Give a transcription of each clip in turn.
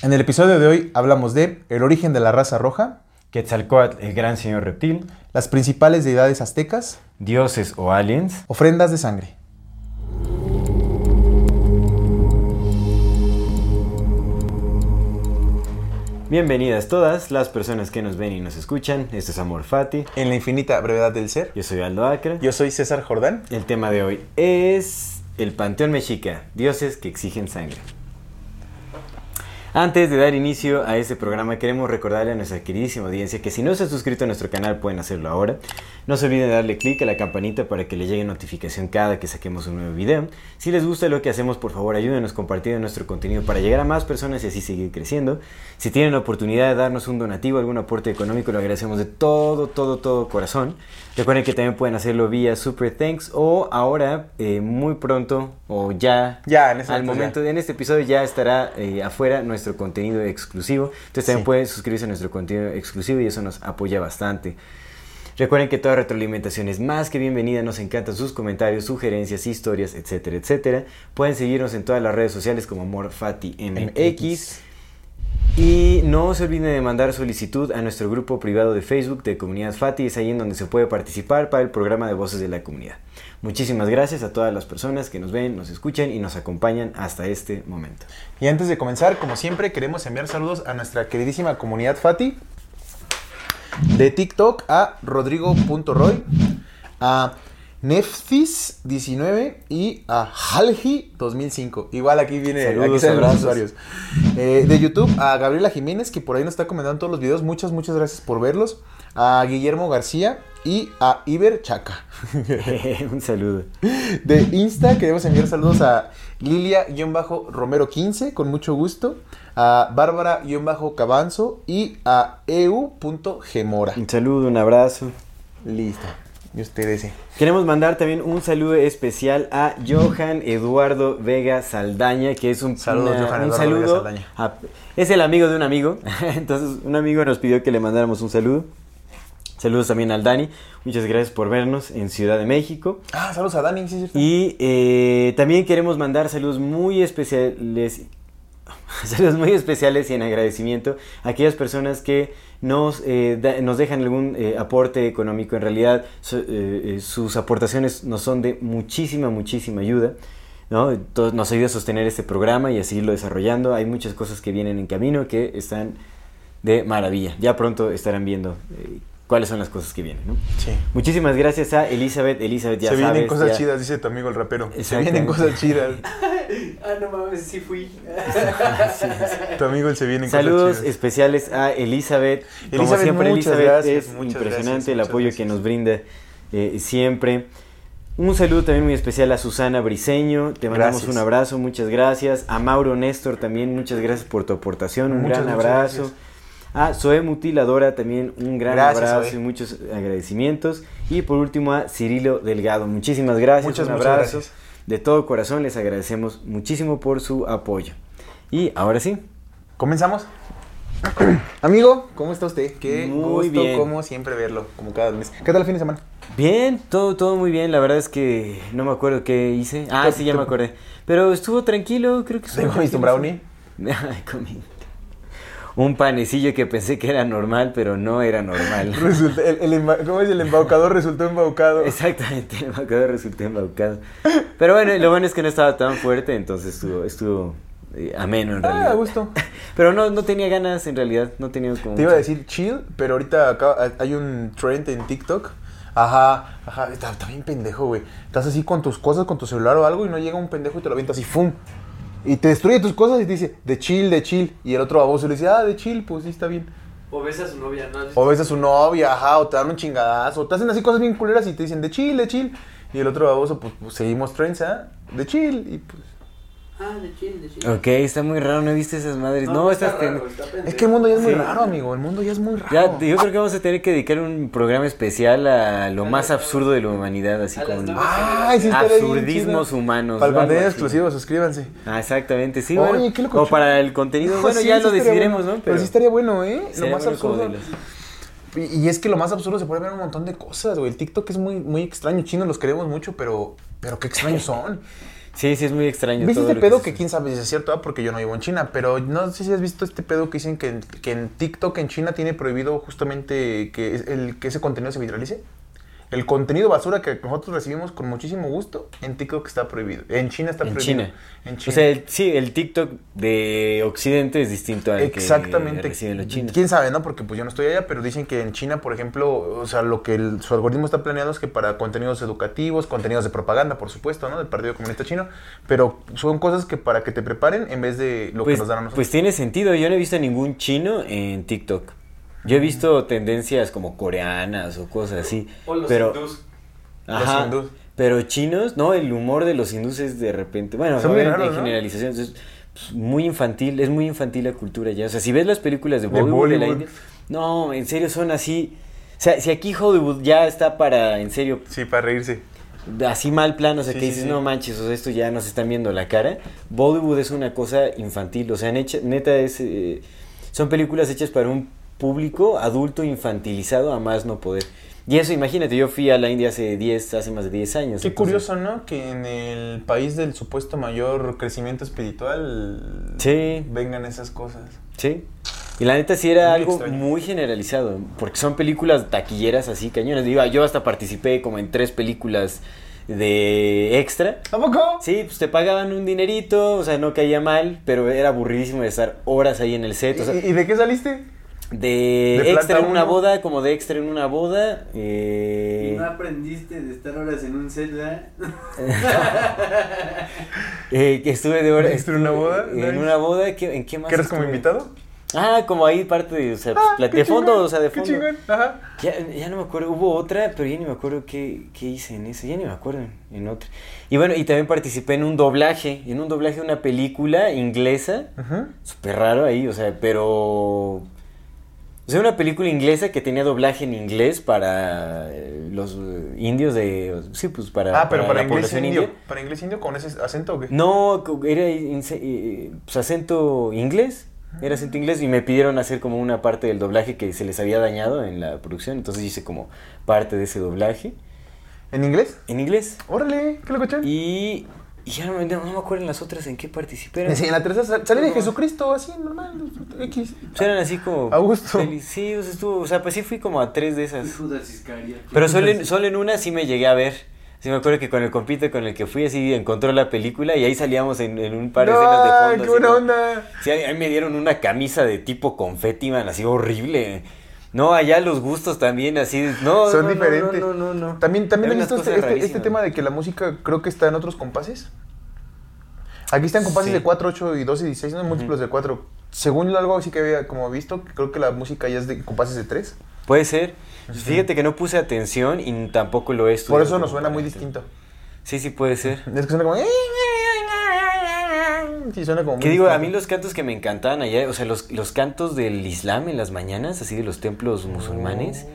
En el episodio de hoy hablamos de el origen de la raza roja, Quetzalcoatl, el gran señor reptil, las principales deidades aztecas, dioses o aliens. ofrendas de sangre. Bienvenidas todas las personas que nos ven y nos escuchan. Esto es Amor Fati. En la infinita brevedad del ser. Yo soy Aldo Acre. Yo soy César Jordán. El tema de hoy es el Panteón Mexica, dioses que exigen sangre. Antes de dar inicio a este programa, queremos recordarle a nuestra queridísima audiencia que si no se ha suscrito a nuestro canal pueden hacerlo ahora. No se olviden de darle clic a la campanita para que le llegue notificación cada que saquemos un nuevo video. Si les gusta lo que hacemos, por favor ayúdenos compartiendo nuestro contenido para llegar a más personas y así seguir creciendo. Si tienen la oportunidad de darnos un donativo, algún aporte económico, lo agradecemos de todo, todo, todo corazón. Recuerden que también pueden hacerlo vía Super Thanks o ahora, eh, muy pronto, o ya, Ya, en al momento momento, en este episodio ya estará eh, afuera nuestro contenido exclusivo. Entonces también Sí. pueden suscribirse a nuestro contenido exclusivo y eso nos apoya bastante. Recuerden que toda retroalimentación es más que bienvenida, nos encantan sus comentarios, sugerencias, historias, etcétera, etcétera. Pueden seguirnos en todas las redes sociales como AmorFatiMX. Y no se olviden de mandar solicitud a nuestro grupo privado de Facebook de Comunidad Fati, es ahí en donde se puede participar para el programa de Voces de la Comunidad. Muchísimas gracias a todas las personas que nos ven, nos escuchan y nos acompañan hasta este momento. Y antes de comenzar, como siempre, queremos enviar saludos a nuestra queridísima comunidad Fati. De TikTok a Rodrigo.roy, a Neftis19 y a Halji2005. Igual aquí viene Saludos, aquí salen los abrazos. usuarios. Eh, de YouTube a Gabriela Jiménez, que por ahí nos está comentando todos los videos. Muchas, muchas gracias por verlos. A Guillermo García y a Iber Chaca. Un saludo. De Insta queremos enviar saludos a Lilia-Romero15, con mucho gusto, a Bárbara-Cabanzo y a EU.gemora. Un saludo, un abrazo. Listo. Y ustedes, eh. Queremos mandar también un saludo especial a Johan Eduardo Vega Saldaña, que es un, Saludos, una- Johan un Eduardo Vega saludo. Saldaña. a- es el amigo de un amigo. Entonces, un amigo nos pidió que le mandáramos un saludo. Saludos también al Dani. Muchas gracias por vernos en Ciudad de México. Ah, saludos a Dani, sí, es cierto. Y eh, también queremos mandar saludos muy especiales, saludos muy especiales y en agradecimiento a aquellas personas que nos, eh, nos dejan algún eh, aporte económico. En realidad, eh, eh, sus aportaciones nos son de muchísima, muchísima ayuda. ¿no? Nos ayuda a sostener este programa y a seguirlo desarrollando. Hay muchas cosas que vienen en camino que están de maravilla. Ya pronto estarán viendo cuáles son las cosas que vienen. ¿no? Sí. Muchísimas gracias a Elizabeth. Elizabeth, ya Se vienen sabes, cosas ya- chidas, dice tu amigo el rapero. Se vienen cosas chidas. Ah, no mames, sí fui. Tu amigo el se vienen Saludos cosas chidas. especiales a Elizabeth. Como siempre, muchas Elizabeth gracias, es impresionante gracias, el apoyo gracias. que nos brinda eh, siempre. Un saludo también muy especial a Susana Briseño, te mandamos Gracias. un abrazo, muchas gracias. A Mauro Néstor también, muchas gracias por tu aportación, un Muchas, gran muchas abrazo. A Zoe Mutiladora también un gran Gracias, abrazo Zoe. y muchos agradecimientos. Y por último a Cirilo Delgado, muchísimas gracias, Muchas, un muchas abrazo. gracias. De todo corazón les agradecemos muchísimo por su apoyo. Y ahora sí, ¿Comenzamos? Amigo, ¿cómo está usted? Qué Muy gusto, bien. como siempre, verlo, como cada mes. ¿Qué tal el fin de semana? Bien, todo, todo muy bien. La verdad es que no me acuerdo qué hice. Ah, ¿Qué- sí, ya me acordé. Pero estuvo tranquilo, creo que estuvo ¿Te comiste un brownie? Ay, comí un panecillo que pensé que era normal, pero no era normal. Resulta- el, ¿Cómo es? El embaucador resultó embaucado. Exactamente, el embaucador resultó embaucado. Pero bueno, lo bueno es que no estaba tan fuerte, entonces estuvo, estuvo eh, ameno en Ah, realidad. a gusto. Pero no, no tenía ganas en realidad, no tenía como... Te iba a decir chill, pero ahorita acá hay un trend en TikTok. Ajá, ajá, está, está bien pendejo, güey. Estás así con tus cosas, con tu celular o algo y no llega un pendejo y te lo avienta así, ¡fum! Y te destruye tus cosas y te dice, de chill, de chill. Y el otro baboso le dice, ah, de chill, pues sí, está bien. O ves a su novia, ¿no? O ves a su novia, ajá, o te dan un chingadazo, o te hacen así cosas bien culeras y te dicen, de chill, de chill. Y el otro baboso, pues, pues, seguimos trends, ¿ah? De chill, y pues... Ah, de chill, de chill. Ok, está muy raro, no he visto esas madres. No, está estas... ten- está. Es que el mundo ya es muy Sí. raro, amigo. El mundo ya es muy raro. Ya, yo creo que vamos a tener que dedicar un programa especial a lo más absurdo de la humanidad, así como sí, absurdismos humanos. Para el contenido exclusivo, suscríbanse. Ah, exactamente, sí, Oye, bueno. qué loco, O para el contenido, No, bueno, sí, ya sí lo decidiremos, bueno. ¿no? Pero, sí estaría bueno, ¿eh? Lo más absurdo. y es que lo más absurdo se puede ver un montón de cosas, güey. El TikTok es muy, muy extraño. Chinos los queremos mucho, pero, pero qué extraños son. Sí, sí, es muy extraño. ¿Viste todo este pedo que quién sabe si es cierto? Ah, porque yo no vivo en China, pero no sé si has visto este pedo que dicen que, en- que en TikTok en China tiene prohibido justamente que, el, que ese contenido se viralice. El contenido basura que nosotros recibimos con muchísimo gusto, en TikTok está prohibido. En China está En prohibido. China. En China. O sea, el- sí, el TikTok de Occidente es distinto al Exactamente. que reciben los chinos. Quién sabe, ¿no? Porque pues yo no estoy allá, pero dicen que en China, por ejemplo, o sea, lo que el- su algoritmo está planeado es que para contenidos educativos, contenidos de propaganda, por supuesto, ¿no? Del Partido Comunista Chino, pero son cosas que para que te preparen en vez de lo pues, que nos dan a nosotros. pues tiene sentido, yo no he visto a ningún chino en TikTok. Yo he visto tendencias como coreanas o cosas así. O los pero, hindús. Ajá, hindús. Pero chinos, no, el humor de los hindús es de repente, bueno, Son muy raros, ¿no? generalizaciones, es pues, muy infantil, es muy infantil la cultura ya. O sea, si ves las películas de De Bollywood, de la. India, no, en serio son así. O sea, si aquí Hollywood ya está para, en serio, Sí, para reírse. así mal plano, o sea, Sí, que dices, sí. no manches, o sea, esto ya nos están viendo la cara. Bollywood es una cosa infantil, o sea, necha- neta es, eh, son películas hechas para un público adulto infantilizado a más no poder. Y eso, imagínate, yo fui a la India hace 10, hace más de 10 años. Qué entonces- curioso, ¿no? Que en el país del supuesto mayor crecimiento espiritual Sí. vengan esas cosas. Sí. Y la neta sí era Muy algo extraño. muy generalizado, porque son películas taquilleras así cañones. Digo, yo hasta participé como en tres películas de extra. ¿A poco? Sí, pues te pagaban un dinerito, o sea, no caía mal, pero era aburridísimo de estar horas ahí en el set. O sea, ¿Y, y de qué saliste? De, de extra en una uno? boda, como de extra en una boda. Y eh, no aprendiste de estar horas en un set, ¿verdad? eh, que estuve de hora. ¿Extra en una boda? En una boda, ¿qué- ¿en qué más? ¿Que eres como invitado? Ah, como ahí parte de, o sea, Ah, qué de fondo, chingón, o sea, de qué fondo. chingón, Ajá. Ya, ya no me acuerdo, hubo otra, pero ya ni me acuerdo qué, qué hice en esa, ya ni me acuerdo en, en otra. Y bueno, y también participé en un doblaje, en un doblaje de una película inglesa, Ajá. súper raro ahí, o sea, pero... O sea, una película inglesa que tenía doblaje en inglés para eh, los eh, indios de... Sí, pues para, Ah, pero para, la inglés población indio. india. ¿Para inglés indio con ese acento o qué? No, era eh, pues, acento inglés. Era acento inglés y me pidieron hacer como una parte del doblaje que se les había dañado en la producción. Entonces hice como parte de ese doblaje ¿En inglés? en inglés. Órale, ¿qué locochón? Y, y ya no, me- no me acuerdo en las otras en qué participé. Sí, en la tercera sal- salí de Jesucristo, así, normal, X. pues eran así como... A gusto. peli- Sí, o sea, estuvo, o sea, pues sí fui como a tres de esas. Judas Iscariote. Pero solo en, solo en una sí me llegué a ver. Sí me acuerdo que con el compito con el que fui así encontró la película y ahí salíamos en, en un par de escenas de ¡Ay, fondo. qué así buena como- onda! Sí, ahí, ahí me dieron una camisa de tipo confeti, man, así horrible. No, allá los gustos también, así. No, Son no, diferentes. No, no, no. no. También, también he visto este, este- este tema de que la música creo que está en otros compases. Aquí están compases Sí. de 4, 8 y 12 y 16, no múltiplos de 4. Según algo así que había como visto, creo que la música ya es de compases de 3. Puede ser. Fíjate que no puse atención y tampoco lo he estudiado. Por eso nos suena muy distinto. Sí, sí, puede ser. Es que suena como... Sí, suena como muy Que digo, a mí los cantos que me encantaban allá, o sea, los, los cantos del Islam en las mañanas, así de los templos musulmanes.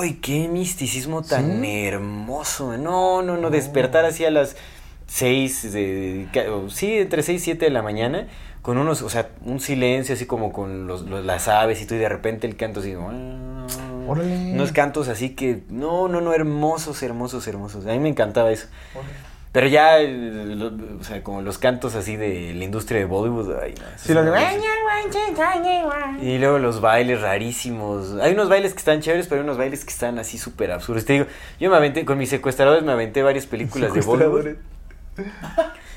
¡Ay, qué misticismo tan ¿Sí? hermoso! No, no, no, despertar así a las 6, de, ca- o sí, entre 6 y 7 de la mañana, con unos, o sea, un silencio así como con los, los- las aves y todo, y de repente el canto así. Órale. Unos cantos así que, no, no, no, hermosos, hermosos, hermosos. A mí me encantaba eso. Pero ya, lo- o sea, como los cantos así de la industria de Bollywood, ay, no, eso Sí, los de-. Y luego los bailes rarísimos. Hay unos bailes que están chéveres, pero hay unos bailes que están así súper absurdos. Te digo, yo me aventé, con mis secuestradores me aventé varias películas de Bollywood.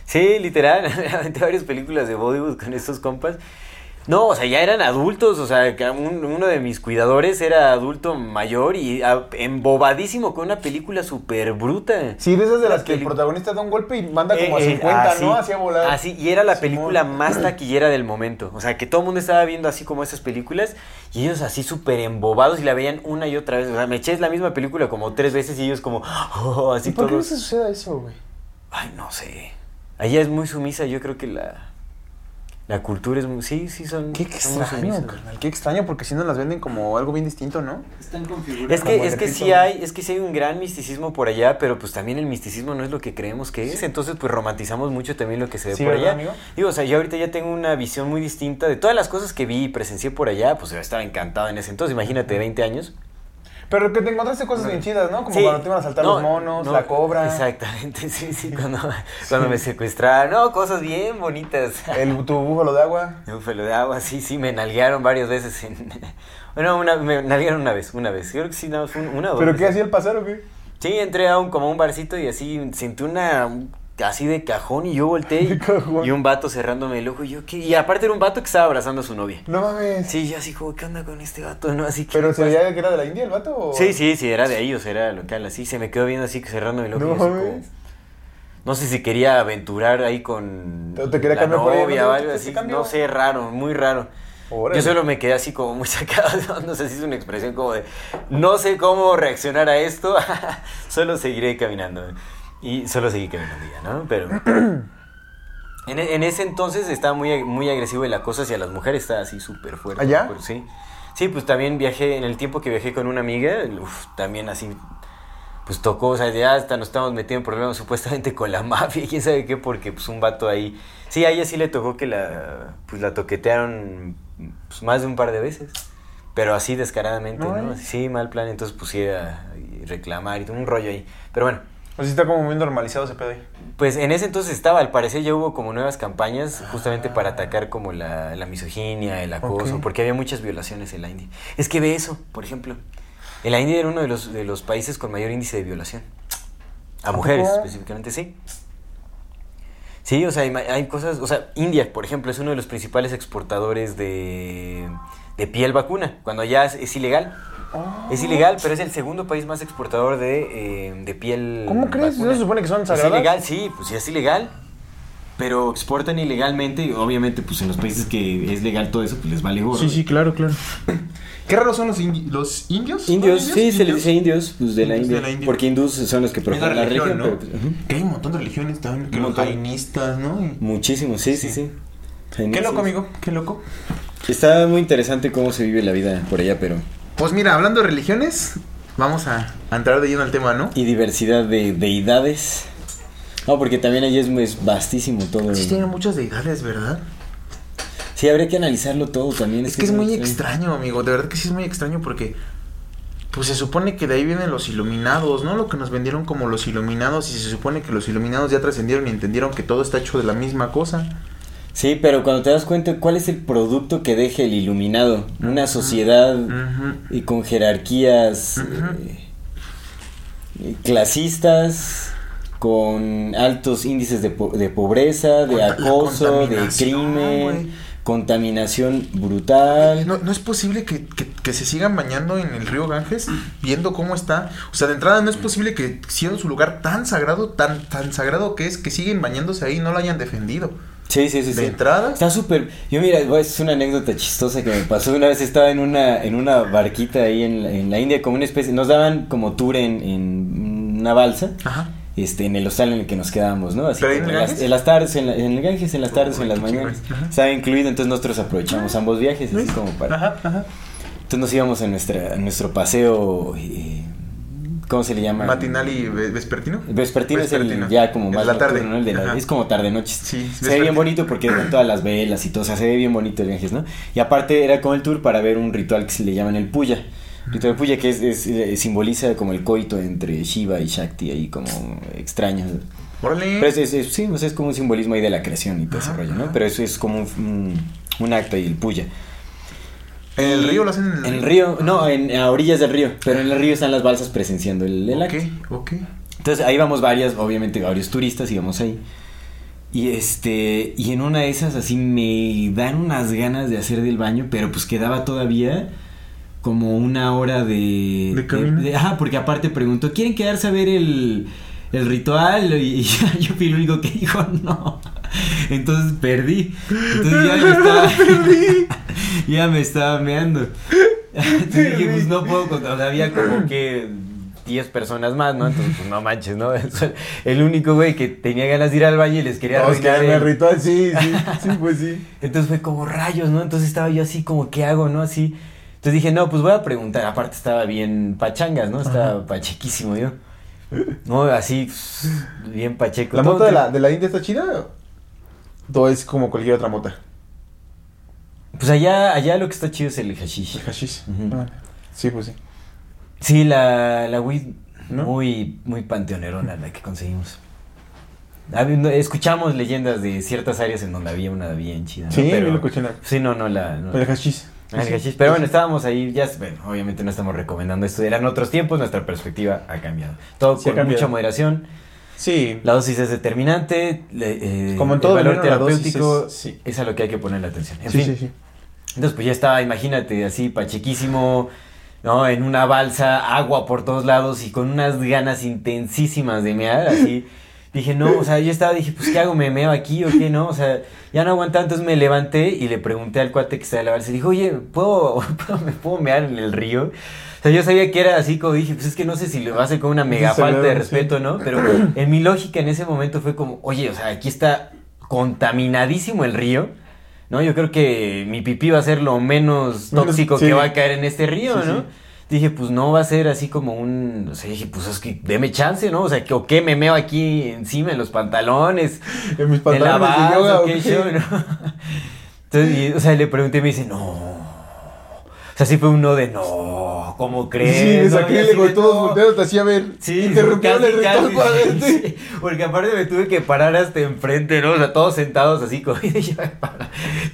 Sí, literal, me aventé varias películas de Bollywood con estos compas. No, o sea, ya eran adultos, o sea, que un- uno de mis cuidadores era adulto mayor y ah, embobadísimo con una película súper bruta. Sí, de esas de las que el protagonista da un golpe y manda como a Eh, eh, 50, así, ¿no? Así a volar. Así, y era la Simón. película más taquillera del momento. O sea, que todo el mundo estaba viendo así como esas películas y ellos así súper embobados y la veían una y otra vez. O sea, me eché la misma película como tres veces y ellos como, oh, así ¿Y por qué no se suceda eso, güey? Ay, no sé. Allá es muy sumisa, yo creo que la, la cultura es muy... Sí, sí, son... Qué son extraño, carnal. Qué extraño, porque si no las venden como algo bien distinto, ¿no? Están configurados. Es que, Como es que sí hay, es que sí hay un gran misticismo por allá, pero pues también el misticismo no es lo que creemos que es, entonces pues romantizamos mucho también lo que se ve Sí, por ¿verdad, allá. amigo? Digo, o sea, yo ahorita ya tengo una visión muy distinta de todas las cosas que vi y presencié por allá, pues yo estaba encantado en ese entonces, imagínate, 20 años. Pero que te encontraste cosas bien chidas, ¿no? Como Sí. cuando te iban a saltar No, los monos, no, la cobra. Exactamente, sí, sí, cuando, cuando me secuestraron, no, cosas bien bonitas. El, tu búfalo de agua. Un pelo de agua, sí, sí, me nalguearon varias veces en... Bueno, una, me nalguearon una vez, una vez, creo que sí, nada más una o dos ¿Pero qué hacía el pasar o qué? Sí, entré a un, como un barcito y así sentí una un- así de cajón y yo volteé y, y un vato cerrándome el ojo y yo ¿qué? y aparte era un vato que estaba abrazando a su novia. No mames. Sí, yo así como ¿qué onda con este vato? No, así que ¿Pero se veía que era de la India el vato? o- Sí, sí, sí, era de ellos, era local, así se me quedó viendo así cerrándome el ojo. y No así como- mames. no sé si quería aventurar ahí con ¿Te- te quería la cambiar por ahí? novia ¿No o algo así, no sé, raro, muy raro. Órale. Yo solo me quedé así como muy sacado no sé si es una expresión como de no sé cómo reaccionar a esto, solo seguiré caminando. Y solo seguí caminando ya, ¿no? Pero en, en ese entonces estaba muy, muy agresivo y la cosa hacia las mujeres estaba así súper fuerte. ¿Allá? Pero sí. Sí, pues también viajé, en el tiempo que viajé con una amiga, uf, también así, pues tocó, o sea, ya hasta nos estamos metiendo en problemas supuestamente con la mafia, quién sabe qué, porque pues un vato ahí, sí, a ella sí le tocó que la, pues la toquetearon pues, más de un par de veces, pero así descaradamente, No, ¿no? eh. Sí, mal plan, entonces pusiera reclamar y todo un rollo ahí, pero bueno. Sea, está como muy normalizado ese pedo ahí. Pues en ese entonces estaba, al parecer ya hubo como nuevas campañas justamente para atacar como la, la misoginia, el acoso, porque había muchas violaciones en la India. Es que ve eso, por ejemplo. En la India era uno de los, de los países con mayor índice de violación. A mujeres específicamente, sí. Sí, o sea, hay, cosas, o sea, India, por ejemplo, es uno de los principales exportadores de, de piel vacuna, cuando ya es, es ilegal. Es ilegal, pero es el segundo país más exportador de, eh, de piel ¿Cómo crees? vacuna. ¿No se supone que son Es sagradas? ilegal, sí, pues sí es ilegal. Pero exportan ilegalmente y obviamente pues en los países que es legal todo eso pues les vale gorro. claro, claro. ¿Qué raros son los, indi- los indios? Indios, ¿Son sí, se les Indios. dice indios pues, de, la Indios de India, la India. Porque hindús son los que Es la religión. ¿no? pero. Que hay un montón de religiones también, que los jainistas, ¿no? Y- Muchísimo, sí, sí, sí. Qué loco, amigo, qué loco. Está muy interesante cómo se vive la vida por allá, pero... Pues mira, hablando de religiones, vamos a, a entrar de lleno al tema, ¿no? Y diversidad de deidades. No, porque también allí es, es vastísimo todo. Sí, tienen muchas deidades, ¿verdad? Sí, habría que analizarlo todo también. Es que es muy extraño, amigo. De verdad que sí es muy extraño porque. Pues se supone que de ahí vienen los iluminados, ¿no? Lo que nos vendieron como los iluminados. Y se supone que los iluminados ya trascendieron y entendieron que todo está hecho de la misma cosa. Sí, pero cuando te das cuenta, ¿cuál es el producto que deja el iluminado? Una sociedad y con jerarquías eh, eh, clasistas, con altos índices de, po- de pobreza, de Conta- acoso, de crimen, contaminación brutal. No, no es posible que, que- que se sigan bañando en el río Ganges viendo cómo está. O sea, de entrada no es posible que siendo su lugar tan sagrado, tan, tan sagrado que es, que siguen bañándose ahí y no lo hayan defendido. Sí, sí, sí. De sí. entrada. Está súper. Yo, mira, es una anécdota chistosa que me pasó. Una vez estaba en una, en una barquita ahí en la, en la India, como una especie. Nos daban como tour en, en una balsa. Ajá. Este, en el hostal en el que nos quedábamos, ¿no? Así ¿Pero ahí como en las, en tardes, en, la- en el Ganges, en las tardes o en las mañanas. Estaba incluido, entonces nosotros aprovechamos ambos viajes, así como para. Ajá, ajá. Entonces nos íbamos a, nuestra, a nuestro paseo. eh, ¿Cómo se le llama? Matinal y ve- vespertino. Vespertino, es el ya como Es más la tarde. ¿no? El de la- es como tarde noches. Sí, se ve bien bonito porque están todas las velas y todo, o sea, se ve bien bonito el Ganges, ¿no? Y aparte era como el tour para ver un ritual que se le llaman el puya. Ritual puya que es, es- eh, simboliza como el coito entre Shiva y Shakti ahí como extraño. Órale. Pero es, es- sí, o sea, es como un simbolismo ahí de la creación y todo ese rollo, ¿no? Pero eso es como un, un- un acto ahí, el puya. ¿En el río lo hacen en el En el río, no, en, a orillas del río, pero en el río están las balsas presenciando el, el acto. Ok, ok. Entonces ahí vamos varias, obviamente varios turistas íbamos ahí. Y este, y en una de esas así me dan unas ganas de hacer del baño, pero pues quedaba todavía como una hora de... ¿De camino? ajá, porque aparte preguntó, ¿quieren quedarse a ver el, el ritual? Y, yo fui el único que dijo no. Entonces perdí. Entonces ya me estaba... ya me estaba meando. Entonces dije, pues no puedo, contar, había como que 10 personas más, ¿no? Entonces, pues no manches, ¿no? El único güey que tenía ganas de ir al baño y les quería Todos arruinar querían el ritual, sí, sí, sí, pues sí. Entonces fue como rayos, ¿no? Entonces estaba yo así como, ¿qué hago, no? Así. Entonces dije, no, pues voy a preguntar. Aparte estaba bien pachangas, ¿no? Estaba pachequísimo yo. No, así, bien pacheco. ¿La mota de que- la, de la India está chida? ¿O es como cualquier otra mota? Pues allá, allá lo que está chido es el hashish. El hashish. Ah, Sí, pues sí. Sí, la, la weed ¿No? muy, muy panteonerona la que conseguimos. No, Escuchamos leyendas de ciertas áreas en donde había una bien chida. ¿no? Sí, Pero- bien locochona. Sí, no, no la. no. El hashish. Ah, el hashish. Pero bueno, estábamos ahí, ya, bueno, obviamente no estamos recomendando esto. Eran otros tiempos, nuestra perspectiva ha cambiado. Todo Sí con cambiado. mucha moderación. Sí. La dosis es determinante. le- eh, Como en todo el valor terapéutico es- sí. es a lo que hay que poner la atención. En sí, fin. sí, sí. Entonces, pues ya estaba, imagínate, así, pachequísimo, ¿no? En una balsa, agua por todos lados y con unas ganas intensísimas de mear, así. Dije, no, o sea, yo estaba, dije, pues, ¿qué hago? ¿Me meo aquí o qué? No, o sea, ya no aguantaba, entonces me levanté y le pregunté al cuate que estaba en la balsa, dijo, oye, ¿puedo, ¿puedo- me puedo mear en el río? O sea, yo sabía que era así, como dije, pues es que no sé si a hacer con una mega Sí, falta de sí. respeto, ¿no? Pero en mi lógica en ese momento fue como, oye, o sea, aquí está contaminadísimo el río. No, yo creo que mi pipí va a ser lo menos tóxico sí. que va a caer en este río, ¿no? Dije, pues no va a ser así como un. O sea, dije, pues es que deme chance, ¿no? O sea, que, o qué me meo aquí encima en los pantalones, En mis en la pantalones de base, ¿no? Entonces, y, o sea, le pregunté y me dice, no. O sea, sí fue uno de no, ¿cómo Sí, crees? me no? Y saqué así y de, todos "No". volteados te hacía ver. Sí, interrumpieron el ritual casi, para sí, verte. sí. Porque aparte me tuve que parar hasta enfrente, ¿no? O sea, todos sentados así, como, me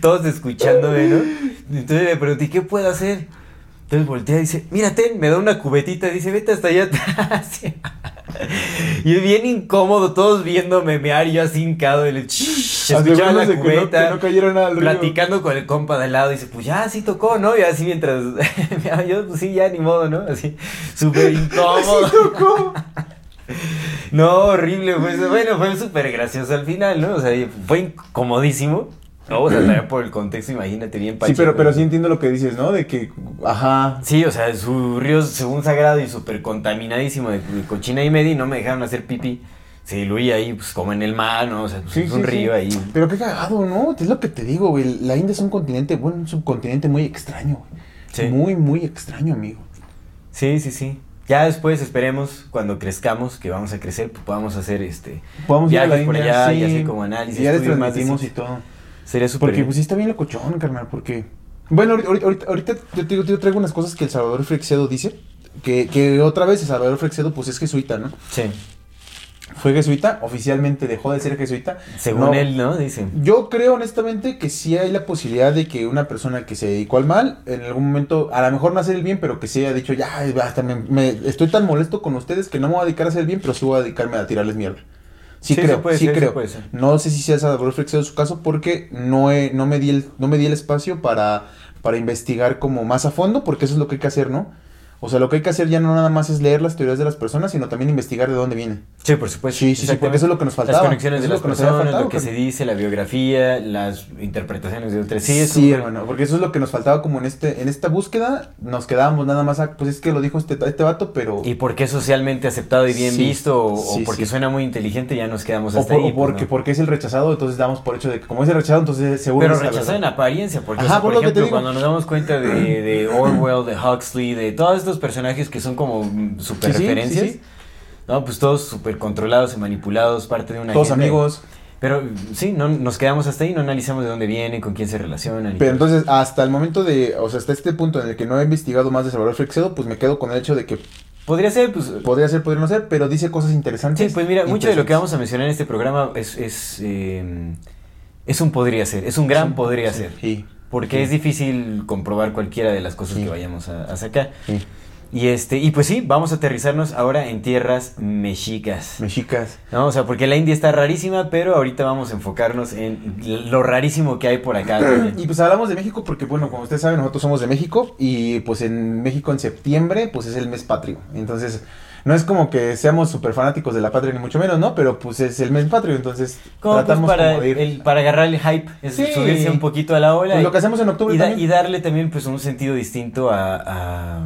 todos escuchándome, ¿no? Entonces le pregunté, ¿qué puedo hacer? Entonces voltea y dice, mira, ten, me da una cubetita, dice, vete hasta allá atrás. Y es bien incómodo, todos viéndome mear yo así hincado, y le escuchaba la Asegurándose que no, cubeta, que no cayera nada al río. platicando con el compa de al lado, dice, pues ya, sí tocó, ¿no? Y así mientras, yo, pues sí, ya, ni modo, ¿no? Así, súper incómodo. Tocó. No, horrible, pues bueno, fue súper gracioso al final, ¿no? O sea, fue incomodísimo. No, o sea, también por el contexto, imagínate bien Sí, pacheco. pero, pero sí entiendo lo que dices, ¿no? De que, ajá. Sí, o sea, su río según sagrado y súper contaminadísimo de, de cochina y media y no me dejaron hacer pipí. Se diluía ahí, pues como en el mar, ¿no? O sea, pues, Sí, es sí, un sí. río ahí. Pero qué cagado, ¿no? Es lo que te digo, güey. La India es un continente, bueno, un subcontinente muy extraño, güey. Sí. Muy, muy extraño, amigo. Sí, sí, sí. Ya después esperemos, cuando crezcamos, que vamos a crecer, pues podamos hacer este Podemos ir a la viajes por India, allá sí. y así como análisis. Y ya les transmitimos y todo. Sería súper Porque bien. pues sí está bien locochón, carnal, porque... Bueno, ahorita, ahorita, ahorita yo, te digo- yo traigo unas cosas que el Salvador Frexedo dice. Que, que otra vez el Salvador Frexedo pues es jesuita, ¿no? Sí. Fue jesuita, oficialmente dejó de ser jesuita. Según No, él, ¿no? Dice. Yo creo honestamente que sí hay la posibilidad de que una persona que se dedicó al mal, en algún momento, a lo mejor no hacer el bien, pero que sí haya dicho, ya, me- estoy tan molesto con ustedes que no me voy a dedicar a hacer el bien, pero sí voy a dedicarme a tirarles mierda. Sí, Sí, creo, sí puede sí ser, sí creo. puede ser. No sé si sea Salvador Flexeo su caso porque no, he- no, me di el, no me di el espacio para, para investigar como más a fondo, porque eso es lo que hay que hacer, ¿no? O sea, lo que hay que hacer ya no nada más es leer las teorías de las personas, sino también investigar de dónde vienen. Sí, por supuesto. Sí, sí, sí, porque eso es lo que nos faltaba. Las conexiones de las personas, faltado, lo que se dice, la biografía, las interpretaciones de otras. Sí, Sí, hermano, porque eso es lo que nos faltaba como en este en esta búsqueda, nos quedábamos nada más a, pues es que lo dijo este, este vato, pero Y porque es socialmente aceptado y bien Sí, visto, o, o porque sí. suena muy inteligente, ya nos quedamos o, hasta por- ahí. o pues, porque ¿no? porque es el rechazado, entonces damos por hecho de que como es el rechazado, entonces seguro Pero rechazado en apariencia, porque, Ajá, o sea, por por lo que te ejemplo, digo. cuando nos damos cuenta de, de Orwell, de Huxley, de todos estos personajes que son como mm, super Sí, referencias, sí, sí. no, pues todos súper controlados y manipulados, parte de una Todos agenda. amigos. Pero sí, no, nos quedamos hasta ahí, no analizamos de dónde vienen, con quién se relacionan. Pero entonces hasta el momento de, o sea, hasta este punto en el que no he investigado más de Salvador Frexedo, pues me quedo con el hecho de que Podría ser, pues... podría ser, podría no ser, pero dice cosas interesantes. Sí, pues mira, mucho de lo que vamos a mencionar en este programa es, es, eh, es un podría ser, es un gran Sí, podría sí, ser. Sí. Porque Sí. es difícil comprobar cualquiera de las cosas Sí. que vayamos a, a sacar. sí. Y este, y pues sí, vamos a aterrizarnos ahora en tierras mexicas. Mexicas. ¿no? O sea, porque la India está rarísima, pero ahorita vamos a enfocarnos en lo rarísimo que hay por acá. Y pues hablamos de México porque, bueno, como ustedes saben, nosotros somos de México y pues en México en septiembre pues es el mes patrio. Entonces, no es como que seamos súper fanáticos de la patria ni mucho menos, ¿no? Pero pues es el mes patrio, entonces Como pues tratamos para, como de ir. el- para agarrar el hype, es Sí. subirse un poquito a la ola. Pues y- lo que hacemos en octubre y, da- también. y darle también pues un sentido distinto a, a,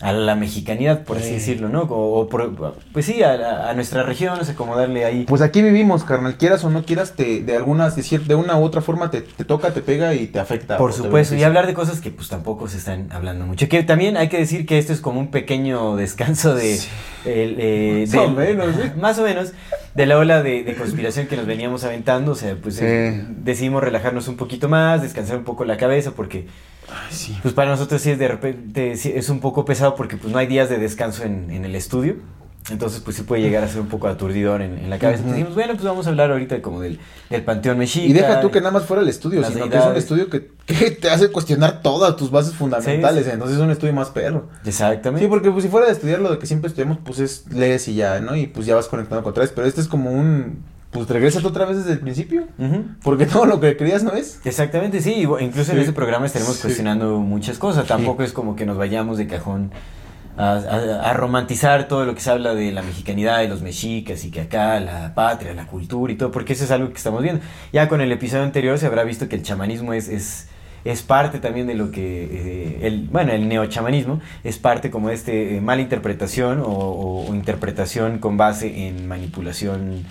a la mexicanidad, por así Sí. decirlo, ¿no? O, o por- pues sí, a, nuestra región, o sea, como darle ahí... Pues aquí vivimos, carnal, quieras o no quieras, te, de algunas, de, una u otra forma te, te toca, te pega y te afecta. Por supuesto, y hablar de cosas que pues tampoco se están hablando mucho. Que también hay que decir que esto es como un pequeño descanso de... Sí. el, eh, Más o menos, ¿eh? Más o menos, de la ola de, de conspiración que nos veníamos aventando. O sea, pues Sí. eh, decidimos relajarnos un poquito más, descansar un poco la cabeza, porque Ay, sí. pues para nosotros sí es de repente sí es un poco pesado porque pues no hay días de descanso en, en el estudio. Entonces pues sí puede llegar a ser un poco aturdidor en, en la cabeza. Entonces dijimos, bueno, pues vamos a hablar ahorita como del, del Panteón Mexica. Y deja tú que nada más fuera el estudio, sino que es un estudio que, que te hace cuestionar todas tus bases fundamentales. Sí, sí. Entonces es un estudio más perro. Exactamente. Sí, porque pues, si fuera de estudiar lo de que siempre estudiamos, pues es lees y ya, ¿no? Y pues ya vas conectando con otra vez. Pero este es como un. Pues regrésate otra vez desde el principio. Porque todo lo que creías no es. Exactamente, sí. Incluso en este programa estaremos Sí. cuestionando muchas cosas. Tampoco es como que nos vayamos de cajón a, a- a romantizar todo lo que se habla de la mexicanidad y los mexicas y que acá la patria, la cultura y todo, porque eso es algo que estamos viendo. Ya con el episodio anterior se habrá visto que el chamanismo es... es es parte también de lo que eh, el bueno el neochamanismo es parte como de este eh, mala interpretación o, o- o interpretación con base en manipulación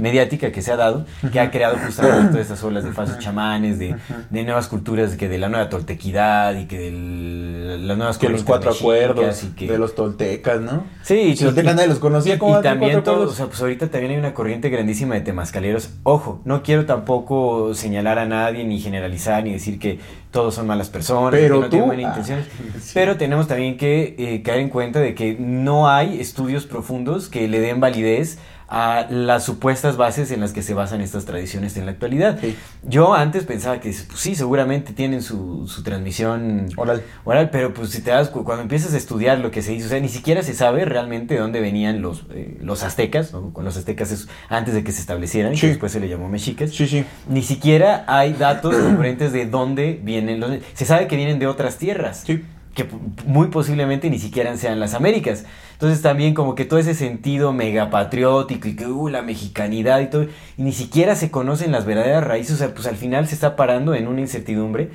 mediática que se ha dado, que ha creado justamente todas estas olas de falsos chamanes, de, de nuevas culturas, que de la nueva toltequidad y que de las nuevas Que los cuatro acuerdos y que... de los toltecas, ¿no? Sí, los toltecas nadie los conocía, ¿cómo y también cuatro todo, o sea, pues ahorita también hay una corriente grandísima de temascaleros. Ojo, no quiero tampoco señalar a nadie, ni generalizar, ni decir que todos son malas personas, Pero que no tienen tú- buenas intenciones. Ah, sí. Pero tenemos también que eh, caer en cuenta de que no hay estudios profundos que le den validez a las supuestas bases en las que se basan estas tradiciones en la actualidad. Sí. Yo antes pensaba que pues, sí, seguramente tienen su, su transmisión Oral. oral, pero pues si te das cu- cuando empiezas a estudiar lo que se hizo, o sea, ni siquiera se sabe realmente de dónde venían los, eh, los aztecas, ¿no? con los aztecas es antes de que se establecieran, Sí. que después se le llamó mexicas. Sí, sí. Ni siquiera hay datos concurrentes de dónde vienen los... Se sabe que vienen de otras tierras Sí. Que muy posiblemente ni siquiera sean las Américas. Entonces también como que todo ese sentido megapatriótico y que uh, la mexicanidad y todo, y ni siquiera se conocen las verdaderas raíces, o sea, pues al final se está parando en una incertidumbre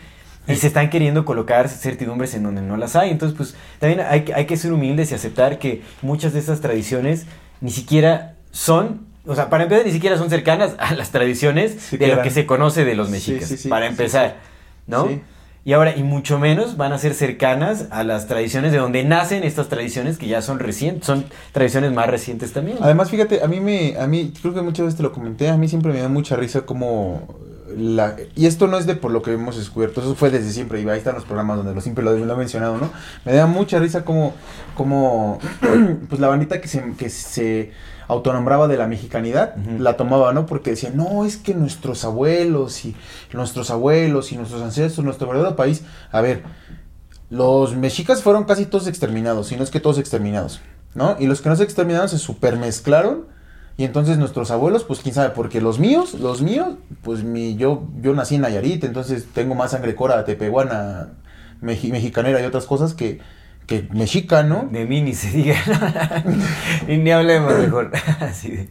y se están queriendo colocar certidumbres en donde no las hay. Entonces, pues también hay, que- hay que ser humildes y aceptar que muchas de estas tradiciones ni siquiera son... O sea, para empezar, ni siquiera son cercanas a las tradiciones Sí, de lo que se conoce de los mexicas. sí, sí, para empezar, ¿no? Y ahora, y mucho menos van a ser cercanas a las tradiciones de donde nacen estas tradiciones que ya son recientes, son tradiciones más recientes también. Además, fíjate, a mí me, a mí, creo que muchas veces te lo comenté, a mí siempre me da mucha risa como la, y esto no es de por lo que hemos descubierto, eso fue desde siempre, y ahí están los programas donde lo siempre lo, lo he mencionado, ¿no? Me da mucha risa como, como, pues la bandita que se, que se autonombraba de la mexicanidad, la tomaba, ¿no? Porque decían, no, es que nuestros abuelos y nuestros abuelos y nuestros ancestros, nuestro verdadero país, a ver, los mexicas fueron casi todos exterminados, si no es que todos exterminados, ¿no? Y los que no se exterminaron se supermezclaron. Y entonces nuestros abuelos, pues quién sabe, porque los míos, los míos, pues mi, yo, yo nací en Nayarit, entonces tengo más sangre cora, tepehuana, meji- mexicanera y otras cosas que, que mexica, ¿no? De mí ni se diga. y ni hablemos mejor. Así de-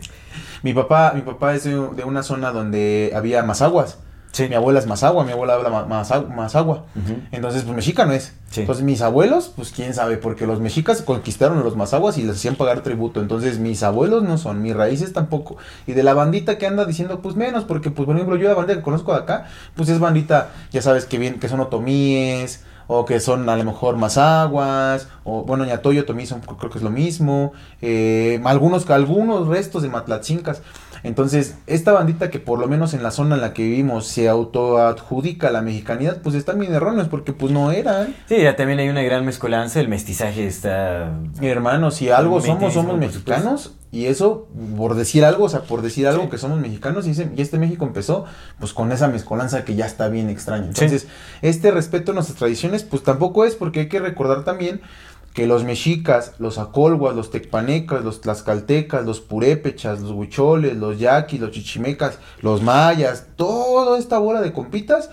Mi papá, mi papá es de, una zona donde había mazaguas. Sí. Mi abuela es mazagua, mi abuela habla maza- mazagua. Ujú. Entonces, pues mexica no es. Sí. Entonces, mis abuelos, pues quién sabe, porque los mexicas conquistaron a los mazaguas y les hacían pagar tributo. Entonces, mis abuelos no son, mis raíces tampoco. Y de la bandita que anda diciendo, pues menos, porque, pues, por ejemplo, yo la bandita que conozco de acá, pues es bandita, ya sabes, que bien, que son otomíes, o que son a lo mejor mazaguas, o bueno, ñatoyo, otomí son, creo que es lo mismo, eh, algunos, algunos restos de matlatzincas. Entonces, esta bandita que por lo menos en la zona en la que vivimos se autoadjudica la mexicanidad, pues están bien erróneos porque pues no eran. Sí, ya también hay una gran mezcolanza, el mestizaje está... Hermanos, si algo somos, somos mexicanos. Y eso, por decir algo, o sea, por decir algo que somos mexicanos, y, ese- y este México empezó, pues con esa mezcolanza que ya está bien extraña. Entonces, este respeto a nuestras tradiciones, pues tampoco es, porque hay que recordar también que los mexicas, los acolguas, los tecpanecas, los tlaxcaltecas, los purépechas, los huicholes, los yaquis, los chichimecas, los mayas, toda esta bola de compitas,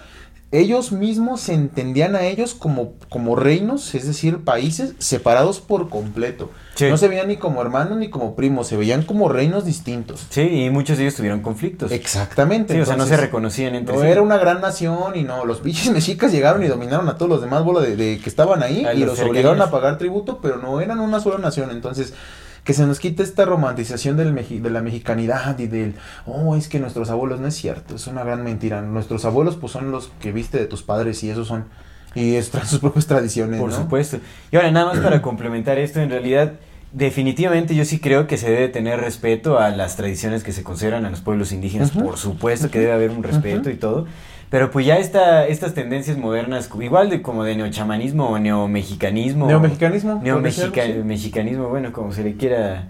ellos mismos se entendían a ellos como, como reinos, es decir, países separados por completo. Sí. No se veían ni como hermanos ni como primos, se veían como reinos distintos. Sí, y muchos de ellos tuvieron conflictos. Exactamente. Sí, o sea, no se reconocían entre No sí. era una gran nación y no, los bichos mexicas llegaron y dominaron a todos los demás bola de, de que estaban ahí A y los obligaron a pagar tributo, pero no eran una sola nación. Entonces, que se nos quite esta romantización del de la mexicanidad y del, oh, es que nuestros abuelos no es cierto, es una gran mentira. Nuestros abuelos pues son los que viste de tus padres y esos son, y es sus propias tradiciones. Por ¿no? supuesto. Y ahora, nada más para complementar esto, en realidad, definitivamente yo sí creo que se debe tener respeto a las tradiciones que se consideran a los pueblos indígenas. Por supuesto que debe haber un respeto y todo. Pero pues ya esta, estas tendencias modernas, igual de como de neochamanismo o neomexicanismo. Neomexicanismo. podría Neomexica- ser, sí. mexicanismo, bueno, como se le quiera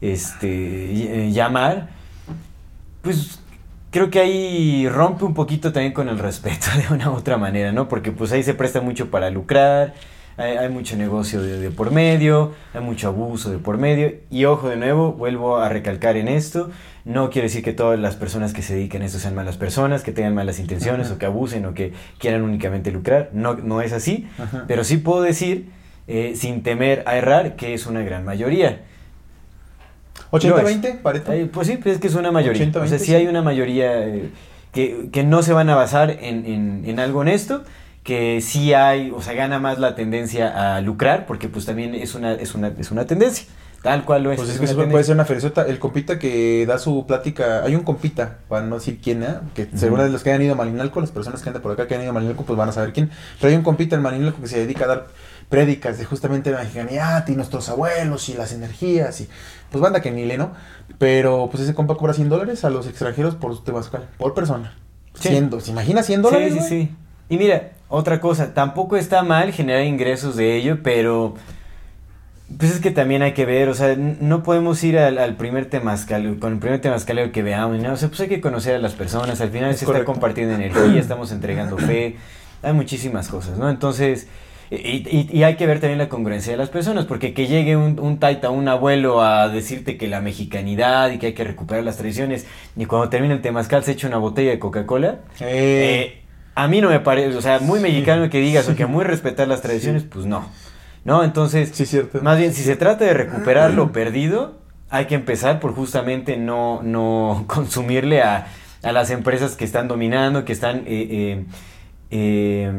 este, eh, llamar, pues creo que ahí rompe un poquito también con el respeto de una u otra manera, ¿no? Porque pues ahí se presta mucho para lucrar, hay, hay mucho negocio de, de por medio, hay mucho abuso de por medio, y ojo de nuevo, vuelvo a recalcar en esto, no quiero decir que todas las personas que se dediquen a esto sean malas personas, que tengan malas intenciones Ajá. o que abusen o que quieran únicamente lucrar, no, no es así, Ajá. pero sí puedo decir, eh, sin temer a errar, que es una gran mayoría. Lo es. 80-20, Pareto. Ay, Pues sí, pues es que es una mayoría. 80, o sea, 20, sí hay una mayoría eh, que, que no se van a basar en, en- en algo honesto, que sí hay, o sea, gana más la tendencia a lucrar, porque pues también es una, es una, es una tendencia, tal cual lo es. Pues es que eso puede ser una ferizota. El compita que da su plática, hay un compita, para no decir quién, ¿eh? que seguro de los que hayan ido a Malinalco, las personas que andan por acá que han ido a Malinalco, pues van a saber quién. Pero hay un compita en Malinalco que se dedica a dar prédicas de justamente la mexicanidad y nuestros abuelos y las energías y pues banda que ni le, ¿no? Pero pues ese compa cobra 100 dólares a los extranjeros por su temazcal, por persona. Sí. 100, ¿Se imagina 100 dólares? Sí, sí, sí. Y mira, otra cosa, tampoco está mal generar ingresos de ello, pero pues es que también hay que ver, o sea, no podemos ir al, al primer temazcal, con el primer temazcaleo que veamos, ¿no? o sea, pues hay que conocer a las personas, al final Es se correcto. está compartiendo energía, estamos entregando fe, hay muchísimas cosas, ¿no? Entonces, y, y- y hay que ver también la congruencia de las personas, porque que llegue un, un taita, un abuelo a decirte que la mexicanidad y que hay que recuperar las tradiciones, y cuando termina el temazcal se echa una botella de Coca-Cola, Eh, eh, a mí no me parece, o sea, muy mexicano que digas o que muy respetar las tradiciones, pues no. ¿No? Entonces, sí, cierto. más bien, si se trata de recuperar lo perdido, hay que empezar por justamente no, no consumirle a, a las empresas que están dominando, que están eh, eh, eh,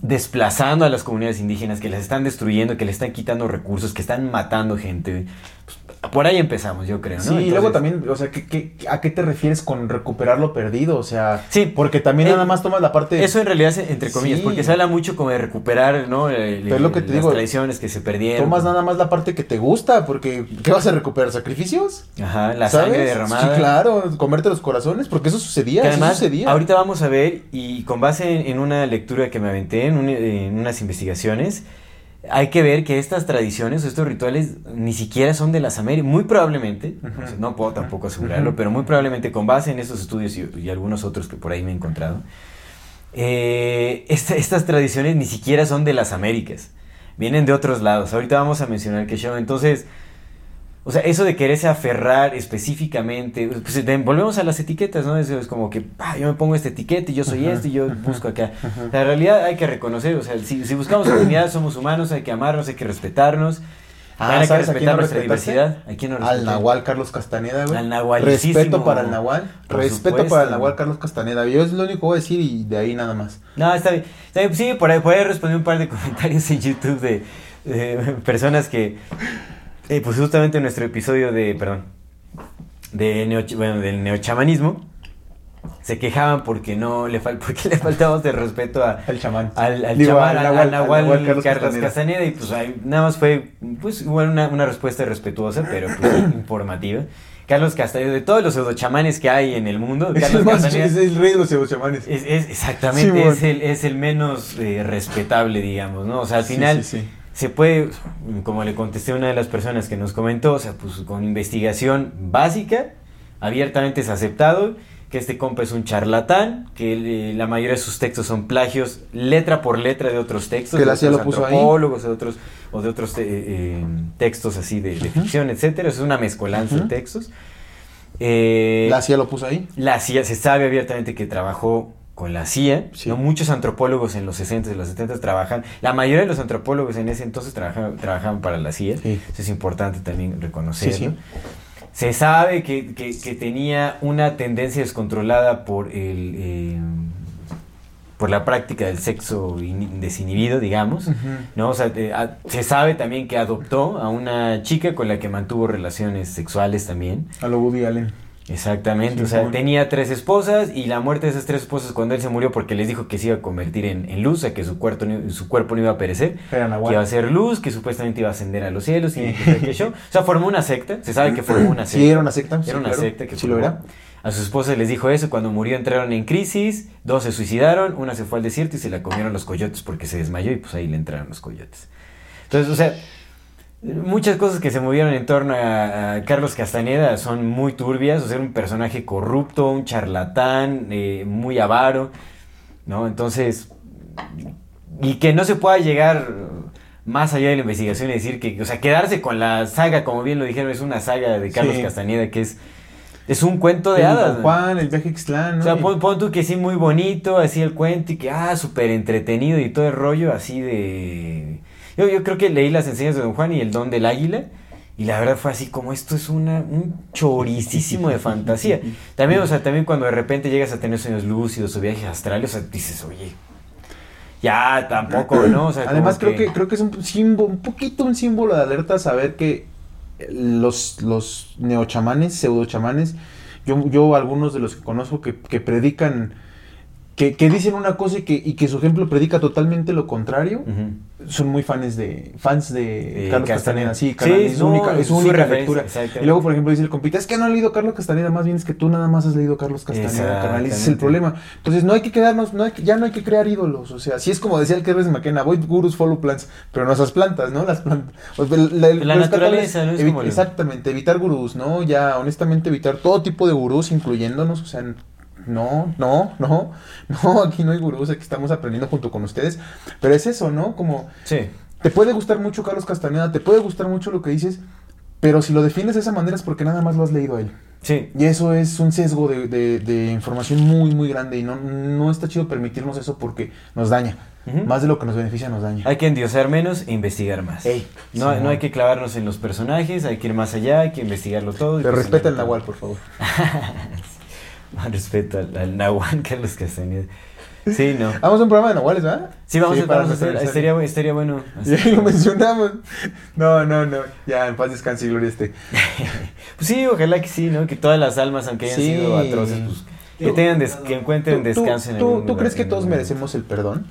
desplazando a las comunidades indígenas, que las están destruyendo, que le están quitando recursos, que están matando gente. Pues, por ahí empezamos, yo creo, ¿no? Sí, y luego también, o sea, ¿qué, qué, a qué te refieres con recuperar lo perdido? O sea, Sí, porque también eh, nada más tomas la parte... Eso en realidad es entre comillas, Sí. porque se habla mucho como de recuperar, ¿no? El- Pero lo que te las digo, tradiciones que se perdieron. Tomas nada más la parte que te gusta, porque ¿qué vas a recuperar? ¿Sacrificios? Ajá, la ¿Sabes? sangre derramada. Sí, claro, comerte los corazones, porque eso sucedía, Que eso además, sucedía. ahorita vamos a ver, y con base en, en una lectura que me aventé, en, un- en unas investigaciones, hay que ver que estas tradiciones o estos rituales ni siquiera son de las Américas, muy probablemente, Ujú. o sea, no puedo tampoco asegurarlo, pero muy probablemente con base en estos estudios y, y algunos otros que por ahí me he encontrado, eh, esta- estas tradiciones ni siquiera son de las Américas, vienen de otros lados. Ahorita vamos a mencionar que show, entonces... O sea, eso de quererse aferrar específicamente, pues volvemos a las etiquetas, ¿no? Es, es como que, ah, yo me pongo esta etiqueta y yo soy esto y yo busco acá. en realidad hay que reconocer, o sea, si, si buscamos unidad, somos humanos, hay que amarnos, hay que respetarnos. Ah, hay que ¿sabes a quién respetar no nuestra respetaste? diversidad. ¿A quién no Al? Nahual Carlos Castaneda, güey. Al nahualicísimo. Respeto para el Nahual. Por Respeto supuesto. para el Nahual Carlos Castaneda. Yo es lo único que voy a decir y de ahí nada más. No, está bien. Está bien. Sí, por ahí, por ahí respondí un par de comentarios en YouTube de, de personas que, eh, pues justamente en nuestro episodio de, perdón, de neo, bueno, del neochamanismo, se quejaban porque no le, fal, porque le faltábamos de respeto a, El chamán. al, al Digo, chamán, al al, Nahual- al Nahual al Carlos, Carlos Castaneda. Castaneda. y pues ahí nada más fue, pues igual una, una respuesta respetuosa, pero pues informativa. Carlos Castaneda, de todos los pseudochamanes que hay en el mundo, Es el, Carlos más, Castaneda es el rey de los chamanes. es, es- exactamente, Sí, es, el, es el menos eh, respetable, digamos, ¿no? O sea, al Sí, final sí, sí. Se puede, como le contesté a una de las personas que nos comentó, o sea, pues con investigación básica, abiertamente es aceptado que este compa es un charlatán, que eh, la mayoría de sus textos son plagios letra por letra de otros textos, Que de la CIA otros lo puso ahí. antropólogos, de otros, o de otros eh, eh, textos así de, de ficción, etcétera. Es una mezcolanza de textos. La CIA lo puso ahí. la CIA se sabe abiertamente que trabajó con la CIA. Sí. ¿no? Muchos antropólogos en los 60 y los 70 trabajan, la mayoría de los antropólogos en ese entonces trabajaban, trabajaban para la CIA. Sí. Eso es importante también reconocerlo. Sí. Se sabe que, que- que tenía una tendencia descontrolada por el... eh, por la práctica del sexo in- desinhibido, digamos, ¿no? O sea, a- se sabe también que adoptó a una chica con la que mantuvo relaciones sexuales también. A lo Woody Allen. Exactamente, Sí, o sea, bueno. tenía tres esposas y la muerte de esas tres esposas cuando él se murió porque les dijo que se iba a convertir en, en luz, o sea, que su cuerpo, no- su cuerpo no iba a perecer, que iba a ser luz, que supuestamente iba a ascender a los cielos y que show. O sea, formó una secta, se sabe que formó una secta. Sí, era una secta. sí, Era una claro. secta que Sí lo era. A sus esposas les dijo eso, cuando murió entraron en crisis, dos se suicidaron, una se fue al desierto y se la comieron los coyotes porque se desmayó y pues ahí le entraron los coyotes. Entonces, o sea, muchas cosas que se movieron en torno a, a Carlos Castañeda son muy turbias, o sea, un personaje corrupto, un charlatán, eh, muy avaro, ¿no? Entonces, y que no se pueda llegar más allá de la investigación y decir que, o sea, quedarse con la saga, como bien lo dijeron, es una saga de Carlos Sí. Castañeda que es, es un cuento de El hadas. Juan, el viaje ¿no? O sea, pon, pon tú que sí, muy bonito, así el cuento y que, ah, súper entretenido y todo el rollo así de... Yo, yo creo que leí las enseñas de Don Juan y el don del águila y la verdad fue así como esto es una, un choricísimo de fantasía. También, o sea, también cuando de repente llegas a tener sueños lúcidos o viajes astrales, o sea, dices, oye, ya tampoco, ¿no? O sea, Además, creo que, creo que es un símbolo, un poquito un símbolo de alerta saber que los, los neochamanes, pseudochamanes, yo, yo algunos de los que conozco que, que predican, que, que dicen una cosa y que, y que su ejemplo predica totalmente lo contrario, son muy fans de fans de Eh, Carlos Castaneda. Castaneda. Sí, Sí, carnal, es, no, única, es es su única lectura. Y luego, por ejemplo, dice el compita, es que no ha leído Carlos Castaneda, más bien es que tú nada más has leído Carlos Castaneda, carnal. Ese es el problema. Entonces, no hay que quedarnos, no hay ya no hay que crear ídolos. O sea, sí es como decía el que de McKenna, avoid gurus, follow plants, pero no esas plantas, ¿no? Las plantas. Pues, el- la, La naturaleza, evi- Exactamente, evitar gurús, ¿no? Ya, honestamente, evitar todo tipo de gurús, incluyéndonos, o sea, no, no, no, no, aquí no hay gurús, aquí estamos aprendiendo junto con ustedes. Pero es eso, ¿no? Como Sí. te puede gustar mucho Carlos Castaneda, te puede gustar mucho lo que dices, pero si lo defines de esa manera es porque nada más lo has leído a él. Sí. Y eso es un sesgo de, de- de información muy, muy grande y no, no está chido permitirnos eso porque nos daña. Ujú. Más de lo que nos beneficia nos daña. Hay que endiosar menos e investigar más. Ey, no, sí, no hay que clavarnos en los personajes, hay que ir más allá, hay que investigarlo todo. Pero pues, respeta el. Nahual, por favor. Más respeto al, al Nahual Carlos Castañeda. Sí, no. Vamos a un programa de Nahuales, ¿verdad? Sí, vamos, a, vamos a hacer. Estaría, estaría bueno. Ya lo mencionamos. No, no, no. Ya, en paz descanse y gloria esté. Pues sí, ojalá que sí, ¿no? Que todas las almas, aunque hayan Sí. sido atroces, pues que tengan des- que encuentren ¿Tú, tú- descanso en tú- algún tú crees que todos merecemos el perdón?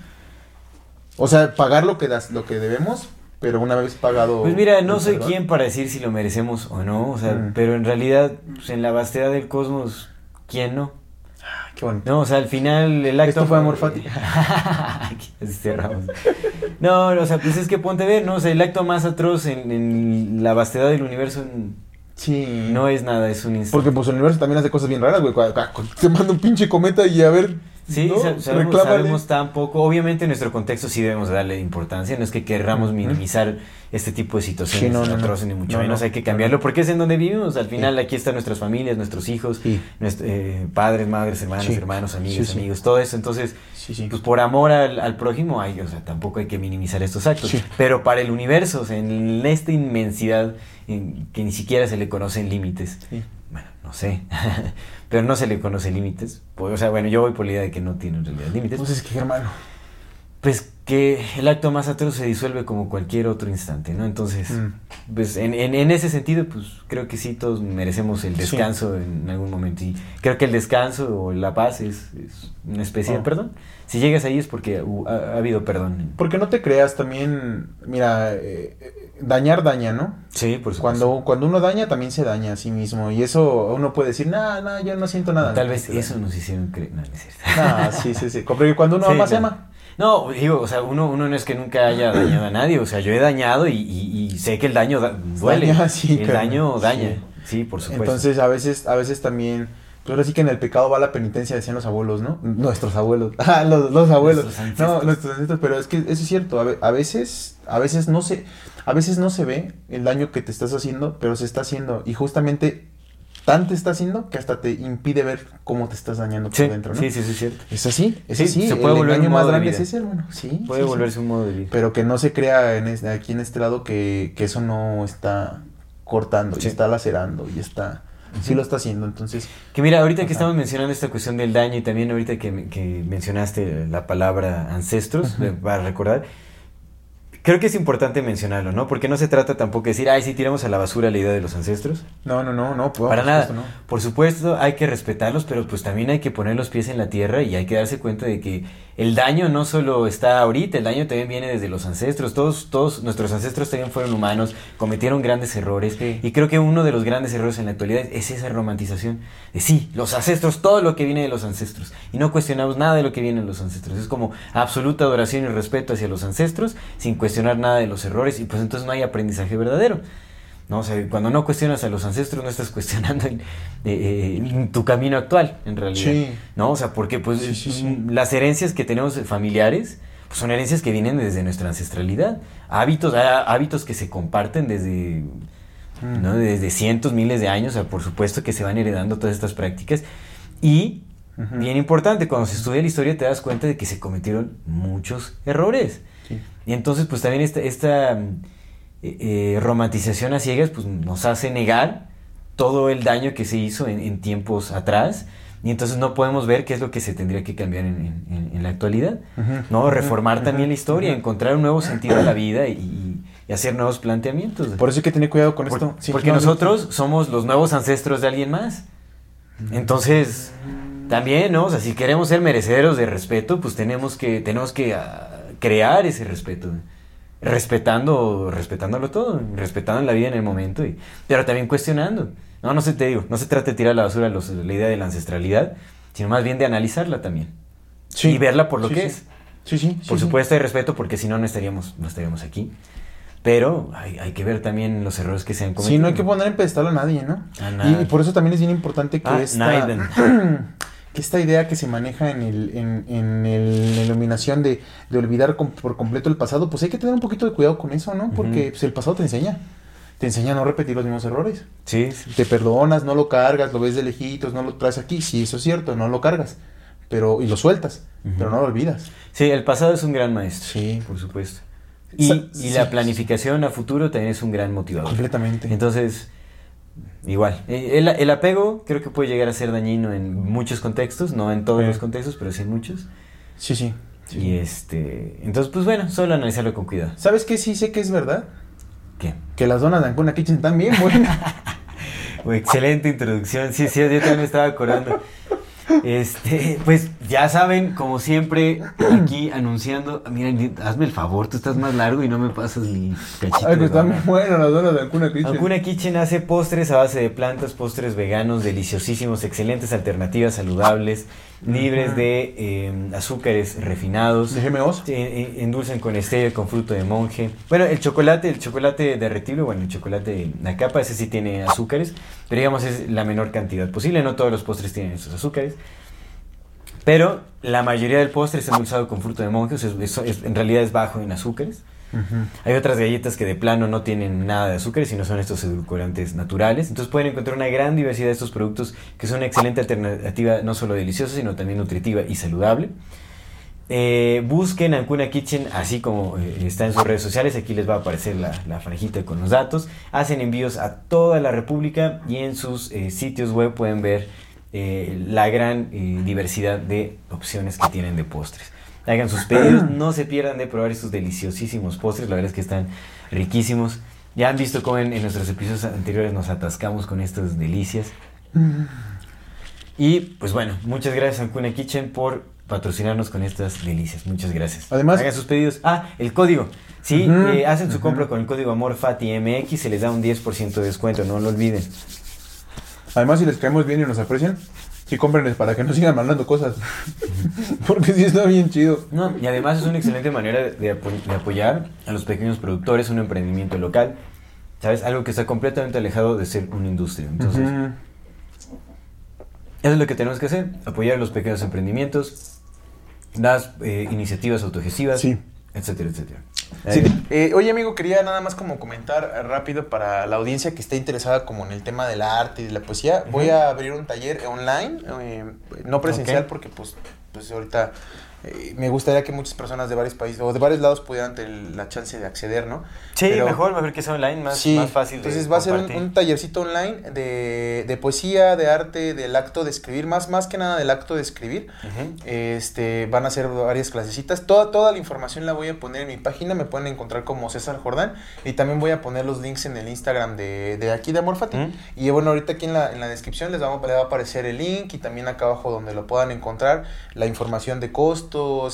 O sea, pagar lo que das, lo que debemos, pero una vez pagado. Pues mira, no el soy perdón- quien para decir si lo merecemos o no, o sea, Mm. pero en realidad, pues, en la vastedad del cosmos, ¿quién no? Qué bonito. No, o sea, al final el acto... Esto fue amor fati. No, o sea, pues es que ponte a ver, ¿no? O sea, el acto más atroz en, en la vastedad del universo Sí. no es nada, es un instante. Porque pues el universo también hace cosas bien raras, güey. Te manda un pinche cometa y a ver. Sí, sabemos, sabemos tan poco. Obviamente en nuestro contexto sí debemos darle importancia. No es que querramos minimizar este tipo de situaciones Sí, no, no, atroces, ni mucho No, menos. no. Hay que cambiarlo porque es en donde vivimos. Al final aquí están nuestras familias, nuestros hijos, Sí. eh, padres, madres, hermanos, hermanos, sí. amigos, todo eso. Entonces, pues por amor al, al prójimo, hay, o sea, tampoco hay que minimizar estos actos. Pero para el universo, o sea, en esta inmensidad en que ni siquiera se le conocen límites. Bueno, no sé. Pero no se le conocen límites. Pues, o sea, bueno, yo voy por la idea de que no tiene en realidad límites. Entonces, ¿qué, hermano? Pues que el acto más atroz se disuelve como cualquier otro instante, ¿no? Entonces, Mm. pues en, en, en ese sentido, pues creo que sí todos merecemos el Sí. descanso en algún momento. Y creo que el descanso o la paz es, es una especie de Oh. perdón. Si llegas ahí es porque ha, ha habido perdón. Porque no te creas también. Mira, eh, eh, dañar daña, ¿no? Sí, por supuesto. Cuando, cuando uno daña, también se daña a sí mismo. Y eso uno puede decir, nada, nada, yo no siento nada. Tal vez eso nos hicieron creer. No, no es cierto. Ah, sí, sí, sí. Porque cuando uno Sí, ama, se no. ama. No, digo, o sea, uno, uno no es que nunca haya dañado a nadie, o sea, yo he dañado y, y- y sé que el daño da- duele. Daña, sí, el daño daña, sí. sí, por supuesto. Entonces, a veces, a veces también. Pues ahora sí que en el pecado va la penitencia, decían los abuelos, ¿no? Nuestros abuelos. Ah, los, los abuelos. Nuestros no, nuestros ancestros. Pero es que eso es cierto. A veces, a veces no se, a veces no se ve el daño que te estás haciendo, pero se está haciendo. Y justamente tan te está haciendo que hasta te impide ver cómo te estás dañando por Sí, dentro, ¿no? sí, sí, sí, es cierto. Es así, es Sí, así. se puede el volver un más modo de grande es vida. ese, hermano. Sí. Puede sí, volverse un modo de vida. Pero que no se crea en este- aquí en este lado que, que eso no está cortando, y está lacerando, y está... Sí lo está haciendo, entonces... Que mira, ahorita que estamos mencionando esta cuestión del daño y también ahorita que, que mencionaste la palabra ancestros, Ujú. eh, para recordar, creo que es importante mencionarlo, ¿no? Porque no se trata tampoco de decir, ay, sí, tiramos a la basura la idea de los ancestros. No, no, no, no. pues, Para por nada. supuesto, no. Por supuesto, hay que respetarlos, pero pues también hay que poner los pies en la tierra y hay que darse cuenta de que el daño no solo está ahorita, el daño también viene desde los ancestros. Todos, todos nuestros ancestros también fueron humanos, cometieron grandes errores. Sí. Y creo que uno de los grandes errores en la actualidad es esa romantización de sí, los ancestros, todo lo que viene de los ancestros. Y no cuestionamos nada de lo que viene de los ancestros. Es como absoluta adoración y respeto hacia los ancestros sin cuestionar nada de los errores y pues entonces no hay aprendizaje verdadero. ¿No? O sea, cuando no cuestionas a los ancestros, no estás cuestionando el- eh, eh, tu camino actual, en realidad. Sí. ¿No? O sea, porque pues Sí, sí, sí. mm, las herencias que tenemos familiares pues, son herencias que vienen desde nuestra ancestralidad. Hábitos, há- hábitos que se comparten desde, Mm. ¿no? desde cientos, miles de años. O sea, por supuesto que se van heredando todas estas prácticas. Y, bien importante, cuando se estudia la historia te das cuenta de que se cometieron muchos errores. Y entonces, pues también esta, esta eh, eh, romantización a ciegas pues, nos hace negar todo el daño que se hizo en, en tiempos atrás. Y entonces no podemos ver qué es lo que se tendría que cambiar en, en- en la actualidad. ¿no? Reformar también la historia, encontrar un nuevo sentido a la vida y, y hacer nuevos planteamientos. Por eso hay que tener cuidado con Por- esto. Sí, porque no, no, nosotros somos los nuevos ancestros de alguien más. Entonces, también, ¿no? O sea, si queremos ser merecederos de respeto, pues tenemos que, tenemos que ah, crear ese respeto. Respetando, respetándolo todo, respetando la vida en el momento, y, pero también cuestionando. No, no se te digo, no se trata de tirar a la basura los- la idea de la ancestralidad, sino más bien de analizarla también. Sí. Y verla por lo Sí, que sí. es. Sí, sí. Por supuesto hay respeto porque si no no estaríamos, no estaríamos aquí. Pero hay, hay que ver también los errores que se han cometido. Sí, no hay que poner en pedestal a nadie, ¿no? A Y, nadie. y por eso también es bien importante que Ah, esta. que esta idea que se maneja en, el, en, en el- la iluminación de, de olvidar com- por completo el pasado, pues hay que tener un poquito de cuidado con eso, ¿no? Porque pues, el pasado te enseña. Te enseña a no repetir los mismos errores. Sí, sí. Te perdonas, no lo cargas, lo ves de lejitos, no lo traes aquí. Sí, eso es cierto, no lo cargas. pero Y lo sueltas, pero no lo olvidas. Sí, el pasado es un gran maestro. Sí. Por supuesto. Y, y la planificación a futuro también es un gran motivador. Completamente. Entonces, igual. eh, El, el apego creo que puede llegar a ser dañino en muchos contextos, no en todos Sí. los contextos, pero sí en muchos. sí, sí. sí. Y este. Entonces, pues bueno, solo analizarlo con cuidado. ¿Sabes qué sí sé que es verdad? ¿Qué? Que las donas de Ancuna Kitchen están bien buenas. Excelente introducción. Sí, sí, yo también me estaba acordando. Este, pues ya saben, como siempre, aquí anunciando. Miren, hazme el favor, tú estás más largo y no me pasas mi cachito. Ay, que están baba. bien buenas las donas de Ancuna Kitchen. Alguna Kitchen hace postres a base de plantas, postres veganos, deliciosísimos, excelentes alternativas saludables, libres de eh, azúcares refinados. De GMOs. Eh, endulzan con stevia, con fruto de monje. Bueno, el chocolate, el chocolate derretible, bueno, el chocolate, la capa, ese sí tiene azúcares, pero digamos es la menor cantidad posible. No todos los postres tienen esos azúcares. Pero la mayoría del postre es endulzado con fruto de monje, o sea, es- es- en realidad es bajo en azúcares. Hay otras galletas que de plano no tienen nada de azúcar, sino son estos edulcorantes naturales. Entonces pueden encontrar una gran diversidad de estos productos que son una excelente alternativa, no solo deliciosa, sino también nutritiva y saludable. Eh, busquen Ancuna Kitchen, así como eh, está en sus redes sociales. Aquí les va a aparecer la, la franjita con los datos. Hacen envíos a toda la República y en sus eh, sitios web pueden ver la gran diversidad de opciones que tienen de postres. Hagan sus pedidos, no se pierdan de probar estos deliciosísimos postres, la verdad es que están riquísimos. Ya han visto cómo en, en nuestros episodios anteriores nos atascamos con estas delicias. Y pues bueno, muchas gracias Ancuna Kitchen por patrocinarnos con estas delicias. Muchas gracias. Además- hagan sus pedidos. Ah, el código. Sí, eh, hacen su compra con el código AMORFATIMX, se les da un 10% de descuento, no lo olviden. Además, si les caemos bien y nos aprecian, sí cómprenles para que no sigan mandando cosas. Porque sí está bien chido. No, y además es una excelente manera de, apo- de apoyar a los pequeños productores, un emprendimiento local, ¿sabes? Algo que está completamente alejado de ser una industria. Entonces, eso es lo que tenemos que hacer, apoyar a los pequeños emprendimientos, las eh, iniciativas autogestivas, Sí. etcétera, etcétera. Sí, eh, oye amigo, quería nada más como comentar rápido para la audiencia que esté interesada como en el tema del arte y de la poesía. Voy a abrir un taller online, eh, no presencial porque pues, pues ahorita eh, me gustaría que muchas personas de varios países o de varios lados pudieran tener la chance de acceder, ¿no? Sí, Pero- mejor, mejor que sea online, más, Sí, más fácil de Entonces va a ser un, tallercito online de, de poesía, de arte, del acto de escribir, más, más que nada del acto de escribir. Este, van a ser varias clasecitas. Toda, toda la información la voy a poner en mi página. Me pueden encontrar como César Jordán. Y también voy a poner los links en el Instagram de, de aquí de Amorfati. Y bueno, ahorita aquí en la, en la descripción les, vamos, les va a aparecer el link y también acá abajo donde lo puedan encontrar la información de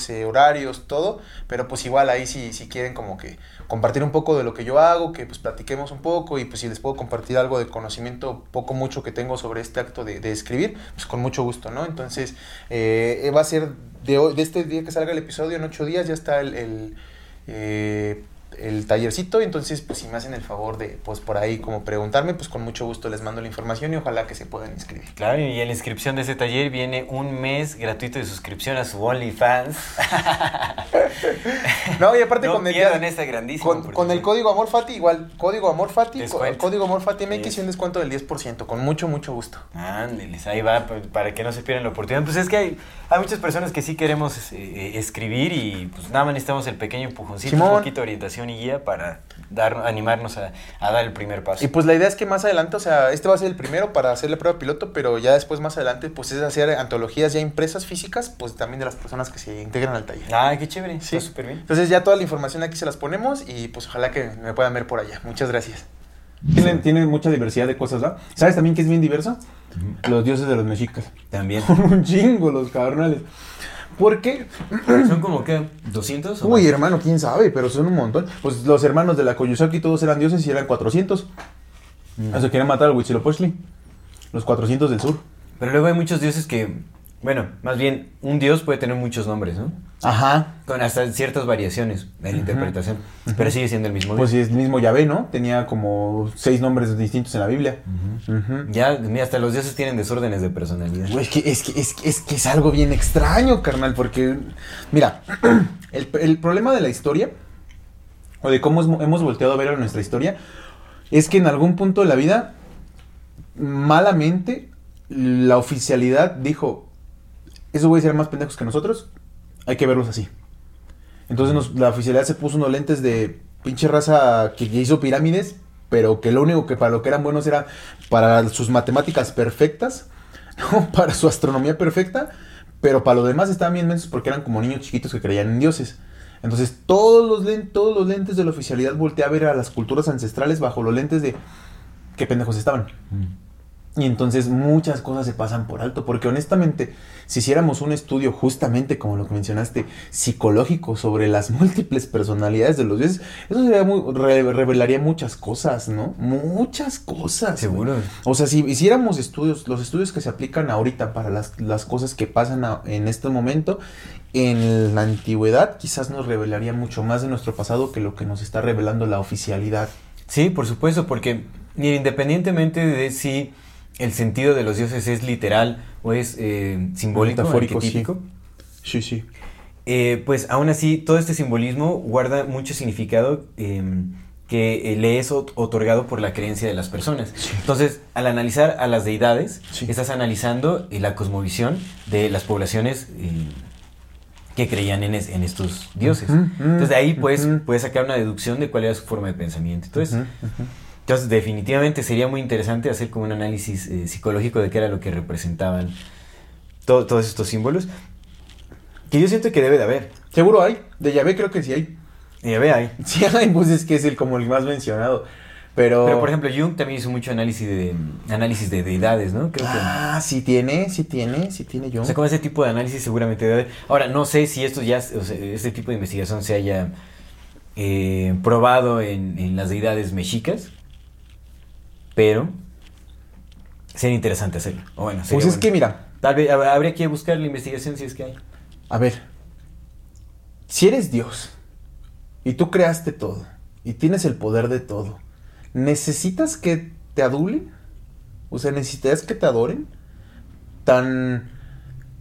eh, horarios, todo. Pero pues igual ahí si, si quieren como que compartir un poco de lo que yo hago, que pues platiquemos un poco y pues si les puedo compartir algo de conocimiento, poco mucho que tengo sobre este acto de, escribir, pues con mucho gusto, ¿no? Entonces eh, va a ser de, hoy, de este día que salga el episodio, en ocho días ya está el, el, eh, el tallercito, entonces pues si me hacen el favor de pues por ahí como preguntarme, pues con mucho gusto les mando la información y ojalá que se puedan inscribir. Claro, y en la inscripción de ese taller viene un mes gratuito de suscripción a su OnlyFans. No, y aparte no con el, esta grandísima con, con el código AmorFati, igual, código AmorFati, Descuento. código AmorFati MX Yes. y un descuento del 10%, con mucho, mucho gusto. Ándeles, ahí va, pa- para que no se pierdan la oportunidad. Pues es que hay, hay muchas personas que sí queremos eh, eh, escribir y pues nada más necesitamos el pequeño empujoncito, Simón. un poquito de orientación y guía para dar, animarnos a, a dar el primer paso. Y pues la idea es que más adelante, o sea, este va a ser el primero para hacer la prueba piloto, pero ya después más adelante, pues es hacer antologías ya impresas físicas, pues también de las personas que se integran al taller. Ah, qué chévere, Sí. está súper bien. Entonces ya toda la información aquí se las ponemos y pues ojalá que me puedan ver por allá. Muchas gracias. Tienen, tienen mucha diversidad de cosas, ¿verdad? ¿Sabes también que es bien diverso? Los dioses de los mexicas. También. un chingo los carnales. ¿Por qué? ¿Son como que 200 o Uy, hermano, quién sabe, pero son un montón. Pues los hermanos de la Koyusaki todos eran dioses y eran 400. Mm. O sea, querían matar al Huitzilopochtli. Los 400 del sur. Pero luego hay muchos dioses que, bueno, más bien, un dios puede tener muchos nombres, ¿no? Ajá. Con hasta ciertas variaciones en la interpretación, pero sigue siendo el mismo Pues dios. sí, es el mismo Yahvé, ¿no? Tenía como seis nombres distintos en la Biblia. Ya, mira, hasta los dioses tienen desórdenes de personalidad. Es que, es, que, es, que, es que es algo bien extraño, carnal, porque, mira, el, el problema de la historia, o de cómo hemos- hemos volteado a ver a nuestra historia, es que en algún punto de la vida, malamente, la oficialidad dijo, esos güeyes eran más pendejos que nosotros, hay que verlos así. Entonces la oficialidad se puso unos lentes de pinche raza que hizo pirámides, pero que lo único que para lo que eran buenos era para sus matemáticas perfectas, ¿no? para su astronomía perfecta, pero para lo demás estaban bien mensos porque eran como niños chiquitos que creían en dioses. Entonces todos los, len- todos los lentes de la oficialidad voltea a ver a las culturas ancestrales bajo los lentes de qué pendejos estaban. Y entonces muchas cosas se pasan por alto, porque honestamente, si hiciéramos un estudio justamente como lo que mencionaste, psicológico sobre las múltiples personalidades de los dioses, eso sería muy- re- revelaría muchas cosas, ¿no? Muchas cosas. Seguro. O sea, si hiciéramos estudios, los estudios que se aplican ahorita para las, las cosas que pasan a- en este momento, en la antigüedad quizás nos revelaría mucho más de nuestro pasado que lo que nos está revelando la oficialidad. Sí, por supuesto, porque independientemente de si el sentido de los dioses es literal o es eh, simbólico, Metafórico, arquetípico, Sí, sí. eh, pues aún así todo este simbolismo guarda mucho significado eh, que le es ot- otorgado por la creencia de las personas. Entonces, al analizar a las deidades, Sí. estás analizando eh, la cosmovisión de las poblaciones eh, que creían en, es- en estos dioses. Ujú, Entonces, de ahí puedes, ujú. puedes sacar una deducción de cuál era su forma de pensamiento. Entonces. Entonces, definitivamente sería muy interesante hacer como un análisis eh, psicológico de qué era lo que representaban to- todos estos símbolos. Que yo siento que debe de haber. Seguro hay. De Yahvé creo que sí hay. Y a ver, ahí. Sí hay, pues es que es el como el más mencionado. Pero... Pero por ejemplo, Jung también hizo mucho análisis de análisis de deidades, ¿no? Creo que. Ah, sí tiene, sí tiene, sí tiene yo. O sea, con ese tipo de análisis seguramente debe haber. Ahora, no sé si esto ya, o sea, este tipo de investigación se haya eh, probado en, en las deidades mexicas, pero sería interesante hacerlo. O bueno, sería pues es bueno. que mira, Tal vez hab- habría que buscar la investigación si es que hay. a ver, si eres Dios y tú creaste todo y tienes el poder de todo, ¿necesitas que te adulen? O sea, ¿necesitas que te adoren? Tan,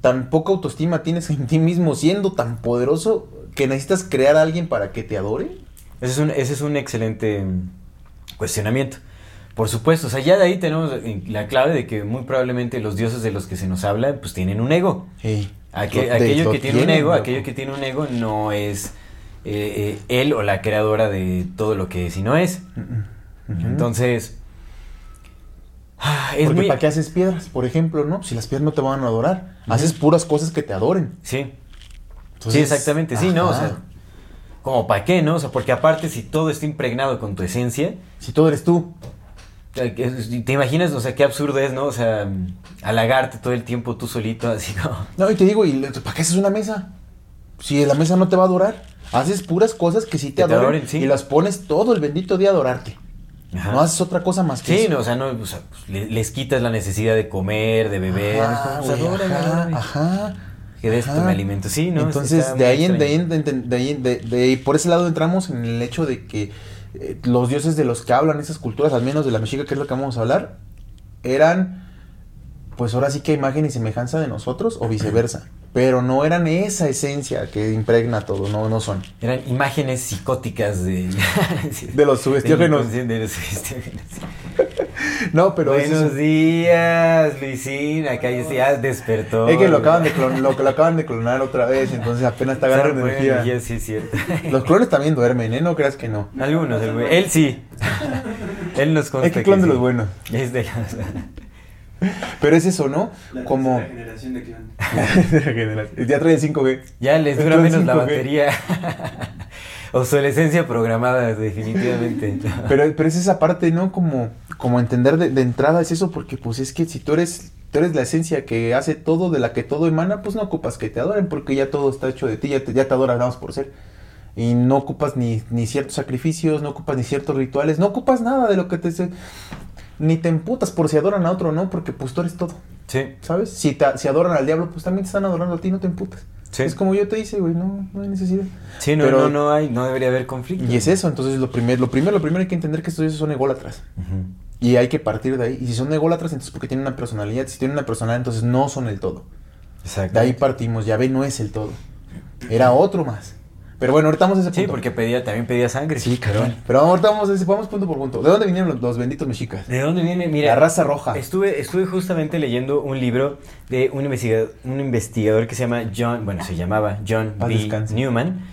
tan poca autoestima tienes en ti mismo siendo tan poderoso que necesitas crear a alguien para que te adore. Ese es un, ese es un excelente mm, cuestionamiento. Por supuesto, o sea, ya de ahí tenemos la clave de que muy probablemente los dioses de los que se nos habla, pues tienen un ego. Sí. Aque- Lo- de- aquello lo que tiene un ego, loco. aquello que tiene un ego no es eh, eh, él o la creadora de todo lo que es y no es. Entonces, ah, es Porque muy... ¿para qué haces piedras? Por ejemplo, ¿no? Si las piedras no te van a adorar. Haces puras cosas que te adoren. Sí, Entonces, sí, exactamente, sí, ¿no? O sea, como para qué, ¿no? O sea, porque aparte si todo está impregnado con tu esencia, Si todo eres tú. Te imaginas, o sea, qué absurdo es, ¿no? O sea, halagarte todo el tiempo tú solito, así como... No, y te digo, ¿y ¿para qué haces una mesa? Si la mesa no te va a adorar. Haces puras cosas que sí te Que te adoren. adoren, sí. Y las pones todo el bendito día a adorarte. Ajá. No haces otra cosa más que Sí, eso. no, o sea, no, o sea, pues, le- les quitas la necesidad de comer, de beber. Ajá, o sea, adórame, ajá, ajá. Que de esto me alimento. Sí, ¿no? Entonces, de ahí, en- de, ahí, en- de, de de- de ahí- por ese lado entramos en el hecho de que eh, los dioses de los que hablan esas culturas, al menos de la mexica, que es lo que vamos a hablar, eran, pues ahora sí que imagen y semejanza de nosotros o viceversa. Pero no eran esa esencia que impregna todo, no, no son. Eran imágenes psicóticas de... De los inconsciente, De los subestiógenos. No, pero es Buenos días, Luisín. Acá ya, despertó. Es que lo acaban de clonar, lo, lo acaban de clonar otra vez, entonces apenas está agarrando energía. energía, Sí, es cierto. Los clones también duermen, ¿eh? No creas que no. Algunos, el güey. Él sí. Él nos consta Es que clon de sí. los buenos. Es de los... Pero es eso, ¿no? La Como... generación de clon. ya trae el 5G. Ya les dura clon menos la 5G. batería. Obsolescencia programada, definitivamente. Pero, pero es esa parte, ¿no? Como, como entender de, entrada es eso, porque pues es que si tú eres, tú eres la esencia que hace todo, de la que todo emana, pues no ocupas que te adoren, porque ya todo está hecho de ti, ya te, ya te adoran por ser. Y no ocupas ni, ni ciertos sacrificios, no ocupas ni ciertos rituales, no ocupas nada de lo que te... Ni te emputas por si adoran a otro, ¿no? Porque pues tú eres todo, Sí. ¿sabes? Si, te, si adoran al diablo, pues también te están adorando a ti, no te emputas. Sí. Es como yo te hice, güey, no, no hay necesidad. Sí, no, Pero- no, no hay, no debería haber conflicto. Y es eso, entonces lo primero, lo primero, lo primero hay que entender que estos dioses son ególatras. Y hay que partir de ahí. Y si son ególatras, entonces porque tienen una personalidad. Si tienen una personalidad, entonces no son el todo. Exacto. De ahí partimos. Yahvé no es el todo. Era otro más. Pero bueno, ahorita vamos a ese punto. Sí, porque pedía, también pedía sangre. Sí, cabrón. Pero ahorita vamos a ese, vamos punto por punto. ¿De dónde vinieron los, los benditos mexicas? ¿De dónde viene? Mira, La raza roja. Estuve, estuve justamente leyendo un libro de un investigador, un investigador que se llama John, bueno, se llamaba John Paz B. descanse. Newman.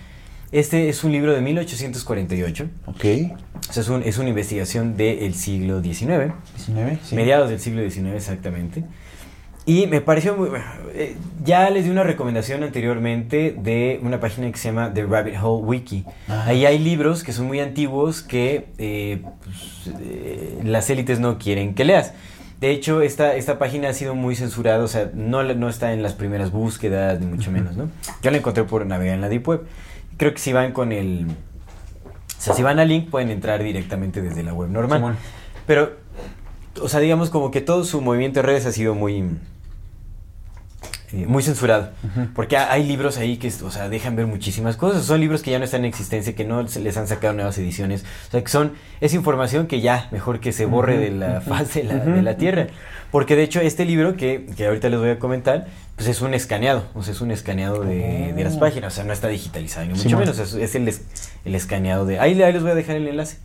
Este es un libro de 1848. Ok. O sea, es, un- es una investigación del siglo XIX. 19. Sí. mediados del siglo XIX exactamente. Y me pareció muy... eh, ya les di una recomendación anteriormente de una página que se llama The Rabbit Hole Wiki. Ah. Ahí hay libros que son muy antiguos que eh, pues, eh, las élites no quieren que leas. De hecho, esta, esta página ha sido muy censurada, o sea, no, no está en las primeras búsquedas, ni mucho menos, ¿no? Yo la encontré por navegar en la Deep Web. Creo que si van con el... O sea, si van al link pueden entrar directamente desde la web normal. Simón. Pero, o sea, digamos como que todo su movimiento de redes ha sido muy... eh, muy censurado. Porque ha- hay libros ahí que, o sea, dejan ver muchísimas cosas. Son libros que ya no están en existencia, que no se les han sacado nuevas ediciones. O sea, que son, es información que ya, mejor que se borre de la faz de la, de la. Tierra. Porque de hecho este libro que, que ahorita les voy a comentar, pues es un escaneado. O sea, es un escaneado de, de las Oh. páginas. O sea, no está digitalizado, ni mucho menos. Es, es el, es- el escaneado de... Ahí, ahí les voy a dejar el enlace.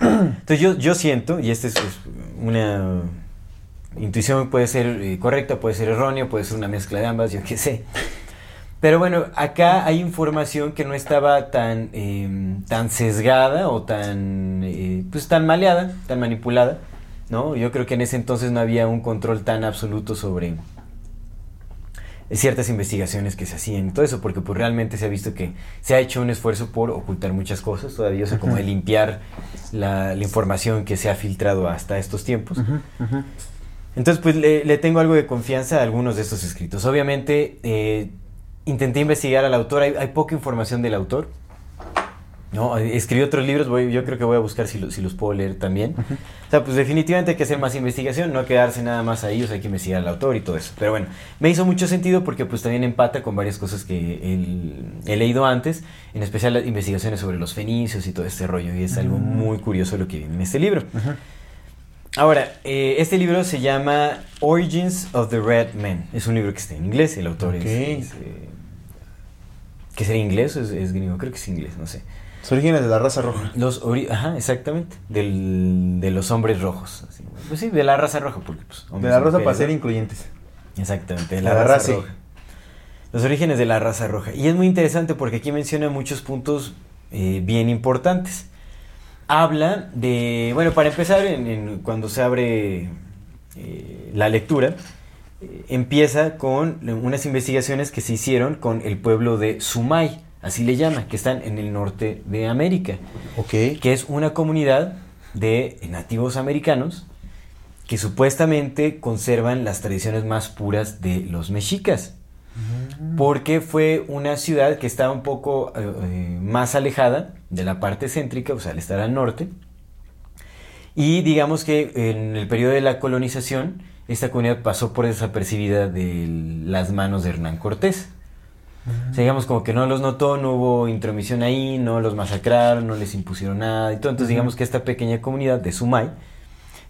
Entonces yo, yo siento, y esta es, es una intuición, puede ser eh, correcta, puede ser errónea, puede ser una mezcla de ambas, yo qué sé. Pero bueno, acá hay información que no estaba tan, eh, tan sesgada o tan, eh, pues tan maleada, tan manipulada, ¿no? Yo creo que en ese entonces no había un control tan absoluto sobre ciertas investigaciones que se hacían y todo eso, porque pues realmente se ha visto que se ha hecho un esfuerzo por ocultar muchas cosas todavía, o sea, como de limpiar la, la información que se ha filtrado hasta estos tiempos. Entonces, pues le, le tengo algo de confianza a algunos de estos escritos. Obviamente, eh, intenté investigar al autor, hay, hay poca información del autor. No, escribí otros libros, voy, yo creo que voy a buscar si, lo- si los puedo leer también. O sea, pues definitivamente hay que hacer más investigación, no quedarse nada más ahí, o sea, hay que investigar al autor y todo eso. Pero bueno, me hizo mucho sentido porque pues también empata con varias cosas que el- he leído antes, en especial las investigaciones sobre los fenicios y todo este rollo, y es algo muy curioso lo que viene en este libro. Ujú. Ahora, eh, este libro se llama Origins of the Red Men. Es un libro que está en inglés, el autor es- es, eh, ¿Que sería inglés o es, es gringo? Creo que es inglés, no sé. Los orígenes de la raza roja. Los ori- Ajá, exactamente. Del, de los hombres rojos. así. Pues sí, de la raza roja. Porque, pues, De la raza para ser incluyentes. Exactamente, de La la, raza raza. roja. Los orígenes de la raza roja. Y es muy interesante porque aquí menciona muchos puntos eh, bien importantes. Habla de, bueno, para empezar, en- en- cuando se abre eh, la lectura, eh, empieza con unas investigaciones que se hicieron con el pueblo de Sumay, así le llama, que están en el norte de América Ok. que es una comunidad de nativos americanos que supuestamente conservan las tradiciones más puras de los mexicas. Porque fue una ciudad que estaba un poco eh, más alejada de la parte céntrica, o sea, al estar al norte. Y digamos que en el periodo de la colonización, esta comunidad pasó por desapercibida de las manos de Hernán Cortés. O sea, digamos como que no los notó, no hubo intromisión ahí, no los masacraron, no les impusieron nada y todo. Entonces digamos que esta pequeña comunidad de Sumay,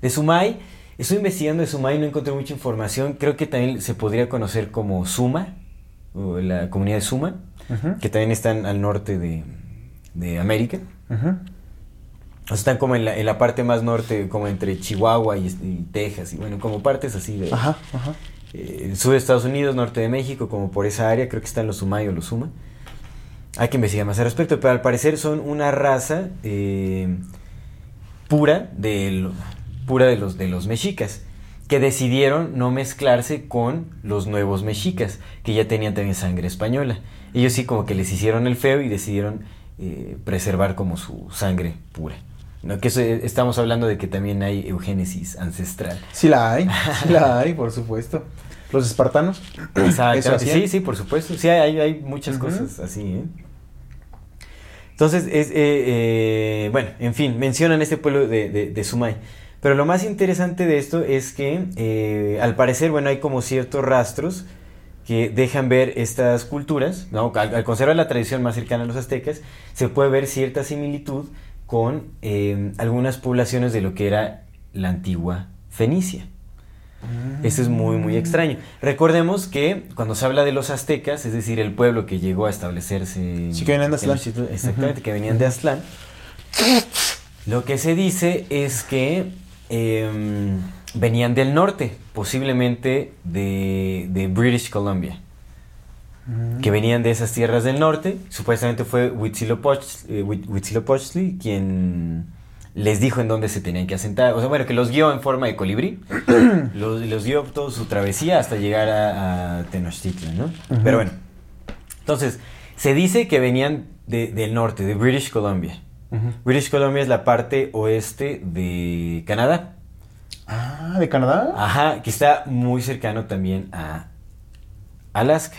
de Sumay, estoy investigando de Sumay, no encontré mucha información, creo que también se podría conocer como Suma, o la comunidad de Suma, que también están al norte de, de América. O sea, están como en la, en la parte más norte, como entre Chihuahua y, y Texas, y bueno, como partes así de... Ajá, ajá. eh, sur de Estados Unidos, norte de México, como por esa área, creo que están los Sumay o los Suma. Hay que investigar más al respecto, pero al parecer son una raza eh, pura, de, lo- pura de, los, de los mexicas, que decidieron no mezclarse con los nuevos mexicas, que ya tenían también sangre española. Ellos sí como que les hicieron el feo y decidieron eh, preservar como su sangre pura. ¿no? Que eso, eh, estamos hablando de que también hay eugénesis ancestral. Sí la hay, sí la hay, por supuesto. Los espartanos. Sí, sí, por supuesto. Sí, hay, hay muchas cosas así. ¿eh? Entonces, es, eh, eh, bueno, en fin, mencionan este pueblo de, de, de Sumay. Pero lo más interesante de esto es que, al parecer, bueno, hay como ciertos rastros que dejan ver estas culturas, ¿no? Al, al conservar la tradición más cercana a los aztecas, se puede ver cierta similitud con eh, algunas poblaciones de lo que era la antigua Fenicia. Eso es muy, muy extraño. Recordemos que cuando se habla de los aztecas, es decir, el pueblo que llegó a establecerse. Sí, que venían de Aztlán. Exactamente, que venían de Aztlán. Lo que se dice es que em, venían del norte, posiblemente de, de British Columbia. Que venían de esas tierras del norte. Supuestamente fue Huitzilopochtli, eh, Huit- Huitzilopochtli quien les dijo en dónde se tenían que asentar. O sea, bueno, que los guió en forma de colibrí. los, los guió toda su travesía hasta llegar a, a Tenochtitlan, ¿no? Pero bueno. Entonces, se dice que venían de- del norte, de British Columbia. British Columbia es la parte oeste de Canadá. Ah, ¿de Canadá? Ajá, que está muy cercano también a Alaska.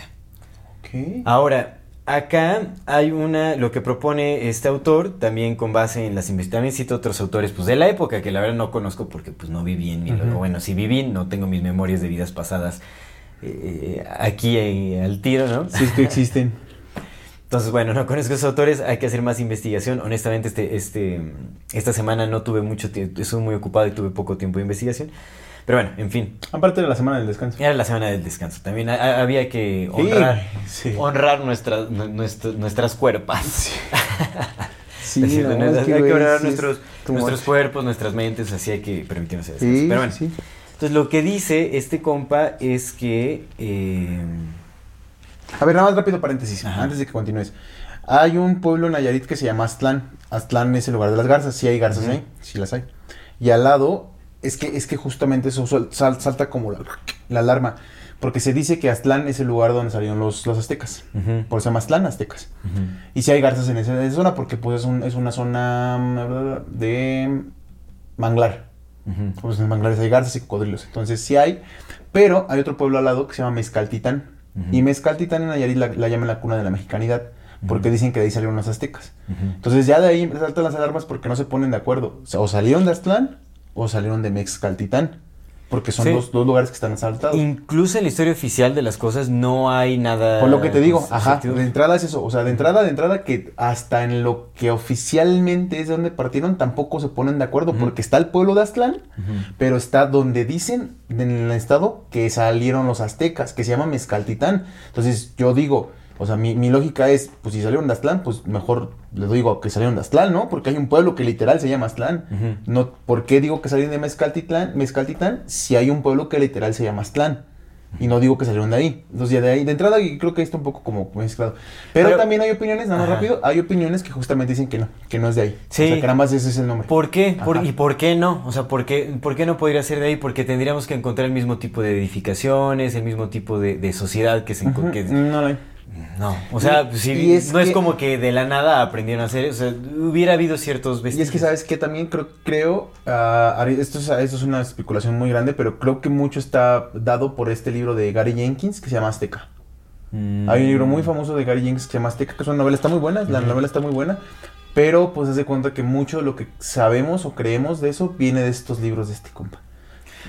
Ok. Ahora, acá hay una, lo que propone este autor, también con base en las investigaciones, cito otros autores, pues de la época, que la verdad no conozco porque pues no viví en mi, bueno, sí viví, no tengo mis memorias de vidas pasadas eh, aquí eh, al tiro, ¿no? Sí, es que existen. Entonces, bueno, no conozco esos autores, hay que hacer más investigación. Honestamente, este, este, esta semana no tuve mucho tiempo, estuve muy ocupado y tuve poco tiempo de investigación. Pero bueno, en fin, Aparte de la semana del descanso. era la semana del descanso. También ha- había que honrar, sí. honrar nuestras, nu- nuestras, nuestras cuerpas. Sí, Es decir, no, no, es hay que, que honrar sí es nuestros, nuestros cuerpos, nuestras mentes, así hay que permitirnos. Sí, Pero bueno, sí. entonces lo que dice este compa es que... eh, A ver, nada más rápido paréntesis, Ajá. antes de que continúes. Hay un pueblo en Nayarit que se llama Aztlán. Aztlán es el lugar de las garzas, sí hay garzas ahí, sí las hay. Y al lado, es que, es que justamente eso sal- salta como la, la alarma. Porque se dice que Aztlán es el lugar donde salieron los, los aztecas. Por eso se llama Aztlán, aztecas. Y sí hay garzas en esa, en esa zona porque pues es, un- es una zona de manglar. Ujú. Pues en manglares hay garzas y cocodrilos. Entonces sí hay. Pero hay otro pueblo al lado que se llama Mezcaltitán. Y Mezcaltitán en Nayarit la, la llaman la cuna de la mexicanidad. Porque dicen que de ahí salieron los aztecas. Entonces ya de ahí saltan las alarmas porque no se ponen de acuerdo. O, sea, o salieron de Aztlán o salieron de Mezcaltitán. Porque son Sí. dos, dos lugares que están asaltados. Incluso en la historia oficial de las cosas no hay nada... Por lo que te digo, ajá, de entrada es eso, o sea, de entrada, de entrada que hasta en lo que oficialmente es de donde partieron tampoco se ponen de acuerdo, porque está el pueblo de Aztlán, pero está donde dicen en el estado que salieron los aztecas, que se llama Mezcaltitán. Entonces yo digo, O sea, mi, mi lógica es, pues si salieron de Aztlán, pues mejor les digo que salieron de Aztlán, ¿no? Porque hay un pueblo que literal se llama Aztlán. No, ¿Por qué digo que salieron de Mezcaltitlán, Mezcaltitlán si hay un pueblo que literal se llama Aztlán? Y no digo que salieron de ahí. Entonces, ya de ahí, de entrada, creo que está un poco como mezclado. Pero, Pero- también hay opiniones, nada más Ajá. rápido, hay opiniones que justamente dicen que no, que no es de ahí. Sí. O sea, que nada más ese es el nombre. ¿Por qué? ¿Por-. ¿Y por qué no? O sea, ¿por qué, ¿por qué no podría ser de ahí? Porque tendríamos que encontrar el mismo tipo de edificaciones, el mismo tipo de, de sociedad que se... enco- Ujú, que- No, no hay. No, o sea, y es no es como que de la nada aprendieron a hacer, o sea, hubiera habido ciertos Y vestigios. es que, ¿sabes que También creo, creo ah, esto, es, esto es una especulación muy grande, pero creo que mucho está dado por este libro de Gary Jenkins que se llama Azteca. Mm. Hay un libro muy famoso de Gary Jenkins que se llama Azteca, que es una novela, está muy buena, la novela está muy buena, pero pues haz de cuenta que mucho de lo que sabemos o creemos de eso viene de estos libros de este compa.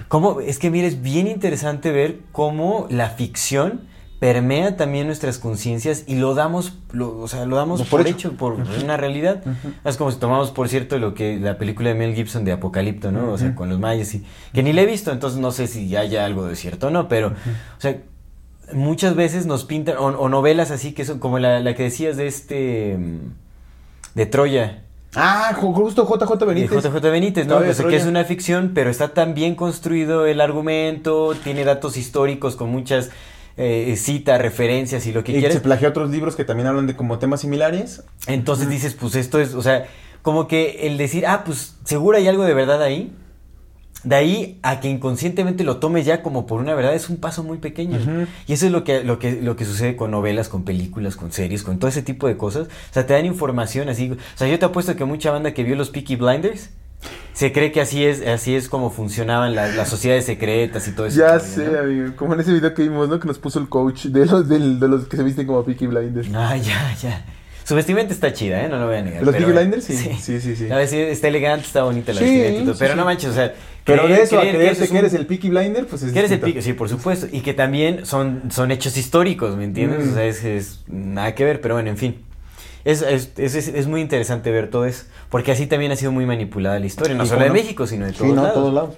¿Cómo? Es que mire, es bien interesante ver cómo la ficción permea también nuestras conciencias y lo damos, lo- o sea, lo damos por, por hecho, hecho. por una realidad. Es como si tomamos, por cierto, lo que la película de Mel Gibson de Apocalipto, ¿no? O sea, con los mayas y que ni la he visto, entonces no sé si haya algo de cierto o no, pero, o sea, muchas veces nos pintan o, o novelas así que son como la, la que decías de este mm, de Troya. Ah, ju- justo JJ Benítez. JJ Benítez, ¿no? O sea, que Troya. es una ficción, pero está tan bien construido el argumento, tiene datos históricos con muchas eh, citas, referencias y lo que Y se quieras. plagia otros libros que también hablan de como temas similares. Entonces dices, pues esto es, o sea, como que el decir, ah, pues seguro hay algo de verdad ahí. De ahí a que inconscientemente lo tomes ya como por una verdad es un paso muy pequeño. Y eso es lo que, lo, que, lo que sucede con novelas, con películas, con series, con todo ese tipo de cosas. O sea, te dan información así. O sea, yo te apuesto que mucha banda que vio los Peaky Blinders se cree que así es, así es como funcionaban las, las sociedades secretas y todo eso. Ya sé, amigo. Como en ese video que vimos, ¿no? Que nos puso el coach de los, del- de los que se visten como Peaky Blinders. Ah, ya, ya. Su vestimenta está chida, ¿eh? No lo voy a negar. ¿Los Peaky Blinders? Sí, sí, sí, sí. A ver, sí, está elegante, está bonita la Sí, vestimenta sí, Pero sí. no manches, o sea... Pero creer- de eso a creer que creerte eso es que un- eres el Peaky Blinder, pues es Que eres el pico, sí, por supuesto. Y que también son, son hechos históricos, ¿me entiendes? Mm. O sea, es, es nada que ver, pero bueno, en fin. Es, es, es, es- muy interesante ver todo eso. Porque así también ha sido muy manipulada la historia. No ¿Y solo de no? México, sino de Sí, todos no, lados. todos lados.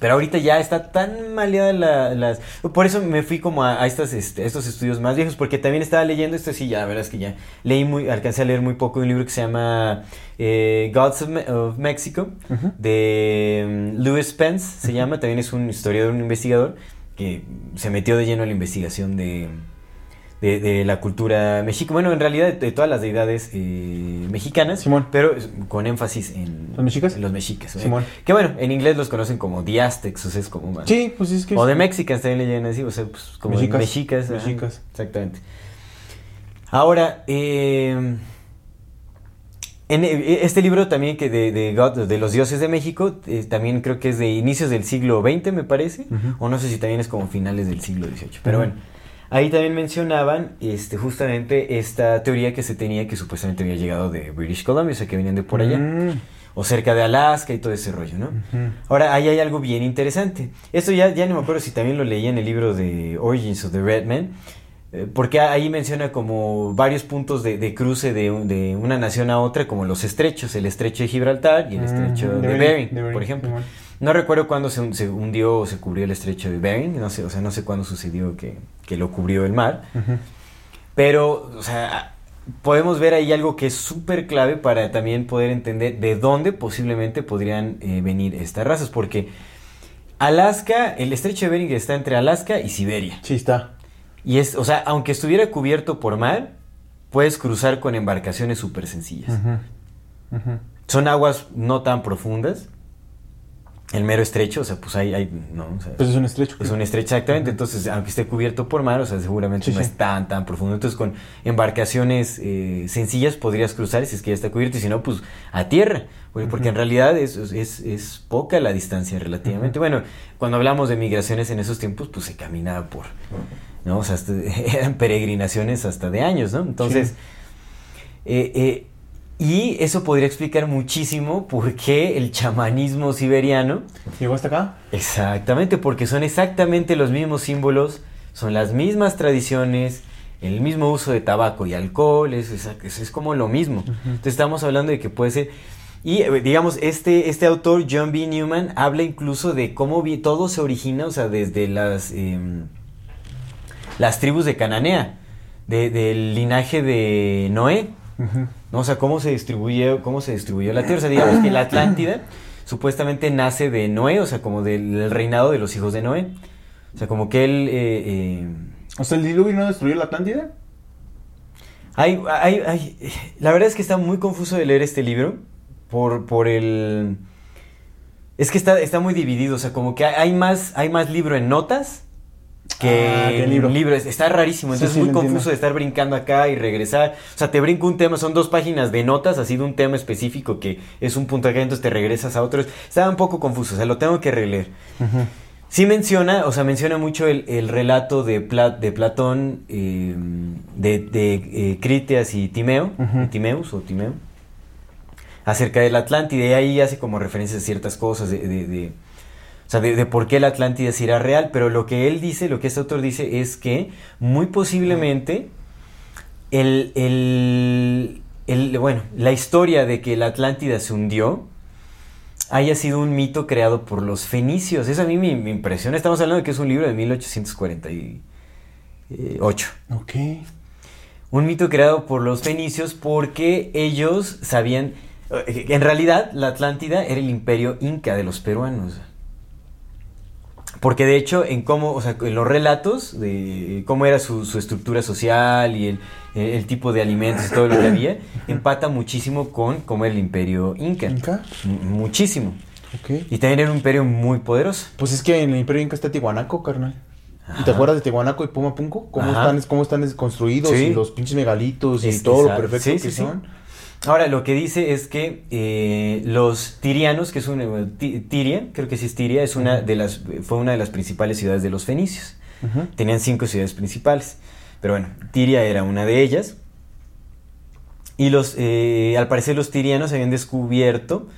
Pero ahorita ya está tan maleada la- las... Por eso me fui como a, a estas, este, estos estudios más viejos, porque también estaba leyendo esto, sí, ya, la verdad es que ya leí muy, alcancé a leer muy poco un libro que se llama eh, Gods of, Me- of Mexico, de mm, Louis Spence, se llama, también es un historiador, un investigador, que se metió de lleno a la investigación de, de, de la cultura mexica, bueno, en realidad de, todas las deidades eh, mexicanas, Simón. pero con énfasis en ¿Los mexicas? en los mexicas. ¿eh? Simón. Que bueno, en inglés los conocen como The Aztecs, o sea, es como más... Sí, pues es que... O de Mexicans también le llaman así, o sea, pues como Mexicas. mexicas. ajá, Mexicas. exactamente. Ahora, eh, en este libro también que de, de, God- de los dioses de México, eh, también creo que es de inicios del siglo XX, me parece, o no sé si también es como finales del siglo XVIII, pero bueno. Ahí también mencionaban este, justamente esta teoría que se tenía que supuestamente había llegado de British Columbia, o sea, que venían de por allá Mm. o cerca de Alaska y todo ese rollo, ¿no? Ahora, ahí hay algo bien interesante. Esto ya, ya no me acuerdo si también lo leí en el libro de Origins of the Red Man, eh, porque ahí menciona como varios puntos de, de cruce de, un- de una nación a otra, como los estrechos, el estrecho de Gibraltar y el estrecho Mm, de, de Bering, por ejemplo. No recuerdo cuándo se, se hundió o se cubrió el estrecho de Bering, no sé, o sea, no sé cuándo sucedió que, que lo cubrió el mar. Pero, o sea, podemos ver ahí algo que es súper clave para también poder entender de dónde posiblemente podrían eh, venir estas razas. Porque Alaska, el estrecho de Bering está entre Alaska y Siberia. Sí, está. Y es, o sea, aunque estuviera cubierto por mar, puedes cruzar con embarcaciones súper sencillas. Son aguas no tan profundas. El mero estrecho, o sea, pues hay, hay no, o sea, Pues es un estrecho. es un estrecho, exactamente. Entonces, aunque esté cubierto por mar, o sea, seguramente Sí, no sí. es tan, tan profundo. Entonces, con embarcaciones eh, sencillas podrías cruzar si es que ya está cubierto y si no, pues a tierra. Porque, porque en realidad es, es, es poca la distancia relativamente. Bueno, cuando hablamos de migraciones en esos tiempos, pues se caminaba por, ¿no? O sea, hasta- eran peregrinaciones hasta de años, ¿no? Entonces, Sí. eh, eh, y eso podría explicar muchísimo por qué el chamanismo siberiano ¿Llegó hasta acá? Exactamente, porque son exactamente los mismos símbolos, son las mismas tradiciones, el mismo uso de tabaco y alcohol, es, es, como lo mismo. Entonces estamos hablando de que puede ser... Y eh, digamos, este, este autor, John B. Newman, habla incluso de cómo todo se origina, o sea, desde las, em, las tribus de Cananea. de- del linaje de Noé. ¿No? O sea, cómo se distribuyó, cómo se distribuyó la tierra. O sea, digamos que la Atlántida supuestamente nace de Noé, o sea, como del, reinado de los hijos de Noé. O sea, como que él... eh, eh, O sea, el diluvio no destruyó la Atlántida. hay, hay, hay- la verdad es que está muy confuso de leer este libro por, por el... Es que está, está muy dividido, o sea, como que hay más, hay más libro en notas que, Ah, en libro. libro. Es- Está rarísimo, entonces sí, es muy confuso entiendo. de estar brincando acá y regresar. O sea, te brinco un tema, son dos páginas de notas, así de un tema específico que es un punto acá, entonces te regresas a otro. Está un poco confuso, o sea, lo tengo que releer. Sí menciona, o sea, menciona mucho el, el relato de, Pla- de Platón, eh, de, de, eh, Critias y Timeo, Ujú. Timeus o Timeo, acerca del Atlántida, y ahí hace como referencias a ciertas cosas, de, de- de- o sea, de, de por qué la Atlántida era real, pero lo que él dice, lo que este autor dice, es que muy posiblemente el, el- el- bueno, la historia de que la Atlántida se hundió, haya sido un mito creado por los fenicios. Eso a mí me, me impresiona. Estamos hablando de que es un libro de 1848. Ok. Un mito creado por los fenicios porque ellos sabían... eh, En realidad, la Atlántida era el imperio inca de los peruanos. Porque de hecho, en cómo, o sea, en los relatos de cómo era su, su estructura social y el, el tipo de alimentos y todo lo que había, empata muchísimo con cómo era el imperio inca. Muchísimo. Y también era un imperio muy poderoso. Pues es que en el Imperio Inca está Tihuanaco, carnal. ¿Y te acuerdas de Tihuanaco y Pumapunco? ¿Cómo Ajá. están, cómo están construidos Sí. y los pinches megalitos y Es- todo lo perfecto Sí, que sí. son? Ahora, lo que dice es que eh, los tirianos, que es una eh, Ti- Tiria, creo que sí es Tiria, es una de las, fue una de las principales ciudades de los fenicios. Tenían cinco ciudades principales. Pero bueno, Tiria era una de ellas. Y los, eh, al parecer los tirianos habían descubierto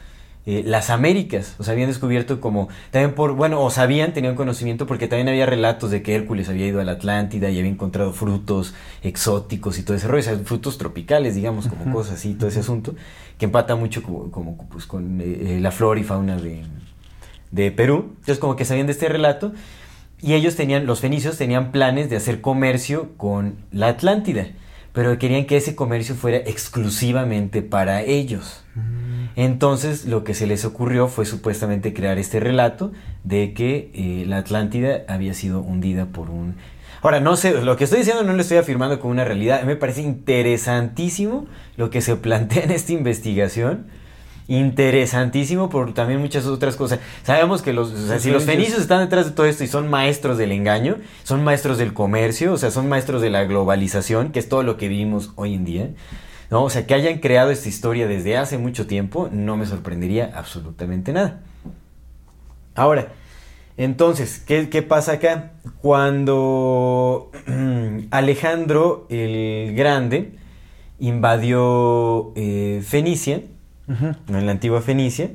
eh, las Américas. O sea, habían descubierto como, también por, bueno, o sabían, tenían conocimiento porque también había relatos de que Hércules había ido a la Atlántida y había encontrado frutos exóticos y todo ese rollo. O sea, frutos tropicales, digamos, como cosas así, todo ese asunto, que empata mucho como, como, pues, con eh, la flora y fauna de, de Perú. Entonces, como que sabían de este relato. Y ellos tenían, los fenicios tenían planes de hacer comercio con la Atlántida, pero querían que ese comercio fuera exclusivamente para ellos. Entonces lo que se les ocurrió fue supuestamente crear este relato de que eh, la Atlántida había sido hundida por un... Ahora, no sé, lo que estoy diciendo no lo estoy afirmando como una realidad, me parece interesantísimo lo que se plantea en esta investigación. Interesantísimo por también muchas otras cosas. Sabemos que los, o sea, si los fenicios. fenicios están detrás de todo esto y son maestros del engaño, son maestros del comercio, o sea, son maestros de la globalización, que es todo lo que vivimos hoy en día. ¿No? O sea, que hayan creado esta historia desde hace mucho tiempo, no me sorprendería absolutamente nada. Ahora, entonces, ¿qué, qué pasa acá? Cuando Alejandro el Grande invadió eh, Fenicia, en la antigua Fenicia,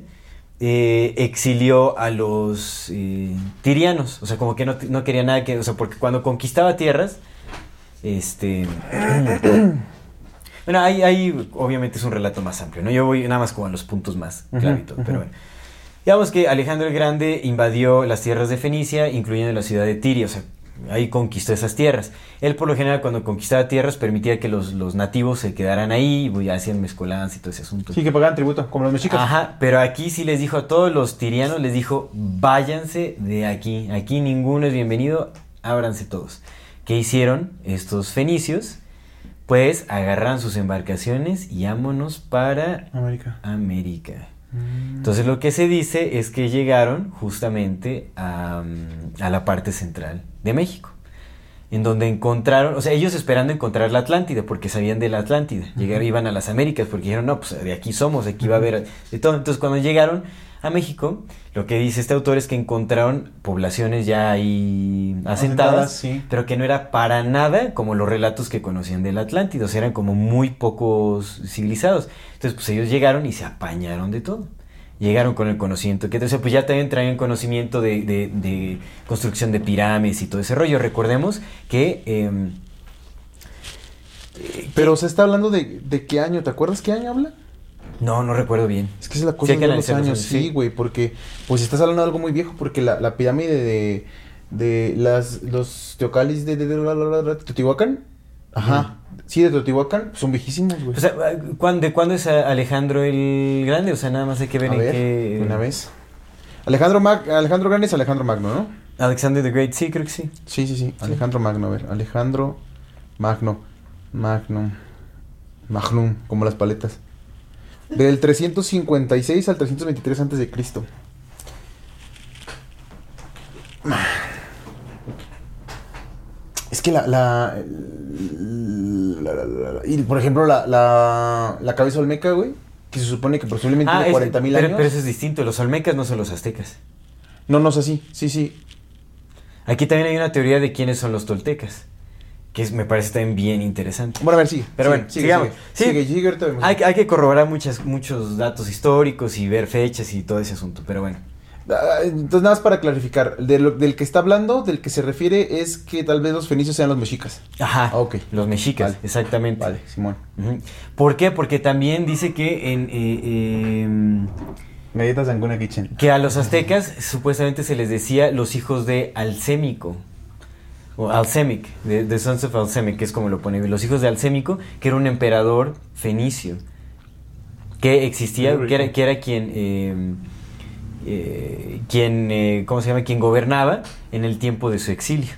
eh, exilió a los eh, tirianos, o sea, como que no, no quería nada que, o sea, porque cuando conquistaba tierras, este... Bueno, ahí, ahí obviamente es un relato más amplio, ¿no? Yo voy nada más como a los puntos más Ujú, clave y todo, ujú. pero bueno. Digamos que Alejandro el Grande invadió las tierras de Fenicia, incluyendo la ciudad de Tiria, o sea, ahí conquistó esas tierras. Él por lo general cuando conquistaba tierras permitía que los, los nativos se quedaran ahí, y hacían mezcolanza y todo ese asunto. Sí, que pagaban tributo, como los mexicas. Ajá, pero aquí sí les dijo a todos los tirianos, les dijo, váyanse de aquí, aquí ninguno es bienvenido, ábranse todos. ¿Qué hicieron estos fenicios? Pues agarran sus embarcaciones y vámonos para América. América. Entonces lo que se dice es que llegaron justamente a, mm, a la parte central de México, en donde encontraron, o sea, ellos esperando encontrar la Atlántida, porque sabían de la Atlántida, llegaron, iban a las Américas, porque dijeron, no, pues de aquí somos, de aquí va a haber de todo. Entonces cuando llegaron a México, lo que dice este autor es que encontraron poblaciones ya ahí asentadas, sí. pero que no era para nada como los relatos que conocían del Atlántido, o sea, eran como muy pocos civilizados. Entonces, pues ellos llegaron y se apañaron de todo. Llegaron con el conocimiento que, o sea, pues ya también traían conocimiento de, de- de construcción de pirámides y todo ese rollo. Recordemos que... em, Pero se está hablando de, de qué año, ¿te acuerdas qué año habla? no, no recuerdo bien. Es que es la cosa que de los años, sí, sí. güey, porque pues estás hablando de algo muy viejo, porque la, la pirámide de, de las, los teocalis de- de Teotihuacán Ajá. Sí, de Teotihuacán, son viejísimos, güey. O sea, ¿cuán- ¿de cuándo es Alejandro el Grande? O sea, nada más hay que ver A en ver, qué... una vez. Alejandro, Mag Alejandro Grande es Alejandro Magno, ¿no? Alexander the Great, sí, creo que sí. Sí, sí, sí. Alejandro Magno, a ver. Alejandro Magno. Magnum. Magnum, como las paletas. Del 356 al 323 antes de Cristo. Es que la, la, la- la- y por ejemplo la, la, la cabeza olmeca, güey, que se supone que posiblemente tiene es- 40 mil años. pero eso es distinto, los olmecas no son los aztecas. No, no es así, sí, sí. Aquí también hay una teoría de quiénes son los toltecas, que me parece también bien interesante. Bueno, a ver, sigue. Pero sigue, bueno, sigue, sigamos. Sigue, Sí. sigue. Hay, hay que corroborar muchas, muchos datos históricos y ver fechas y todo ese asunto, pero bueno. Ah, Entonces, nada más para clarificar, de lo- del que está hablando, del que se refiere es que tal vez los fenicios sean los mexicas. Ajá, Ah, ok. los mexicas, Vale. exactamente. Vale, Simón. ¿Por qué? Porque también dice que en... eh, em, Galletas Anguna Kitchen. que a los aztecas supuestamente se les decía los hijos de Alcémico. O Alcemic, de, de Sons of Alcemic, que es como lo pone. Los hijos de Alcémico, que era un emperador fenicio. Que existía, que era, rico. que era quien. eh, eh, quien eh, ¿Cómo se llama? Quien gobernaba en el tiempo de su exilio.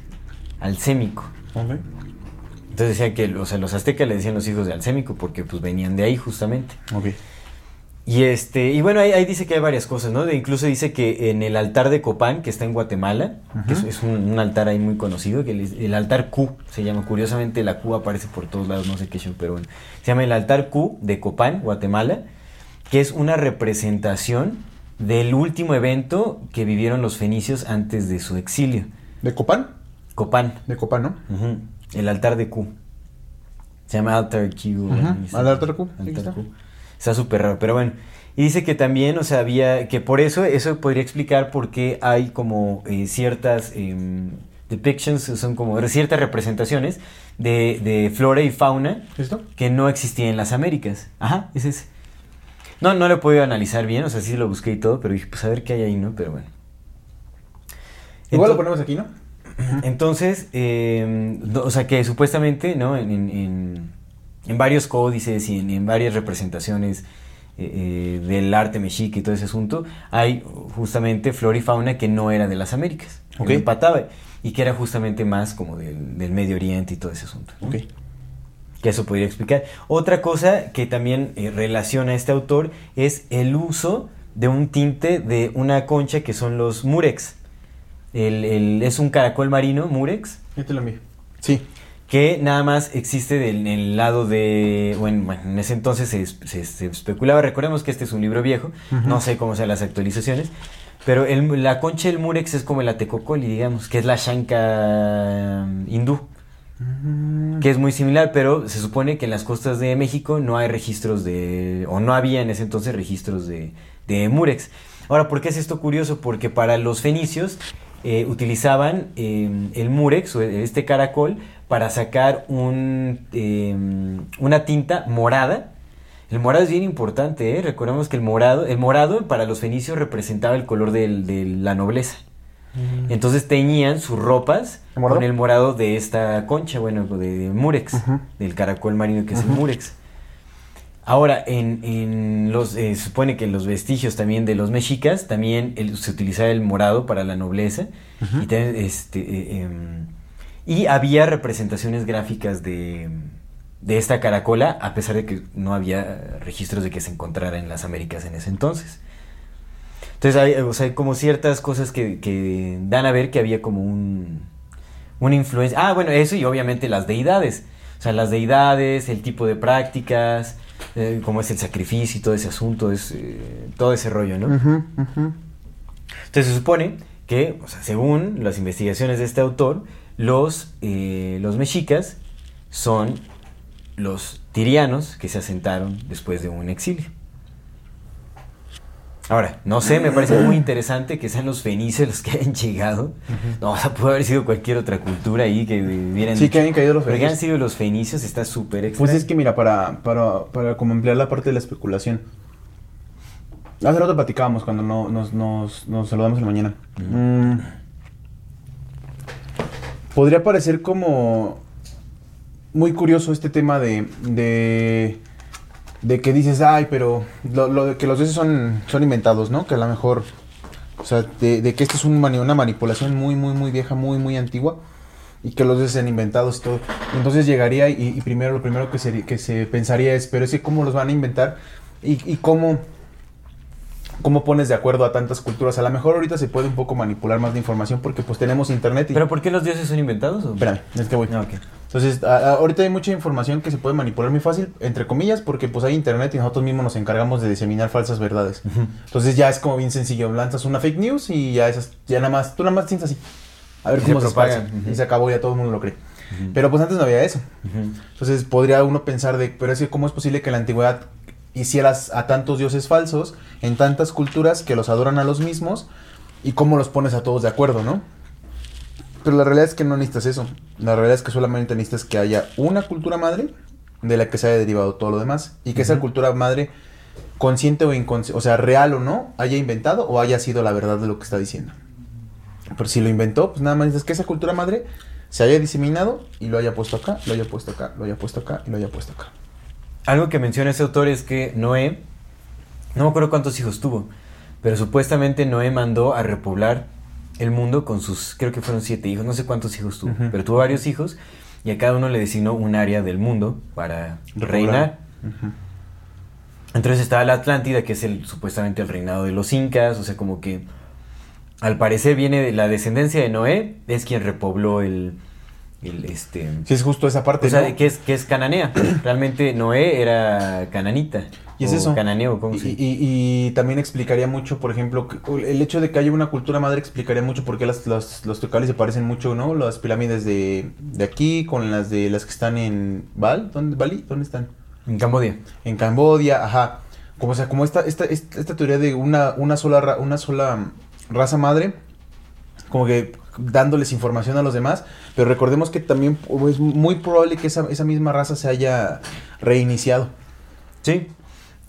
Alcémico. Entonces decían que o sea, los aztecas le decían los hijos de Alcémico porque pues venían de ahí justamente. Y este, y bueno, ahí, ahí dice que hay varias cosas, ¿no? De, incluso dice que en el altar de Copán, que está en Guatemala, que es, es un, un altar ahí muy conocido, que el, el altar Q se llama, curiosamente la Q aparece por todos lados, no sé qué show, pero bueno. Se llama el altar Q de Copán, Guatemala, que es una representación del último evento que vivieron los fenicios antes de su exilio. ¿De Copán? Copán, De Copán, ¿no? ujú, el altar de Q. Se llama altar Q. Al altar Q, Altar. Q. Está súper raro, pero bueno. Y dice que también, o sea, había, que por eso, eso podría explicar por qué hay como eh, ciertas em, depictions, son como ciertas representaciones de, de flora y fauna ¿Esto? que no existía en las Américas. Ajá, es ese. No, no lo he podido analizar bien, o sea, sí lo busqué y todo, pero dije, pues a ver qué hay ahí, ¿no? Pero bueno. Igual lo ponemos aquí, ¿no? entonces, eh, o sea que supuestamente, ¿no? En, en- varios códices y en, en varias representaciones eh, eh, del arte mexica y todo ese asunto, hay justamente flora y fauna que no era de las Américas, que empataba, y que era justamente más como del, del Medio Oriente y todo ese asunto. Que eso podría explicar. Otra cosa que también eh, relaciona a este autor es el uso de un tinte de una concha que son los murex. El- el- es un caracol marino, murex, Ya te lo envío. Sí. que nada más existe del, en el lado de... Bueno, bueno, en ese entonces se, es- se- se especulaba, recordemos que este es un libro viejo, no sé cómo sean las actualizaciones, pero el- la concha del murex es como el atecocoli, digamos, que es la shanka mm, hindú que es muy similar, pero se supone que en las costas de México no hay registros de, o no había en ese entonces registros de, de murex. Ahora, ¿por qué es esto curioso? Porque para los fenicios eh, utilizaban eh, el murex, o este caracol, para sacar un, eh, una tinta morada. El morado es bien importante, recordemos que el morado, el morado para los fenicios representaba el color de la nobleza. Entonces teñían sus ropas con el morado de esta concha, bueno, de, de murex, del caracol marino que es el murex. Ahora, en, en los, eh, se supone que en los vestigios también de los mexicas, también el- se utilizaba el morado para la nobleza. y, también, este, eh, em, y había representaciones gráficas de, de esta caracola, a pesar de que no había registros de que se encontrara en las Américas en ese entonces. Entonces hay, o sea, hay como ciertas cosas que, que dan a ver que había como un, una influencia. Ah, bueno, eso y obviamente las deidades. O sea, las deidades, el tipo de prácticas, eh, cómo es el sacrificio y todo ese asunto, es, eh, todo ese rollo, ¿no? Entonces se supone que, o sea, según las investigaciones de este autor, los, eh, los mexicas son los tirianos que se asentaron después de un exilio. Ahora, no sé, me parece muy interesante que sean los fenicios los que hayan llegado. No, o sea, pudo haber sido cualquier otra cultura ahí que hubieran Sí, dicho. que hayan caído los Pero que fenicios. hayan sido los fenicios está súper extraño. Pues es que mira, para, para, para como emplear la parte de la especulación. Hace rato platicábamos cuando no, nos, nos, nos saludamos en la mañana. Mm. Podría parecer como muy curioso este tema de, de, de que dices, ay, pero lo, lo de que los dioses son, son inventados, ¿no? Que a lo mejor, o sea, de, de que esto es un una manipulación muy, muy, muy vieja, muy, muy antigua y que los dioses sean inventados y todo. Entonces llegaría y, y primero lo primero que se, que se pensaría es, pero es que cómo los van a inventar y, y cómo, cómo pones de acuerdo a tantas culturas. A lo mejor ahorita se puede un poco manipular más de información porque pues tenemos internet y... ¿Pero por qué los dioses son inventados? o? Espérame, es que voy. Ah, ok. Entonces, a- a- ahorita hay mucha información que se puede manipular muy fácil, entre comillas, porque pues hay internet y nosotros mismos nos encargamos de diseminar falsas verdades. Entonces ya es como bien sencillo, lanzas una fake news y ya esas, ya nada más, tú nada más tienes así. A ver Y cómo se se. Y se acabó, ya todo el mundo lo cree. Pero pues antes no había eso. Entonces podría uno pensar de, pero es que cómo es posible que en la antigüedad hicieras a tantos dioses falsos en tantas culturas que los adoran a los mismos y cómo los pones a todos de acuerdo, ¿no? Pero la realidad es que no necesitas eso. La realidad es que solamente necesitas que haya una cultura madre de la que se haya derivado todo lo demás y que esa cultura madre consciente o inconsciente, o sea, real o no, haya inventado o haya sido la verdad de lo que está diciendo. Pero si lo inventó, pues nada más necesitas que esa cultura madre se haya diseminado y lo haya puesto acá, lo haya puesto acá, lo haya puesto acá y lo haya puesto acá. Algo que menciona ese autor es que Noé, no me acuerdo cuántos hijos tuvo, pero supuestamente Noé mandó a repoblar el mundo con sus, creo que fueron siete hijos, no sé cuántos hijos tuvo, pero tuvo varios hijos y a cada uno le designó un área del mundo para Repoblar. reinar. Entonces estaba la Atlántida, que es el supuestamente el reinado de los incas, o sea, como que al parecer viene de la descendencia de Noé, es quien repobló el, el este, Sí, es justo esa parte, o sea, ¿no? que es, que es cananea. Realmente Noé era cananita. Y es o eso. Cananeo, ¿cómo Y, se y- y también explicaría mucho, por ejemplo, el hecho de que haya una cultura madre explicaría mucho por qué las, las- los tecales se parecen mucho, ¿no? Las pirámides de, de aquí con las de las que están en Bal, ¿dónde, Bali? ¿Dónde están? En Cambodia. En Cambodia, ajá. Como, o sea, como esta, esta, esta, esta teoría de una, una, sola, ra- una sola raza madre, como que dándoles información a los demás, pero recordemos que también es muy probable que esa, esa misma raza se haya reiniciado. Sí.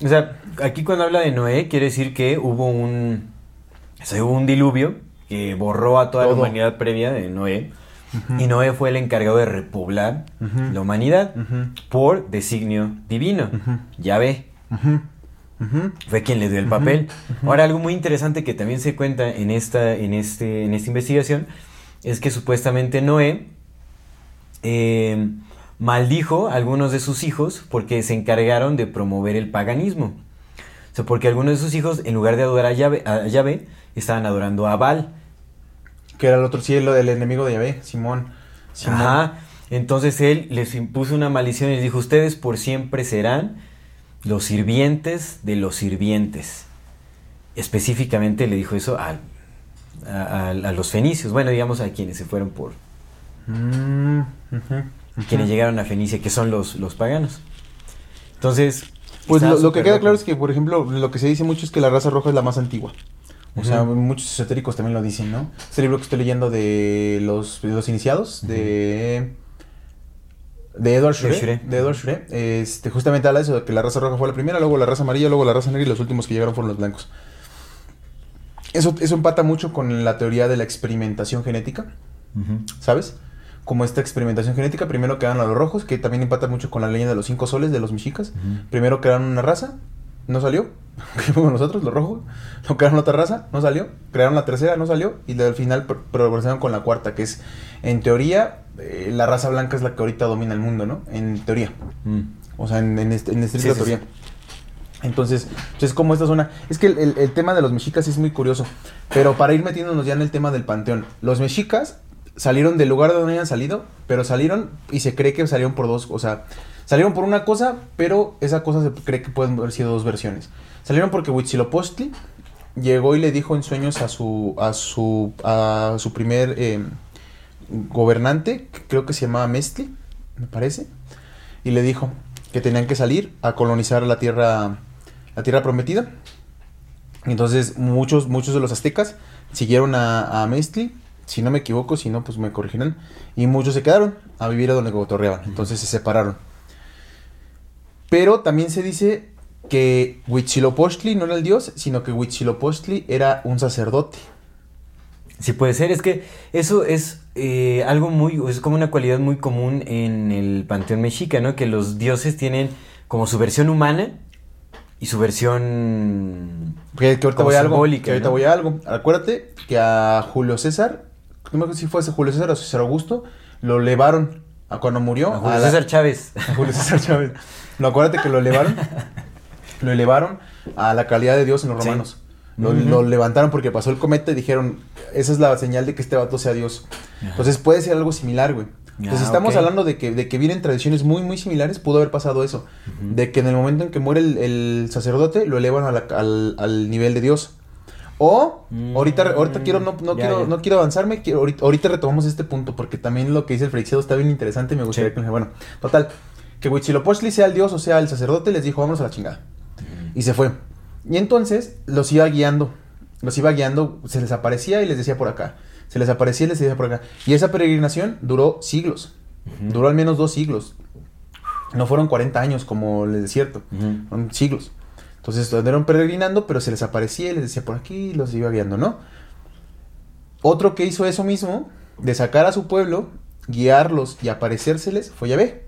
O sea, aquí cuando habla de Noé, quiere decir que hubo un. o sea, hubo un diluvio que borró a toda la humanidad previa de Noé. Y Noé fue el encargado de repoblar la humanidad por designio divino. Ujú. Yahvé. Fue quien le dio el papel. Ahora, algo muy interesante que también se cuenta en esta, en este, en esta investigación es que supuestamente Noé eh, maldijo a algunos de sus hijos porque se encargaron de promover el paganismo. O sea, porque algunos de sus hijos, en lugar de adorar a Yahvé, a Yahvé, estaban adorando a Baal. Que era el otro cielo del enemigo de Yahvé, Simón. Simón. Ajá. Entonces él les impuso una maldición y les dijo, ustedes por siempre serán los sirvientes de los sirvientes. Específicamente le dijo eso a, a- a- a los fenicios, bueno, digamos a quienes se fueron por, Mm, quienes llegaron a Fenicia, que son los, los paganos. Entonces... Pues lo, lo que queda loco. claro es que, por ejemplo, lo que se dice mucho es que la raza roja es la más antigua. O sea, muchos esotéricos también lo dicen, ¿no? Este libro que estoy leyendo de los, de los iniciados, de... De Edward De de Edward Schrey, este, justamente habla de eso, de que la raza roja fue la primera, luego la raza amarilla, luego la raza negra y los últimos que llegaron fueron los blancos. Eso, eso empata mucho con la teoría de la experimentación genética. ¿sabes? Como esta experimentación genética, primero quedaron a los rojos, que también empata mucho con la leyenda de los cinco soles de los mexicas. Primero crearon una raza, no salió, que fuimos nosotros, los rojos. Luego crearon otra raza, no salió. Crearon la tercera, no salió. Y al final pro- progresaron con la cuarta, que es, en teoría, eh, la raza blanca es la que ahorita domina el mundo, ¿no? En teoría. Mm. O sea, en, en, este- en estricta Sí, sí, teoría. Entonces, es como esta zona. Es que el, el- el tema de los mexicas es muy curioso. Pero para ir metiéndonos ya en el tema del panteón, los mexicas salieron del lugar de donde habían salido, pero salieron y se cree que salieron por dos. O sea, salieron por una cosa, pero esa cosa se cree que pueden haber sido dos versiones. Salieron porque Huitzilopochtli llegó y le dijo en sueños a su a su a su primer eh, gobernante, que creo que se llamaba Mestli, me parece, y le dijo que tenían que salir a colonizar la tierra la tierra prometida. Entonces muchos muchos de los aztecas siguieron a, a Mestli, si no me equivoco, si no pues me corregirán, y muchos se quedaron a vivir a donde cotorreaban, entonces se separaron. Pero también se dice que Huitzilopochtli no era el dios, sino que Huitzilopochtli era un sacerdote. Sí puede ser, es que eso es eh, algo muy, es como una cualidad muy común en el panteón mexica, ¿no? Que los dioses tienen como su versión humana y su versión... Que, que ahorita voy a algo. Que ahorita ¿no? voy a algo. Acuérdate que a Julio César, no me acuerdo si fue ese Julio César o César Augusto, lo elevaron a cuando murió. a Julio a la- César Chávez. a Julio César Chávez. No, acuérdate que lo elevaron. lo elevaron a la calidad de Dios en los Sí. romanos. Lo, levantaron porque pasó el cometa y dijeron, esa es la señal de que este vato sea Dios. Entonces puede ser algo similar, güey. Entonces Ah, estamos hablando de que, de que vienen tradiciones muy, muy similares. Pudo haber pasado eso. De que en el momento en que muere el, el sacerdote, lo elevan a la- al, al nivel de Dios. O, Mm, ahorita, ahorita quiero, no, no ya, quiero, ya. no quiero avanzarme, quiero, ahorita, ahorita retomamos este punto, porque también lo que dice el Freixedo está bien interesante y me gustaría Sí. que... Bueno, total, que Huitzilopochtli sea el dios o sea el sacerdote, les dijo, vámonos a la chingada. Y se fue. Y entonces los iba guiando, los iba guiando, se les aparecía y les decía por acá. Se les aparecía y les decía por acá. Y esa peregrinación duró siglos. Duró al menos dos siglos. No fueron 40 años como el desierto. Ujú. Fueron siglos. Entonces anduvieron peregrinando, pero se les aparecía y les decía por aquí y los iba guiando, ¿no? Otro que hizo eso mismo, de sacar a su pueblo, guiarlos y aparecérseles, fue Yahvé.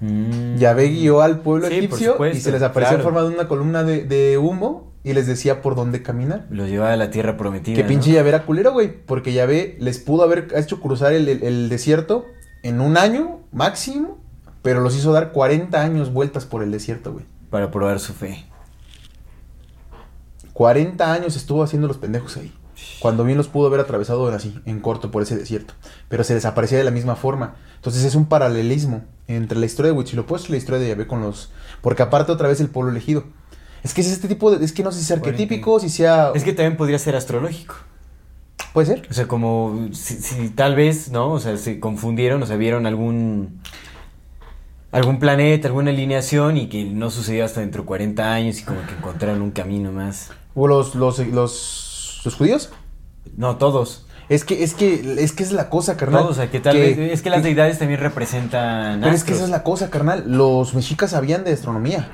Mm. Yahvé guió al pueblo Sí, egipcio supuesto, y se les apareció claro. en forma de una columna de, de humo y les decía por dónde caminar. Los llevaba a la tierra prometida. Que ¿no? pinche Yahvé era culero, güey. Porque Yahvé les pudo haber hecho cruzar el, el- el desierto en un año máximo, pero los hizo dar 40 años vueltas por el desierto, güey. Para probar su fe. 40 años estuvo haciendo los pendejos ahí. Cuando bien los pudo haber atravesado así, en corto, por ese desierto. Pero se les aparecía de la misma forma. Entonces es un paralelismo entre la historia de Huitzilopochtli y la historia de Yahvé con los... Porque aparte otra vez el pueblo elegido. Es que es este tipo de... Es que no sé si es arquetípico, si sea... Es que también podría ser astrológico. Puede ser. O sea, como si, si tal vez, ¿no? O sea, se confundieron, o sea, vieron algún algún planeta, alguna alineación y que no sucedió hasta dentro de 40 años y como que encontraron un camino más. O los, los, los, los judíos. No, todos. Es que, es que, es que es la cosa, carnal. Todos, o sea, que tal vez es que las deidades también representan Pero es que esa es la cosa, carnal. Los mexicas sabían de astronomía.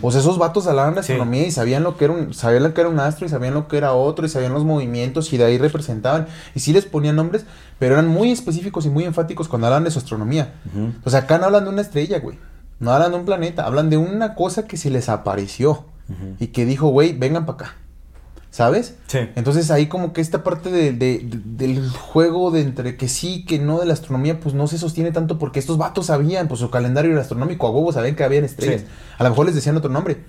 O sea, esos vatos hablaban de Sí. astronomía y sabían lo que era un, sabían lo que era un astro y sabían lo que era otro y sabían los movimientos y de ahí representaban. Y sí les ponían nombres, pero eran muy específicos y muy enfáticos cuando hablan de su astronomía. O sea, acá no hablan de una estrella, güey. No hablan de un planeta, hablan de una cosa que se les apareció y que dijo, güey, vengan para acá. ¿Sabes? Sí. Entonces ahí como que esta parte de- de- de- del juego de entre que sí, que no de la astronomía, pues no se sostiene tanto porque estos vatos sabían, pues su calendario era astronómico, a huevo sabían que habían estrellas. Sí. A lo mejor les decían otro nombre,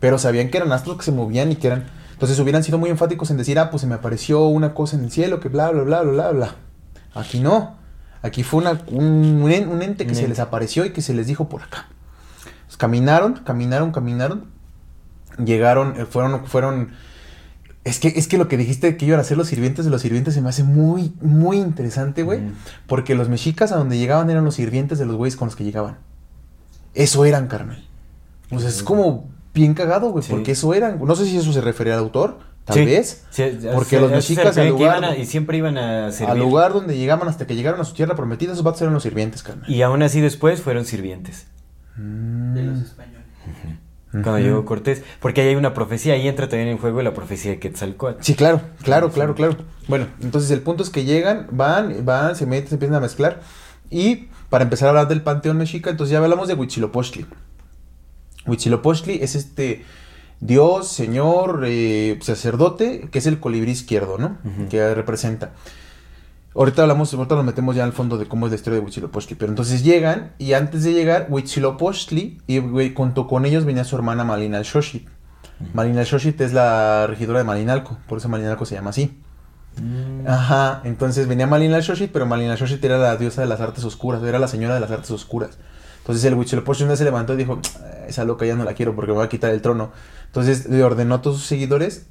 pero sabían que eran astros que se movían y que eran... Entonces hubieran sido muy enfáticos en decir, ah, pues se me apareció una cosa en el cielo, que bla, bla, bla, bla, bla, bla. Aquí no. Aquí fue una- un, un en- un ente que Un se les apareció y que se les dijo por acá. Caminaron, caminaron, caminaron. Llegaron, eh, fueron, fueron... Es que, es que lo que dijiste que iban a ser los sirvientes de los sirvientes se me hace muy, muy interesante, güey. Porque los mexicas a donde llegaban eran los sirvientes de los güeyes con los que llegaban. Eso eran, carnal. O sea, es como bien cagado, güey, Sí. porque eso eran. No sé si eso se refería al autor, tal Sí. vez. Sí, Porque los mexicas al lugar, iban a- ¿no? y siempre iban a servir. Al lugar donde llegaban hasta que llegaron a su tierra prometida, esos vatos eran los sirvientes, carnal. Y aún así después fueron sirvientes. De los españoles. Cuando llegó Cortés. Porque ahí hay una profecía, ahí entra también en juego la profecía de Quetzalcóatl. Sí, claro, claro, claro, claro. Bueno, entonces el punto es que llegan, van, van, se meten, se empiezan a mezclar. Y para empezar a hablar del panteón mexica, entonces ya hablamos de Huitzilopochtli. Huitzilopochtli es este dios, señor, eh, sacerdote, que es el colibrí izquierdo, ¿no? Que representa. Ahorita hablamos, ahorita nos metemos ya al fondo de cómo es la historia de Huitzilopochtli. Pero entonces llegan, y antes de llegar, Huitzilopochtli, y güey, junto con ellos venía su hermana Malina Xochitl. Malina Xochitl es la regidora de Malinalco, por eso Malinalco se llama así. Mm. Ajá, entonces venía Malina Xochitl, pero Malina Xochitl era la diosa de las artes oscuras, era la señora de las artes oscuras. Entonces el Huitzilopochtli un día se levantó y dijo, "Ah, esa loca ya no la quiero porque me va a quitar el trono. Entonces le ordenó a todos sus seguidores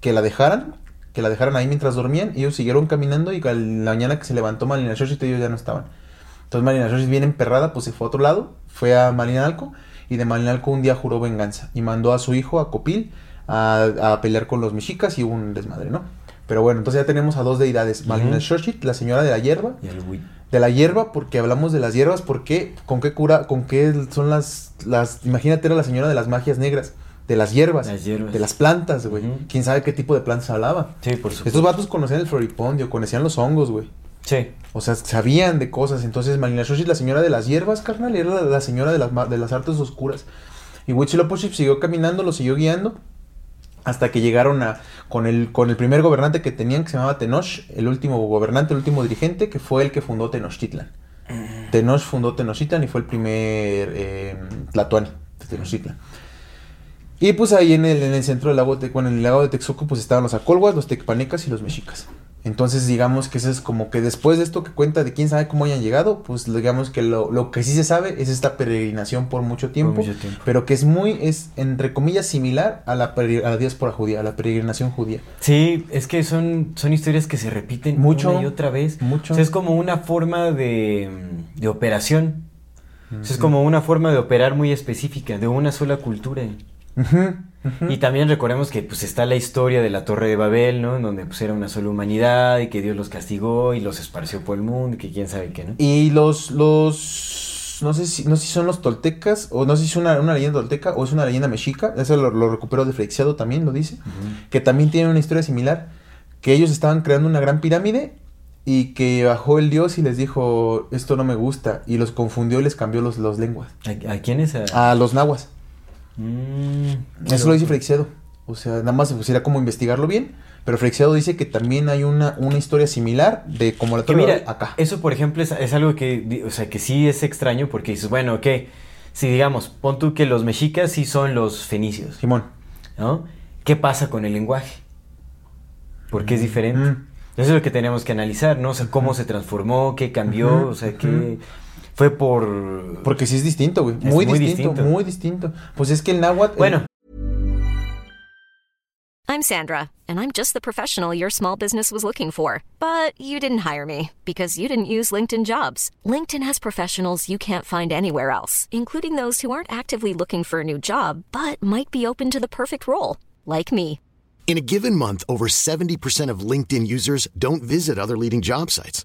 que la dejaran, que la dejaran ahí mientras dormían, y ellos siguieron caminando y la mañana que se levantó Malina Xochitl ellos ya no estaban. Entonces Malina Xochitl bien emperrada, pues se fue a otro lado, fue a Malinalco, y de Malinalco un día juró venganza, y mandó a su hijo, a Copil, a, a pelear con los mexicas y hubo un desmadre, ¿no? Pero bueno, entonces ya tenemos a dos deidades, Malina. Xochitl, la señora de la hierba, Y el de la hierba, porque hablamos de las hierbas, porque con qué cura, con qué son las, las, imagínate era la señora de las magias negras, de las hierbas, Las hierbas. de las plantas, güey. ¿Quién sabe qué tipo de plantas hablaba? Sí, por supuesto. Estos vatos conocían el floripondio, conocían los hongos, güey. Sí. O sea, sabían de cosas. Entonces, Malina Xochitl, la señora de las hierbas, carnal, era la, la señora de las, de las artes oscuras. Y Huitzilopochtli siguió caminando, lo siguió guiando, hasta que llegaron a con el, con el primer gobernante que tenían, que se llamaba Tenoch, el último gobernante, el último dirigente, que fue el que fundó Tenochtitlan. Tenoch fundó Tenochtitlan y fue el primer eh, Tlatoani de Tenochtitlan. Y pues ahí en el, en el centro del lago, de, bueno, en el lago de Texcoco, pues estaban los acolhuas, los tecpanecas y los mexicas. Entonces, digamos que eso es como que después de esto que cuenta de quién sabe cómo hayan llegado, pues digamos que lo, lo que sí se sabe es esta peregrinación por mucho tiempo, mucho tiempo. pero que es muy, es entre comillas similar a la, a la diáspora judía, a la peregrinación judía. Sí, es que son, son historias que se repiten Mucho, una y otra vez. mucho. O sea, es como una forma de, de operación. O sea, es como una forma de operar muy específica, de una sola cultura. Y también recordemos que pues está la historia de la Torre de Babel, ¿no? En donde pues era una sola humanidad y que Dios los castigó y los esparció por el mundo y que quién sabe qué, ¿no? Y los, los, no sé si, no sé si son los toltecas, o no sé si es una, una leyenda tolteca, o es una leyenda mexica, eso lo, lo recuperó de Flexiado también, lo dice, que también tienen una historia similar, que ellos estaban creando una gran pirámide, y que bajó el dios y les dijo, esto no me gusta, y los confundió y les cambió los, los lenguas, ¿A, a quiénes? A- a los nahuas, Mm, eso lo dice Flexiado, o sea, nada más pues, era como investigarlo bien, pero Flexiado dice que también hay una, una historia similar de como la mira, acá. eso por ejemplo es, es algo que, o sea, que sí es extraño porque dices, bueno, ok, si digamos, pon tú que los mexicas sí son los fenicios, Simón. ¿no? ¿Qué pasa con el lenguaje? ¿Por qué es diferente? Mm. Eso es lo que tenemos que analizar, ¿no? O sea, cómo se transformó, qué cambió, o sea, qué fue por... Porque sí es distinto, güey. Muy, muy distinto, distinto. muy distinto. Pues es que el náhuatl. Bueno, I'm Sandra, and I'm just the professional your small business was looking for. But you didn't hire me because you didn't use LinkedIn jobs. LinkedIn has professionals you can't find anywhere else, including those who aren't actively looking for a new job but might be open to the perfect role, like me. In a given month, over 70% of LinkedIn users don't visit other leading job sites.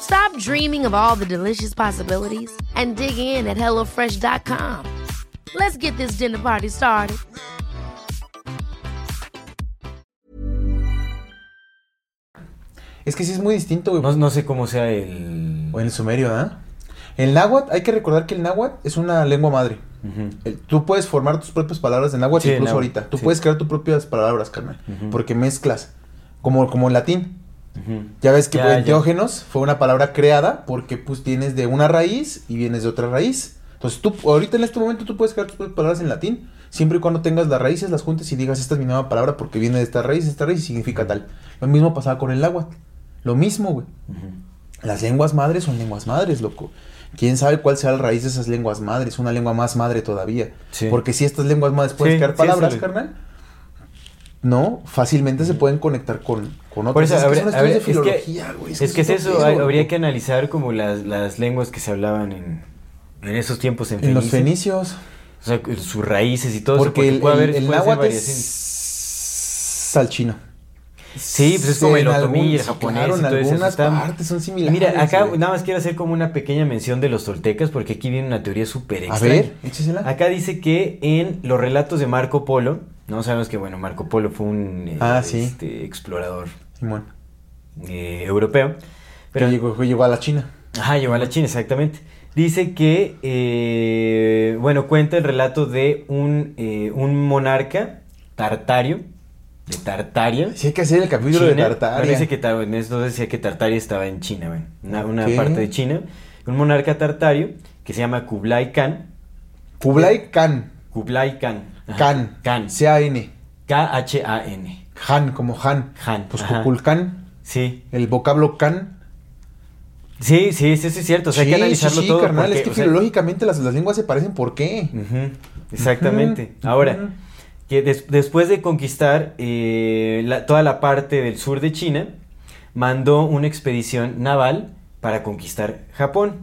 Stop dreaming of all the delicious possibilities and dig in at HelloFresh.com. Let's get this dinner party started. Es que sí es muy distinto, güey. no, no sé cómo sea el... O en el sumerio, ¿ah? El náhuatl, hay que recordar que el náhuatl es una lengua madre. Tú puedes formar tus propias palabras de náhuatl Sí, incluso náhuatl, ahorita. Tú sí. puedes crear tus propias palabras, carnal. Porque mezclas. Como, como el latín. Ya ves que Ya, ya. enteógenos fue una palabra creada porque pues tienes de una raíz y vienes de otra raíz. Entonces tú, ahorita en este momento tú puedes crear tus palabras en latín, siempre y cuando tengas las raíces, las juntes y digas esta es mi nueva palabra porque viene de esta raíz, esta raíz y significa tal. Lo mismo pasaba con el náhuatl. Lo mismo, güey. Las lenguas madres son lenguas madres, loco. ¿Quién sabe cuál sea la raíz de esas lenguas madres? Una lengua más madre todavía. Sí. Porque si estas lenguas madres pueden Sí, crear sí, palabras, lo- carnal, no, fácilmente se pueden conectar con, con otras. Eso, es que son habría- de filología, güey. Es que es eso, hay- habría que analizar como las, las lenguas que se hablaban en, en esos tiempos en, En los fenicios. O sea, sus raíces y todo Porque eso. el, puede el, el náhuatl es al chino. Sí, pues es como el otomí, el japonés claro, y en todo eso. algunas está- partes son Y similares. Mira, acá nada más quiero hacer como una pequeña mención de los toltecas porque aquí viene una teoría súper A extraña. ver, échesela. Acá dice que en los relatos de Marco Polo, no sabemos que bueno, Marco Polo fue un eh, Ah, sí. este, explorador eh, europeo. Pero llegó, llegó a la China. Ajá, llegó a la China, exactamente. Dice que, eh, bueno, cuenta el relato de un, un monarca tartario, de Tartaria. Sí, hay que hacer el capítulo de. Tartaria. Bueno, dice que, Tar- en esto decía que Tartaria estaba en China, bueno, una, una parte de China. Un monarca tartario que se llama Kublai Khan. Kublai Khan. Kublai Khan. Khan. Khan. C-A-N. K-H-A-N. Han, como Han. Han, Pues. Kukulkan. Sí. El vocablo Khan. Sí, sí, sí, sí, es cierto. O sea, hay que analizarlo sí, sí, todo. carnal. porque, es que o sea, filológicamente las, las lenguas se parecen. ¿Por qué? Exactamente. Ahora, que des- después de conquistar eh, la- toda la parte del sur de China, mandó una expedición naval para conquistar Japón.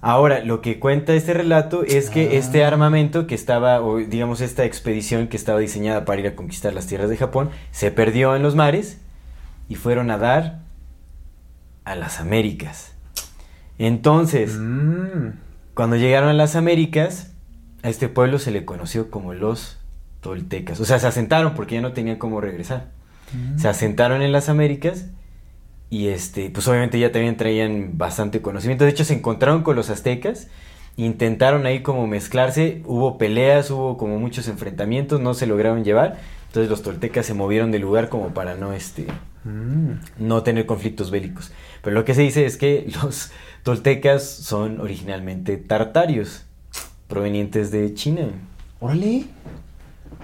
Ahora, lo que cuenta este relato es que Ah. este armamento que estaba, o digamos esta expedición que estaba diseñada para ir a conquistar las tierras de Japón, se perdió en los mares y fueron a dar a las Américas. Entonces, Mm. cuando llegaron a las Américas, a este pueblo se le conoció como los toltecas. O sea, se asentaron porque ya no tenían cómo regresar. Mm. Se asentaron en las Américas y este, pues obviamente ya también traían bastante conocimiento. De hecho, se encontraron con los aztecas, intentaron ahí como mezclarse, hubo peleas, hubo como muchos enfrentamientos, no se lograron llevar. Entonces los toltecas se movieron del lugar como para no este Mm. no tener conflictos bélicos. Pero lo que se dice es que los toltecas son originalmente tartarios, provenientes de China. Órale.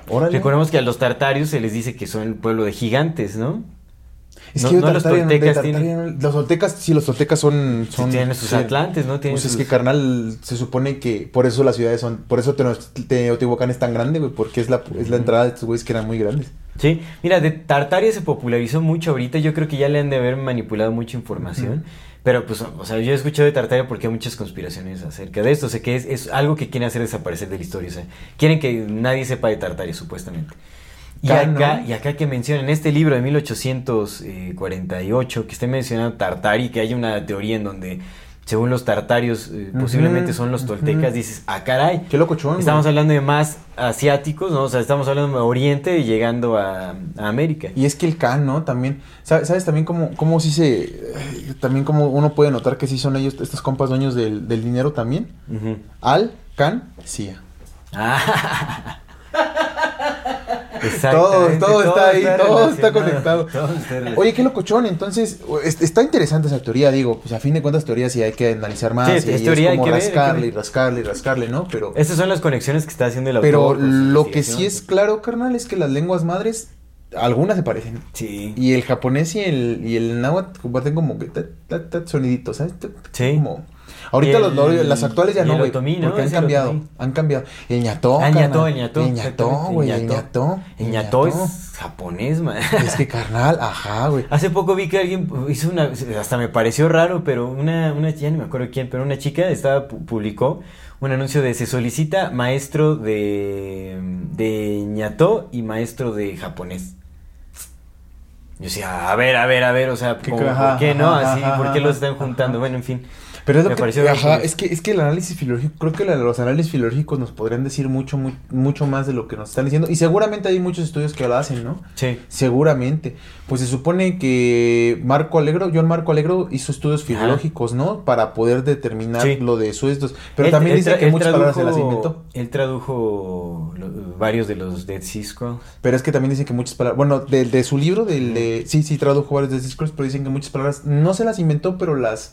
Órale. Recordemos que a los tartarios se les dice que son el pueblo de gigantes, ¿no? Es no- que no los toltecas tienen- Los toltecas, sí, los toltecas son. Sí, son tienen sus sí. atlantes, ¿no? Tienen Pues es que, carnal, se supone que por eso las ciudades son. Por eso Teotihuacán es tan grande, güey. Porque es la, es la entrada de estos güeyes que eran muy grandes. Sí, mira, de Tartaria se popularizó mucho ahorita. Yo creo que ya le han de haber manipulado mucha información. Pero, pues, o sea, yo he escuchado de Tartaria porque hay muchas conspiraciones acerca de esto. O sea, que es, es algo que quieren hacer desaparecer de la historia. O sea, quieren que nadie sepa de Tartaria, supuestamente. Y acá, y acá que mencionan este libro de 1848, que esté mencionando Tartari, que hay una teoría en donde, según los tartarios, eh, posiblemente son los toltecas, dices, ah, caray. Qué locochón. Estamos güey. hablando de más asiáticos, ¿no? O sea, estamos hablando de Oriente y llegando a, a América. Y es que el Khan, ¿no? También, ¿sabes, sabes también cómo, cómo sí se... eh, También como uno puede notar que sí son ellos, estos compas dueños del, del dinero también. Al, Khan, Sia. Ah. Todo, todo está ahí, todo está conectado. Oye, qué locochón, entonces, es- está interesante esa teoría, digo, pues a fin de cuentas teorías sí hay que analizar más, Sí, y es teoría, como hay que rascarle ver. y rascarle y rascarle, ¿no? Pero, Estas son las conexiones que está haciendo el autor. pero lo que sí es claro, carnal, es que las lenguas madres, algunas se parecen. Sí. Y el japonés y el, y el náhuatl comparten como que tat, tat, soniditos, ¿sabes? Sí. Como... Ahorita Y los- el- las actuales ya no, el güey. Porque han el cambiado. otomí. Han cambiado. El ñató, Ah, el ñató, el. El güey. el El ñató. El es japonés, man. Es que carnal, ajá, güey. Hace poco vi que alguien hizo una, hasta me pareció raro, pero una, una ya no me acuerdo quién, pero una chica estaba pu- publicó un anuncio de se solicita maestro de de ñató y maestro de japonés. Yo decía, a ver, a ver, a ver, o sea, ¿Qué como, ajá, ¿por qué no? Así, ¿por qué los están juntando? Bueno, en fin. Pero es lo que, ajá, es que, es que el análisis filológico, creo que la- los análisis filológicos nos podrían decir mucho, muy- mucho más de lo que nos están diciendo. Y seguramente hay muchos estudios que lo hacen, ¿no? Sí. Seguramente. Pues se supone que Marco Alegro, John Marco Alegro hizo estudios filológicos, ¿no? Para poder determinar Sí. lo de suestos. Pero Él- también él dice que muchas palabras se las inventó. Él tradujo lo- varios de los Dead Sea Scrolls. Pero es que también dicen que muchas palabras, bueno, de, de su libro, del de, sí, sí, tradujo varios de Discourse, pero dicen que muchas palabras no se las inventó, pero las,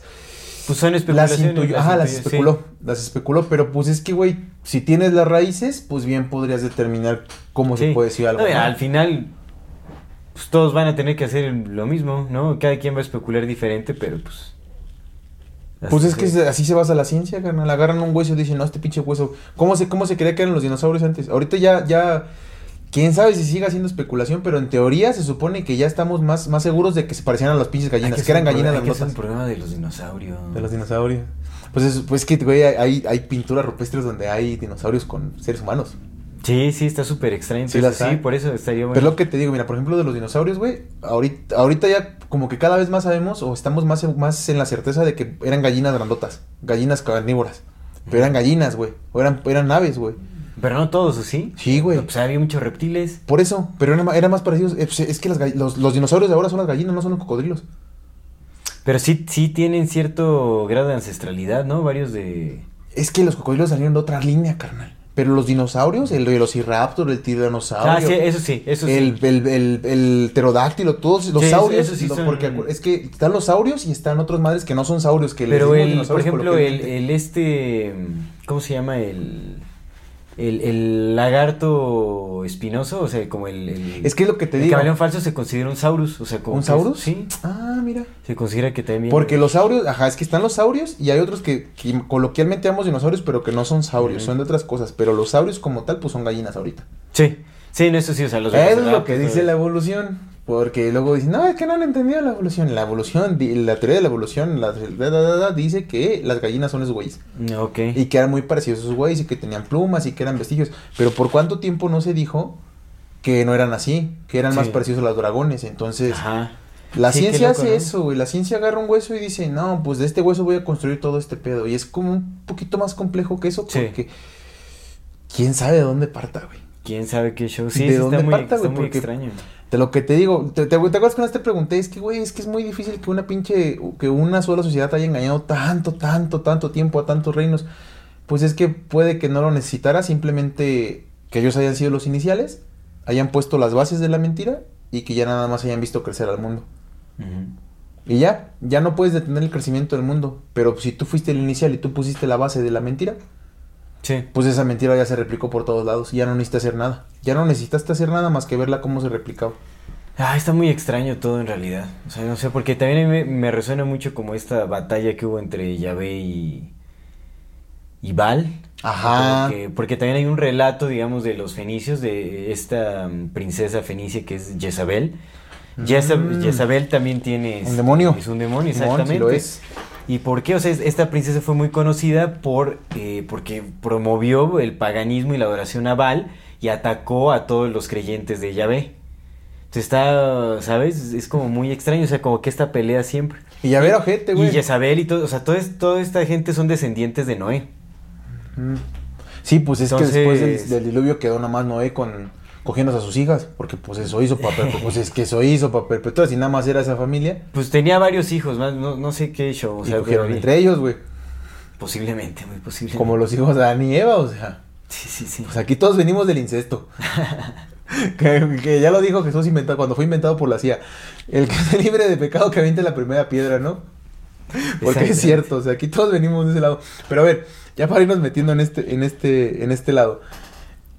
Pues son las especulaciones. intuyó, ajá, las sí. especuló, las especuló, pero pues es que, güey, si tienes las raíces, pues bien podrías determinar cómo se puede decir algo. No, mira, ¿no? al final, pues todos van a tener que hacer lo mismo, ¿no? Cada quien va a especular diferente, pero pues. Pues es que así se basa la ciencia, carnal. Agarran un hueso y dicen, no, este pinche hueso. ¿Cómo se, cómo se creía que eran los dinosaurios antes? Ahorita ya, ya, quién sabe si sigue haciendo especulación, pero en teoría se supone que ya estamos más, más seguros de que se parecían a las pinches gallinas, que, eran gallinas hacer grandotas. un programa de los dinosaurios. De los dinosaurios. Pues es, pues que, güey, hay, hay pinturas rupestres donde hay dinosaurios con seres humanos. Sí, sí, está súper extraño. Sí, entonces las Sí, por eso estaría bueno. Pero lo que te digo, mira, por ejemplo, de los dinosaurios, güey, ahorita, ahorita ya como que cada vez más sabemos o estamos más, más en la certeza de que eran gallinas grandotas, gallinas carnívoras. Pero eran gallinas, güey, o eran, eran aves, güey. Pero no todos, ¿o sí? Sí, güey. No, pues había muchos reptiles. Por eso, pero era, más parecidos. eh, pues, Es que las los, los dinosaurios de ahora son las gallinas, no son los cocodrilos. Pero sí, sí tienen cierto grado de ancestralidad, ¿no? Varios de. Es que los cocodrilos salieron de otra línea, carnal. Pero los dinosaurios, el velociraptor, el tiranosaurio, Ah, sí, eso sí, eso sí. el, el, el, el pterodáctilo, todos los Sí, eso- saurios. eso sí son- Porque es que están los saurios y están otros madres que no son saurios. Que les Pero decimos el, por ejemplo, el, el este, ¿cómo se llama? El, el, el lagarto espinoso, o sea, como el... el Es que es lo que te el digo. camaleón falso se considera un saurus, o sea, como... ¿Un saurus? Sí, Ah, mira. se considera que también... Porque los saurios, ajá, es que están los saurios y hay otros que, que coloquialmente llamamos dinosaurios, pero que no son saurios, son de otras cosas. Pero los saurios como tal, pues son gallinas ahorita. Sí, sí, no, eso sí, o sea, los Eso es lo que dice todo la evolución. Porque luego dicen, no, es que no han entendido la evolución. La evolución, la teoría de la evolución, la, da, da, da, dice que las gallinas son esos güeyes. Ok. Y que eran muy parecidos a esos güeyes y que tenían plumas y que eran vestigios. Pero ¿por cuánto tiempo no se dijo que no eran así? Que eran más parecidos a los dragones. Entonces, Ajá. la Sí, ciencia loco, hace ¿no? eso, güey. La ciencia agarra un hueso y dice, no, pues de este hueso voy a construir todo este pedo. Y es como un poquito más complejo que eso Sí. porque quién sabe de dónde parta, güey. ¿Quién sabe qué show? Sí, ¿De sí dónde está muy, parta, está muy extraño. De lo que te digo, te, te, ¿te acuerdas que una vez te pregunté? Es que, güey, es que es muy difícil que una pinche, que una sola sociedad haya engañado tanto, tanto, tanto tiempo a tantos reinos. Pues es que puede que no lo necesitara, simplemente que ellos hayan sido los iniciales, hayan puesto las bases de la mentira y que ya nada más hayan visto crecer al mundo. Y ya, ya no puedes detener el crecimiento del mundo, pero si tú fuiste el inicial y tú pusiste la base de la mentira, Sí. pues esa mentira ya se replicó por todos lados ya no necesitas hacer nada. Ya no necesitaste hacer nada más que verla cómo se replicaba. Ah, está muy extraño todo en realidad. O sea, no sé, porque también me, me resuena mucho como esta batalla que hubo entre Yahvé y, y Baal. Ajá. Porque también hay un relato, digamos, de los fenicios, de esta mm, princesa fenicia que es Jezabel. Jeza- Mm. Jezabel también tiene... Un demonio. Es un demonio, exactamente. lo es. ¿Y por qué? O sea, es- esta princesa fue muy conocida por eh, porque promovió el paganismo y la adoración a Baal y atacó a todos los creyentes de Yahvé. Entonces está, ¿sabes? Es como muy extraño, o sea, como que esta pelea siempre. Y ya ver, ojete, Y güey. Jezabel y todo, o sea, todo es- toda esta gente son descendientes de Noé. Sí, pues es Entonces- que después del, del diluvio quedó nomás Noé con cogiéndose a sus hijas, porque pues eso hizo para pues es que eso hizo para perpetuar, si nada más era esa familia, Pues tenía varios hijos, más, no, no sé qué show, o y sea, cogieron pero- entre ellos, güey, posiblemente, muy posiblemente. como los hijos de Adán y Eva, o sea, Sí, sí, sí. pues aquí todos venimos del incesto. que, que ya lo dijo Jesús inventado, cuando fue inventado por la CIA. El que esté libre de pecado que aviente la primera piedra, ¿no? Porque es cierto, o sea, aquí todos venimos de ese lado. Pero a ver, ya para irnos metiendo en este, en este, en este lado.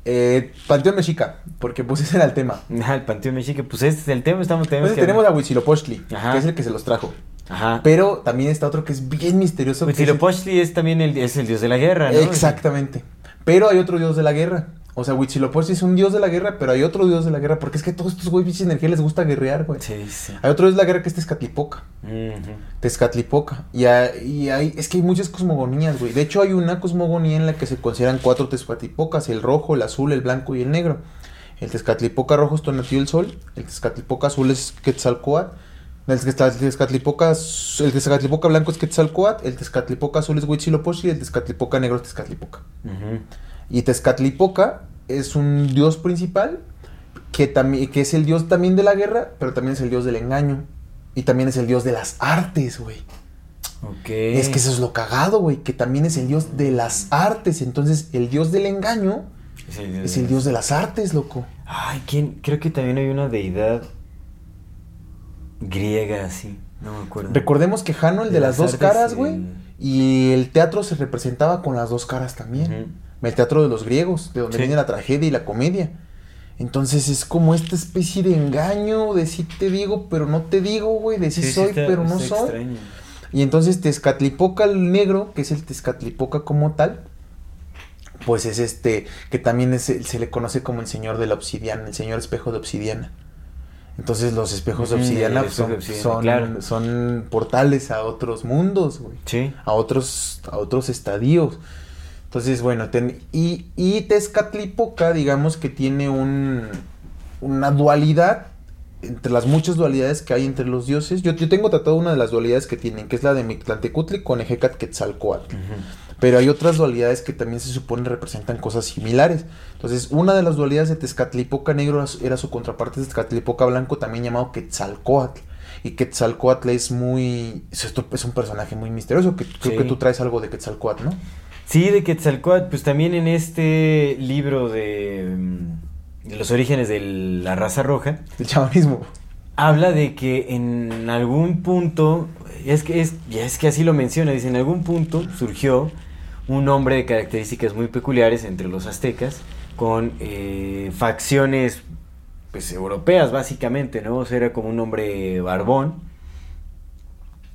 Eh, Panteón Mexica, porque pues ese era el tema. Ah, el Panteón Mexica, pues este es el tema, estamos tenemos Entonces que... tenemos a Huitzilopochtli, Ajá. que es el que se los trajo. Ajá. Pero también está otro que es bien misterioso. que es el- Huitzilopochtli es también el, es el dios de la guerra, ¿no? Exactamente. Pero hay otro dios de la guerra. O sea, Huitzilopochtli es un dios de la guerra, pero hay otro dios de la guerra. Porque es que a todos estos güey, pinches energía les gusta guerrear, güey. Sí, sí. Hay otro dios de la guerra que es Tezcatlipoca. Ujú. Tezcatlipoca. Y hay, y hay- es que hay muchas cosmogonías, güey. De hecho, hay una cosmogonía en la que se consideran cuatro Tezcatlipocas: el rojo, el azul, el blanco y el negro. El Tezcatlipoca rojo es Tonatiuh del Sol. El Tezcatlipoca azul es Quetzalcoatl. El Tezcat- Tezcatlipoca, el Tezcatlipoca blanco es Quetzalcoatl. El Tezcatlipoca azul es Huitzilopochtli. El Tezcatlipoca negro es Tezcatlipoca. Y Tezcatlipoca es un dios principal que, que es el dios también de la guerra, pero también es el dios del engaño. Y también es el dios de las artes, güey. Ok. Es que eso es lo cagado, güey, que también es el dios de las artes. Entonces, el dios del engaño Es el dios es el dios de las artes, loco. Ay, ¿quién? Creo que también hay una deidad griega así, no me acuerdo. Recordemos que Jano, el de, De las, las dos artes, caras, güey, y el teatro se representaba con las dos caras también. El teatro de los griegos, de donde Sí. viene la tragedia y la comedia. Entonces es como esta especie de engaño, de sí te digo, pero no te digo, güey, de sí, Sí, sí soy, pero no soy. extraño. Y entonces Tezcatlipoca el negro, que es el Tezcatlipoca como tal, pues es este, que también es, se le conoce como el señor de la obsidiana, el señor espejo de obsidiana. Entonces los espejos de obsidiana son, de obsidiana, son, claro. son portales a otros mundos, güey Sí. a otros, a otros estadios. Entonces, bueno, ten- y, y Tezcatlipoca, digamos que tiene un, una dualidad entre las muchas dualidades que hay entre los dioses. Yo, yo tengo tratado una de las dualidades que tienen, que es la de Mictlantecutli con Ejecat Quetzalcoatl. Pero hay otras dualidades que también se supone representan cosas similares. Entonces, una de las dualidades de Tezcatlipoca negro era su- contraparte de Tezcatlipoca blanco, también llamado Quetzalcoatl. Y Quetzalcoatl es muy. Es, un personaje muy misterioso. Que, creo que tú traes algo de Quetzalcoatl, ¿no? Sí, de Quetzalcóatl, pues también en este libro de, mm, de los orígenes de la raza roja, El chamanismo. habla de que en algún punto, es que, es, es que así lo menciona, dice, en algún punto surgió un hombre de características muy peculiares entre los aztecas, con eh, facciones pues europeas básicamente, ¿no? O sea, era como un hombre barbón,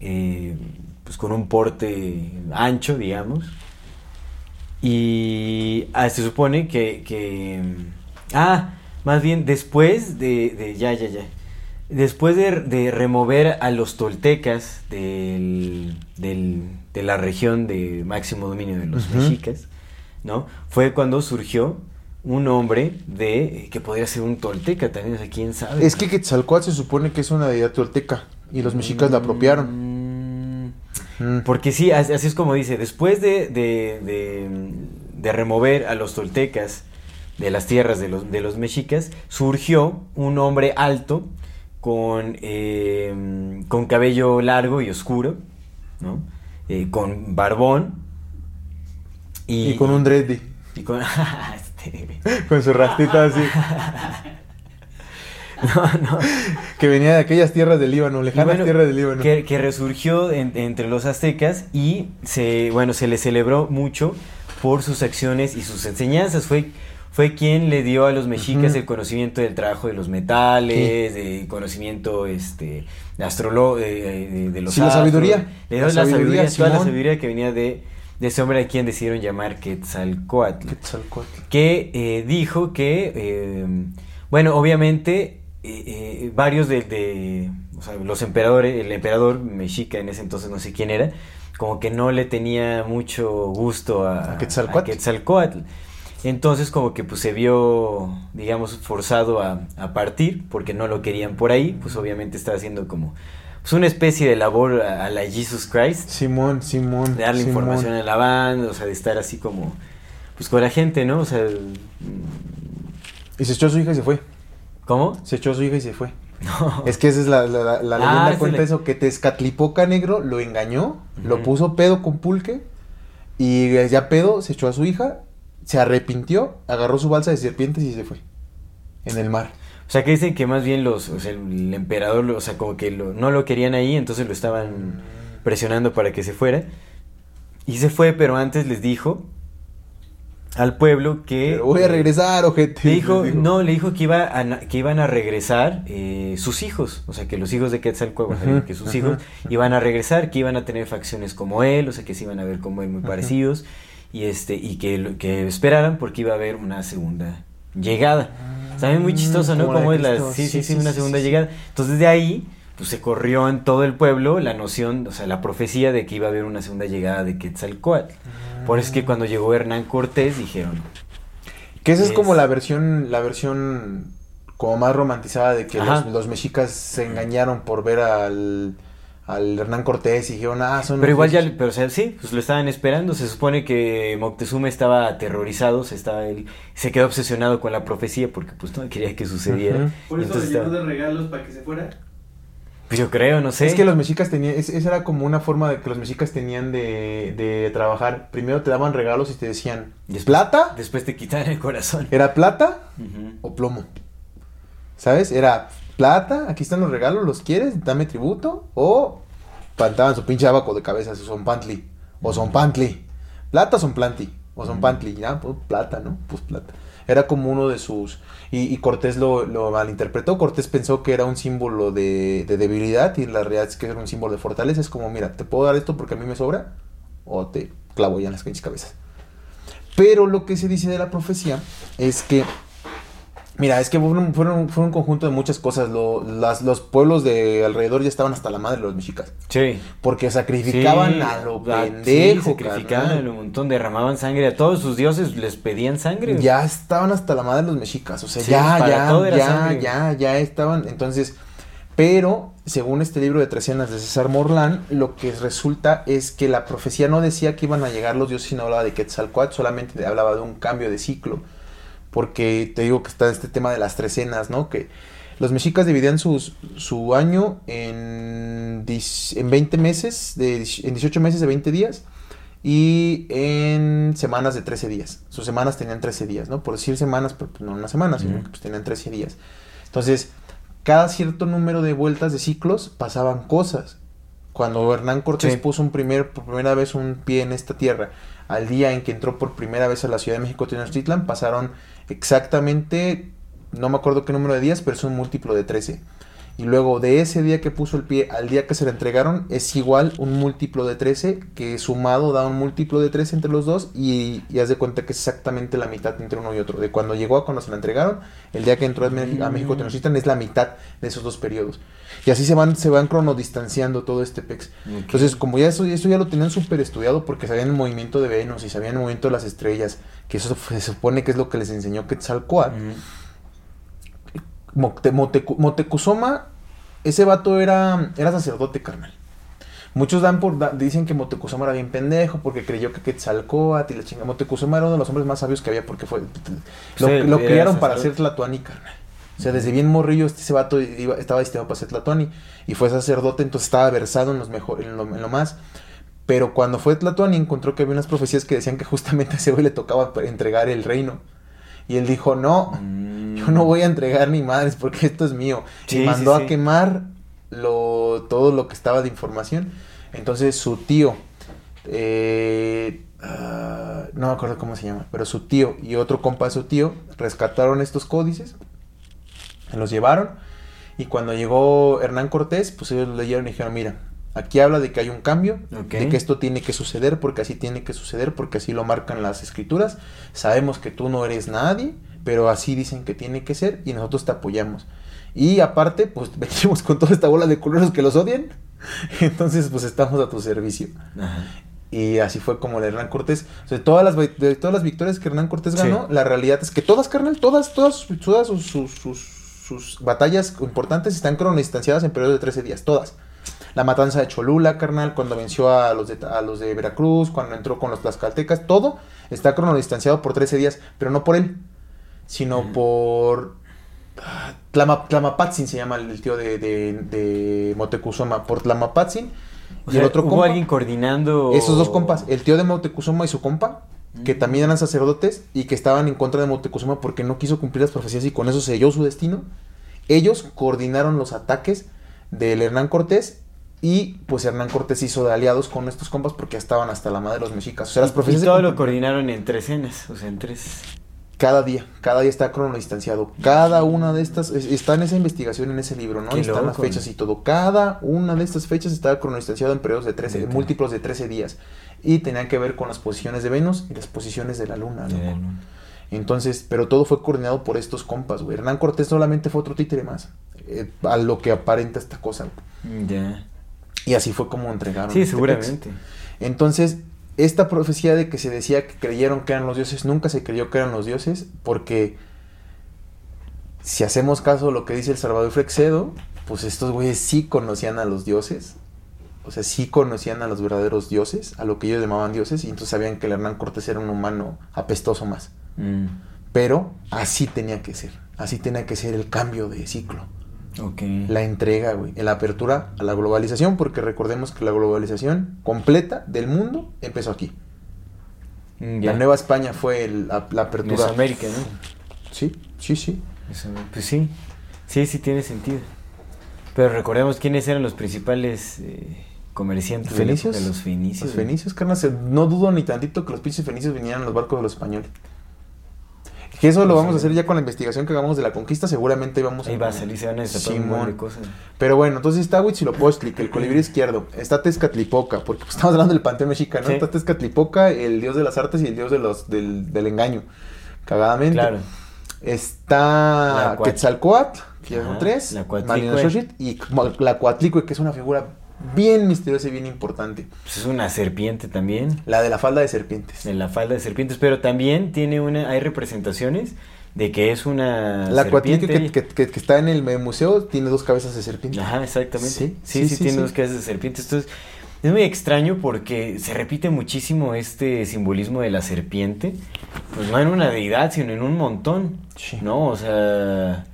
eh, pues con un porte ancho, digamos. Y ah, se supone que, que, Ah, más bien después de, de- ya, ya, ya. Después de, de remover a los toltecas del, del- de la región de máximo dominio de los mexicas, ¿no? Fue cuando surgió un hombre de que podría ser un tolteca también, o sea, quién sabe. Es que Quetzalcóatl se supone que es una deidad tolteca y los mexicas la apropiaron. Mm, Mm. Porque sí, así, así es como dice, después de, de, de, de remover a los toltecas de las tierras de los, de los mexicas, surgió un hombre alto con, eh, con cabello largo y oscuro, ¿no? Eh, con barbón. Y, con un dreaddy. y con- este, Con su rastita así. no, no. Que venía de aquellas tierras del Líbano, lejanas bueno, tierras del Líbano. Que, que resurgió en- entre los aztecas y se, bueno, se le celebró mucho por sus acciones y sus enseñanzas. Fue, fue quien le dio a los mexicas el conocimiento del trabajo de los metales, el conocimiento este, de, astrolo de, de- de los Sí, la astros. sabiduría. Le dio La la, sabiduría, sabiduría, toda la sabiduría que venía de, de ese hombre a quien decidieron llamar Quetzalcoatl Quetzalcóatl. que eh, dijo que, eh, bueno, obviamente eh, eh, varios de, de- o sea, los emperadores, el emperador mexica en ese entonces no sé quién era, como que no le tenía mucho gusto a, ¿A Quetzalcóatl? a Quetzalcóatl. Entonces como que pues se vio, digamos, forzado a, a partir porque no lo querían por ahí, pues obviamente estaba haciendo como pues, una especie de labor a, a la Jesus Christ Simón, Simón. de darle Simón. información a la banda, o sea, de estar así como, pues con la gente, ¿no? O sea, Y se echó a su hija y se fue. ¿cómo? Se echó a su hija y se fue. No. Es que esa es la, la, la- la Ah, leyenda cuenta le- eso, que Tezcatlipoca Negro lo engañó, lo puso pedo con pulque y ya pedo se echó a su hija, se arrepintió, agarró su balsa de serpientes y se fue. En el mar. O sea, que dicen que más bien los, o sea, el emperador, o sea, como que lo- no lo querían ahí, entonces lo estaban presionando para que se fuera. Y se fue, pero antes les dijo al pueblo que... Pero voy a regresar, ojete. Le dijo, no, le dijo que, iba a que iban a regresar eh, sus hijos, o sea, que los hijos de Quetzalcóatl, sea, Ujú, que sus hijos iban a regresar, que iban a tener facciones como él, o sea, que se iban a ver como él muy parecidos, y este y que, que esperaran porque iba a haber una segunda llegada. También muy chistoso, ¿no? Mm, como es la... Sí, sí, Sí, una segunda sí, llegada. Entonces de ahí, pues se corrió en todo el pueblo la noción, o sea, la profecía de que iba a haber una segunda llegada de Quetzalcóatl. Por eso es que cuando llegó Hernán Cortés dijeron, Que esa es Es- como la versión, la versión como más romantizada de que los, los mexicas se engañaron por ver al, al Hernán Cortés y dijeron, ah, son... Pero igual ya, pero o sea, sí, pues lo estaban esperando. Se supone que Moctezuma estaba aterrorizado, se estaba él, se quedó obsesionado con la profecía porque pues no quería que sucediera. Ujú. Por Y eso entonces le llenó estaba- de regalos para que se fuera. Pues yo creo, no sé. Es que los mexicas tenían, es- esa era como una forma de que los mexicas tenían de, de trabajar. Primero te daban regalos y te decían, Después- ¿plata? Después te quitaron el corazón. ¿Era plata o plomo? ¿Sabes? Era plata, aquí están los regalos, ¿los quieres? Dame tributo. O plantaban su pinche abaco de cabeza, su son pantli. O son pantli. Plata son planti. O son pantli. Ya, pues plata, ¿no? Pues plata. Era como uno de sus... Y, y Cortés lo, lo malinterpretó. Cortés pensó que era un símbolo de, de debilidad y la realidad es que era un símbolo de fortaleza. Es como, mira, te puedo dar esto porque a mí me sobra o te clavo ya en las pinches cabezas. Pero lo que se dice de la profecía es que, mira, es que fueron, fueron, fue un conjunto de muchas cosas. Lo- las- los pueblos de alrededor ya estaban hasta la madre de los mexicas. Sí. Porque sacrificaban Sí, a lo pendejo. sí, sacrificaban carnal. a lo montón, derramaban sangre. A todos sus dioses les pedían sangre. Ya estaban hasta la madre de los mexicas. O sea, Sí, ya, ya, ya, sangre. ya, ya estaban. Entonces, pero según este libro de Trecenas de César Morlán, lo que resulta es que la profecía no decía que iban a llegar los dioses, sino hablaba de Quetzalcoatl, solamente hablaba de un cambio de ciclo. Porque te digo que está este tema de las trecenas, ¿no? Que los mexicas dividían sus, su año en, en 20 meses, de, en 18 meses de 20 días y en semanas de 13 días. Sus semanas tenían 13 días, ¿no? Por decir semanas, pero pues no una semana, sino que pues tenían 13 días. Entonces, cada cierto número de vueltas de ciclos pasaban cosas. Cuando Hernán Cortés Sí. puso un primer, por primera vez un pie en esta tierra, al día en que entró por primera vez a la Ciudad de México Tenochtitlan, pasaron exactamente, no me acuerdo qué número de días, pero es un múltiplo de 13. Y luego de ese día que puso el pie al día que se le entregaron es igual un múltiplo de 13 que sumado da un múltiplo de 13 entre los dos y, y haz de cuenta que es exactamente la mitad entre uno y otro. De cuando llegó a cuando se la entregaron, el día que entró a, México- a México Tenochtitlan es la mitad de esos dos periodos. Y así se van, se van cronodistanciando todo este pex. Entonces, como ya eso, eso ya lo tenían súper estudiado porque sabían el movimiento de Venus y sabían el movimiento de las estrellas, que eso se supone que es lo que les enseñó Quetzalcóatl. Mote- Motecu- Motecuzoma, ese vato era, era sacerdote, carnal. Muchos dan por, da- dicen que Motecuzoma era bien pendejo porque creyó que Quetzalcóatl y la chinga. Motecuzoma era uno de los hombres más sabios que había porque fue... Lo, Sí, lo criaron para ser Tlatuani, carnal. O sea, desde bien morrillo este, ese vato iba- estaba destinado para ser Tlatuani y fue sacerdote, entonces estaba versado en, los mejor, en, lo, en lo más. Pero cuando fue Tlatuani encontró que había unas profecías que decían que justamente a ese güey le tocaba entregar el reino. Y él dijo, no, yo no voy a entregar ni madres porque esto es mío. Sí, y mandó sí, sí. a quemar lo, todo lo que estaba de información. Entonces su tío, eh, ah, no me acuerdo cómo se llama, pero su tío y otro compa de su tío rescataron estos códices, los llevaron y cuando llegó Hernán Cortés, pues ellos leyeron y dijeron, mira, aquí habla de que hay un cambio, de que esto tiene que suceder porque así tiene que suceder, porque así lo marcan las escrituras, sabemos que tú no eres nadie, pero así dicen que tiene que ser y nosotros te apoyamos. Y aparte, pues venimos con toda esta bola de culeros que los odian, entonces pues estamos a tu servicio. Ajá. Y así fue como el Hernán Cortés. O sea, todas las, de todas las victorias que Hernán Cortés Sí. ganó, la realidad es que todas, carnal, todas, todas, todas sus, sus, sus- sus batallas importantes están cronodistanciadas en periodo de 13 días, todas. La matanza de Cholula, carnal, cuando venció a los de, a los de Veracruz, cuando entró con los tlaxcaltecas, todo está cronodistanciado por 13 días, pero no por él, sino por... ah, Tlama- Tlamapatzin se llama el tío de, de, de Motecuzoma, por Tlamapatzin. O y sea, el otro hubo compa- alguien coordinando. esos dos compas, el tío de Motecuzoma y su compa, que también eran sacerdotes y que estaban en contra de Motecuzoma porque no quiso cumplir las profecías y con eso selló su destino. Ellos coordinaron los ataques del Hernán Cortés y pues Hernán Cortés hizo de aliados con estos compas porque ya estaban hasta la madre de los mexicas. O sea, las Y profecías todo lo coordinaron en tres cenas, o sea, en tres. cada día, cada día está cronodistanciado. Cada una de estas es- está en esa investigación en ese libro, ¿no? Qué Están las fechas y todo. Cada una de estas fechas está cronodistanciado en periodos de 13, Neta. múltiplos de 13 días. Y tenían que ver con las posiciones de Venus y las posiciones de la Luna, De luna. Entonces, pero todo fue coordinado por estos compas, güey. Hernán Cortés solamente fue otro títere más. eh, a lo que aparenta esta cosa. Ya. Y así fue como entregaron. Sí, este seguramente. Entonces, esta profecía de que se decía que creyeron que eran los dioses, nunca se creyó que eran los dioses, porque si hacemos caso a lo que dice el Salvador Frexedo, pues estos güeyes sí conocían a los dioses, o sea, sí conocían a los verdaderos dioses, a lo que ellos llamaban dioses, y entonces sabían que el Hernán Cortés era un humano apestoso más. Mm, Pero así tenía que ser, así tenía que ser el cambio de ciclo. La entrega, güey, la apertura a la globalización, porque recordemos que la globalización completa del mundo empezó aquí. Mm. La Nueva España fue el- la, la apertura. Mesoamérica, ¿no? Sí, sí, sí. Pues sí, sí, sí tiene sentido. Pero recordemos quiénes eran los principales eh, comerciantes de los fenicios. Los fenicios, carnal, se- no dudo ni tantito que los pinches fenicios vinieran en los barcos de los españoles. Que eso lo Pues vamos a hacer ya con la investigación que hagamos de la conquista, seguramente vamos Ahí va a salir, se van a Simón. cosas. Pero bueno, entonces está Huitzilopochtli, el colibrí izquierdo. Está Tezcatlipoca, porque pues, estamos hablando del panteón mexicano. Sí. Está Tezcatlipoca, el dios de las artes y el dios de los, del, del engaño. Cagadamente. Claro. Está Quetzalcoatl, que ya son tres. la Cuatlicue. Malinaxochitl y la Coatlicue, que es una figura bien misteriosa y bien importante. Pues es una serpiente también. La de la falda de serpientes. En la falda de serpientes, pero también tiene una, hay representaciones de que es una La serpiente. Que, que- que- que está en el museo tiene dos cabezas de serpiente. Ajá, exactamente. Sí, Sí, sí, sí, sí, tiene dos cabezas de serpiente. Esto es, es muy extraño porque se repite muchísimo este simbolismo de la serpiente. Pues no en una deidad, sino en un montón. Sí. ¿No? O sea.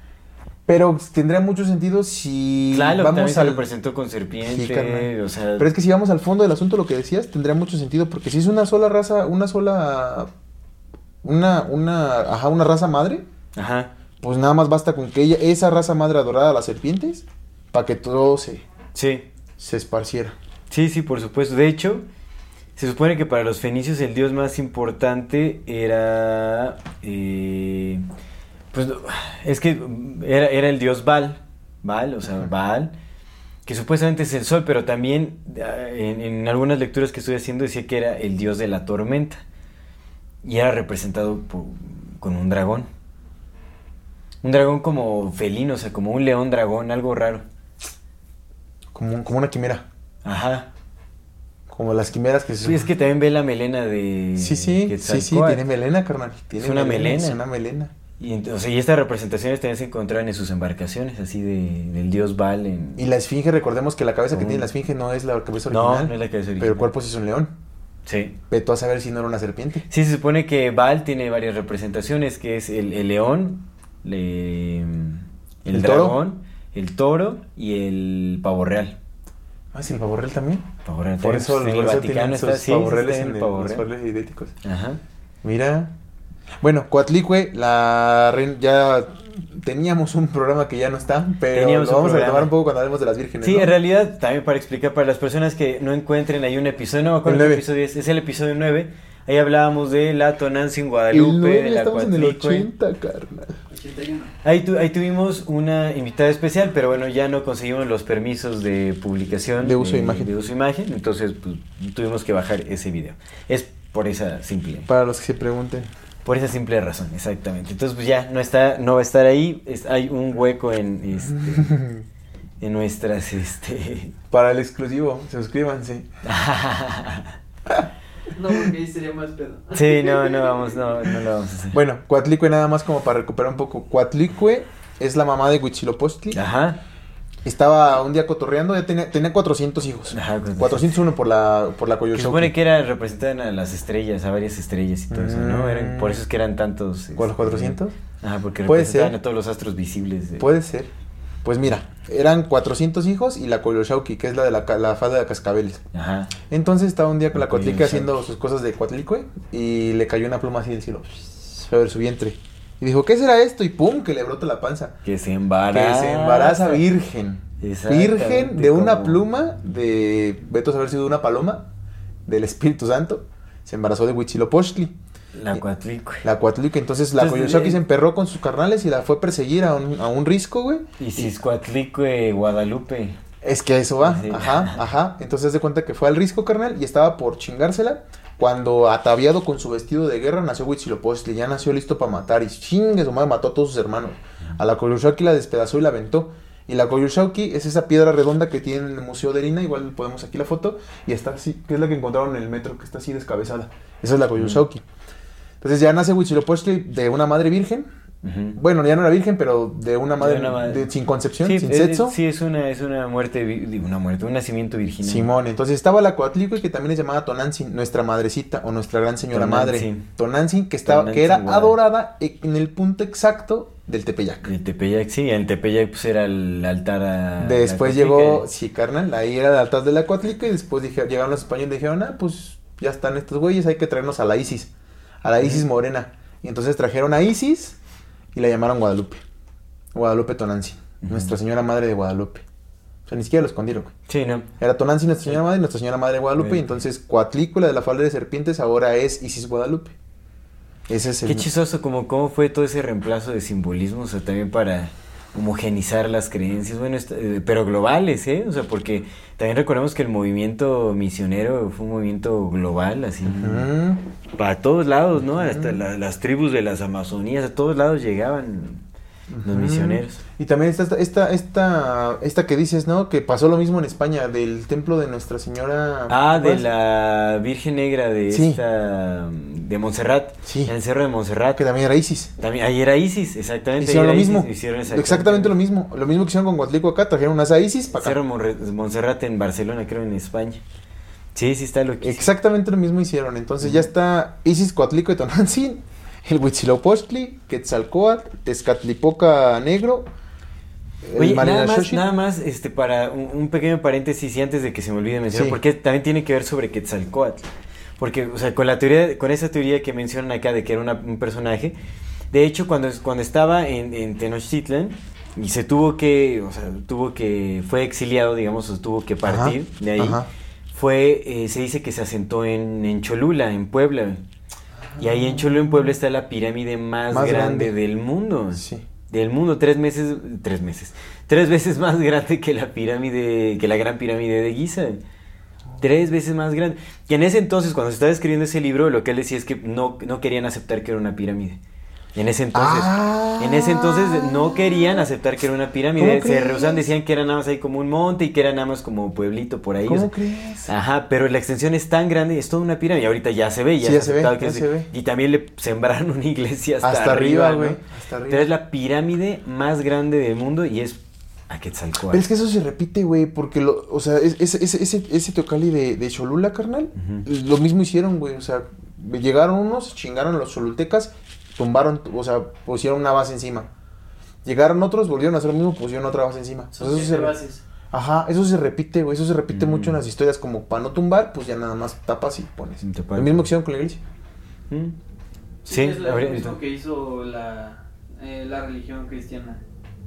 Pero tendría mucho sentido si Claro, vamos también se al... representó con serpiente. Sí, o sea. Pero es que si vamos al fondo del asunto, lo que decías, tendría mucho sentido, porque si es una sola raza, una sola, una, una, ajá, una raza madre, Ajá. pues nada más basta con que ella, esa raza madre adorara a las serpientes, para que todo se, Sí. se esparciera. Sí, sí, por supuesto. De hecho, se supone que para los fenicios el dios más importante era. eh, pues es que era, era el dios Baal, Baal, o sea, Baal, que supuestamente es el sol, pero también ah, en, en algunas lecturas que estoy haciendo decía que era el dios de la tormenta y era representado por- con un dragón. Un dragón como felino, o sea, como un león dragón, algo raro. Como, como una quimera. Ajá. Como las quimeras que se... Sí, es que también ve la melena de Sí, sí, sí, sí, tiene melena, carnal. Tiene Es una melena. Es una melena. Y, ent- o sea, y estas representaciones también se encontraban en sus embarcaciones, así de, del dios Baal en... Y la esfinge, recordemos que la cabeza que tiene la esfinge no es la cabeza No, original. no es la cabeza original. Pero el cuerpo sí es un león. Sí. Veto a saber si no era una serpiente. Sí, se supone que Baal tiene varias representaciones, que es el, el león, le- el, ¿El toro? dragón, el toro y el pavo real. Ah, sí, el pavo real también. Pavo real Por eso, pues, el eso Vaticano está sí, pavo está reales en el el- pavo real. idénticos. Ajá. Mira. Bueno, Coatlicue, la reina, ya teníamos un programa que ya no está, pero Teníamos lo vamos a retomar un poco cuando hablemos de las vírgenes. Sí, ¿no? en realidad, también para explicar para las personas que no encuentren ahí un episodio, no me acuerdo El qué episodio es, es el episodio 9. Ahí hablábamos de la Tonantzin El Guadalupe, de la estamos en el Coatlicue. 80, carnal. 81. Ahí, tu- ahí tuvimos una invitada especial, pero bueno, ya no conseguimos los permisos de publicación. De uso de imagen. De uso de imagen, entonces pues, tuvimos que bajar ese video. Es por esa simple, Para los que se pregunten. Por esa simple razón, exactamente. Entonces pues ya no está, no va a estar ahí. Es- hay un hueco en este, en nuestras este. Para el exclusivo, suscríbanse. No, porque ahí sería más pedo. sí, no, no vamos, no, no lo vamos a hacer. Bueno, Coatlicue nada más como para recuperar un poco. Coatlicue es la mamá de Huitzilopochtli. Ajá. Estaba un día cotorreando, ya tenía, tenía 400 hijos. Ajá, 401 por la, por la Que se supone que era representaban a las estrellas, a varias estrellas y todo eso, ¿no? Eran, por eso es que eran tantos. ¿Con los este, 400? Ajá, porque representaban ser. a todos los astros visibles. de- Puede ser. Pues mira, eran 400 hijos y la Coyolxauhqui, que es la de la, la falda de cascabeles. Ajá. Entonces estaba un día con La la haciendo sus cosas de Coatlicue y le cayó una pluma así del cielo. Ver su vientre. Y dijo, ¿qué será esto? Y pum, que le brota la panza. Que se Que embaraza. se embaraza virgen. Virgen de una como- pluma de, veto a saber si de una paloma, del Espíritu Santo. Se embarazó de Huitzilopochtli. La Coatlicue. La Coatlicue, entonces la Entonces, Coyolxauhqui eh, se emperró con sus carnales y la fue a perseguir a un, a un risco, güey. Y Ciscoatlicue, Guadalupe. Es que a eso va, Sí. ajá, ajá. Entonces de cuenta que fue al risco, carnal, y estaba por chingársela. Cuando ataviado con su vestido de guerra nació Huitzilopochtli, ya nació listo para matar y chingue su madre mató a todos sus hermanos. A la Coyolxauhqui la despedazó y la aventó. Y la Coyolxauhqui es esa piedra redonda que tiene en el Museo de Erina, igual podemos aquí la foto, y está así, que es la que encontraron en el metro, que está así descabezada. Esa es la Coyolxauhqui. Entonces ya nace Huitzilopochtli de una madre virgen. Bueno, ya no era virgen, pero de una madre, una madre. de- sin concepción, Sí, sin es- sexo. sí, es una, es una muerte, una muerte, un nacimiento virginal. Simón, entonces estaba la Coatlicue que también es llamada Tonantzin, nuestra madrecita o nuestra gran señora Tonantzin. madre. Tonantzin, que estaba, Tonantzin, que era adorada en el punto exacto del Tepeyac. El Tepeyac, sí, el Tepeyac pues era el altar a... Después llegó, sí, carnal, ahí era el altar de la Coatlicue y después dije, llegaron los españoles y dijeron, ah, pues ya están estos güeyes, hay que traernos a la Isis, a la Isis morena. Y entonces trajeron a Isis y la llamaron Guadalupe. Guadalupe Tonantzin, nuestra señora madre de Guadalupe. O sea, ni siquiera lo escondieron, güey. Sí, ¿no? Era Tonantzin nuestra señora madre y nuestra señora madre de Guadalupe. Bien. Y entonces Coatlícula de la falda de serpientes ahora es Isis Guadalupe. Ese es el. Qué chistoso, como cómo fue todo ese reemplazo de simbolismo, o sea, también para homogenizar las creencias, bueno, eh, pero globales, ¿eh? O sea, porque también recordemos que el movimiento misionero fue un movimiento global, así, para todos lados, ¿no? Hasta la- las tribus de las Amazonías, a todos lados llegaban los misioneros. Y también está esta, esta, esta, esta que dices, ¿no? Que pasó lo mismo en España, del templo de Nuestra Señora. Ah, de la Virgen Negra de Sí. esta, de Montserrat, Sí. en el Cerro de Montserrat. Que también era Isis. También, ahí era Isis, exactamente. Hicieron lo mismo. Isis, hicieron exactamente. lo mismo. Lo mismo que hicieron con Coatlicue acá, trajeron unas a Isis para Cerro acá. Monre- Montserrat en Barcelona, creo, en España. Sí, sí está lo que Exactamente lo mismo hicieron. Entonces ya está Isis, Coatlicue, Tonantzin, el Huitzilopochtli, Quetzalcoatl, Tezcatlipoca Negro. el Oye, nada más, nada más, este, para un, un pequeño paréntesis y antes de que se me olvide mencionar, Sí. porque también tiene que ver sobre Quetzalcoatl. Porque, o sea, con la teoría, con esa teoría que mencionan acá de que era una- un personaje, de hecho, cuando, cuando estaba en, en Tenochtitlan y se tuvo que, o sea, tuvo que, fue exiliado, digamos, o tuvo que partir Ajá, de ahí, ajá. fue, eh, se dice que se asentó en, en Cholula, en Puebla. Y ahí en Cholula, en Puebla, está la pirámide más, Más grande, grande. del mundo. Sí. del mundo, tres meses, tres meses, tres veces más grande que la pirámide, que la gran pirámide de Giza. Tres veces más grande. Y en ese entonces, cuando se estaba escribiendo ese libro, lo que él decía es que no, no querían aceptar que era una pirámide. En ese entonces, Ah. en ese entonces no querían aceptar que era una pirámide. ¿Cómo Se crees? rehusaban, decían que era nada más ahí como un monte y que era nada más como un pueblito por ahí. o ¿Cómo sea, crees? Ajá, pero la extensión es tan grande, es toda una pirámide. Ahorita ya se ve, ya, Sí, ya se ve, que ya se ve. Y también le sembraron una iglesia hasta, Hasta arriba, ¿no? güey, hasta arriba. Pero es la pirámide más grande del mundo y es a Quetzalcóatl. Pero es que eso se repite, güey, porque, lo, o sea, es- ese, ese, ese, ese Teocalli de, de Cholula, carnal, lo mismo hicieron, güey, o sea, llegaron unos, chingaron a los cholultecas, tumbaron, o sea, pusieron una base encima. Llegaron otros, volvieron a hacer lo mismo, pusieron otra base encima. Son eso se, bases. ajá, eso se repite, güey, eso se repite mucho en Mm. las historias, como para no tumbar, pues ya nada más tapas y pones. Lo mismo que hicieron con la iglesia. ¿Mm? Sí, Sí, es lo habría- mismo que hizo la, eh, la religión cristiana.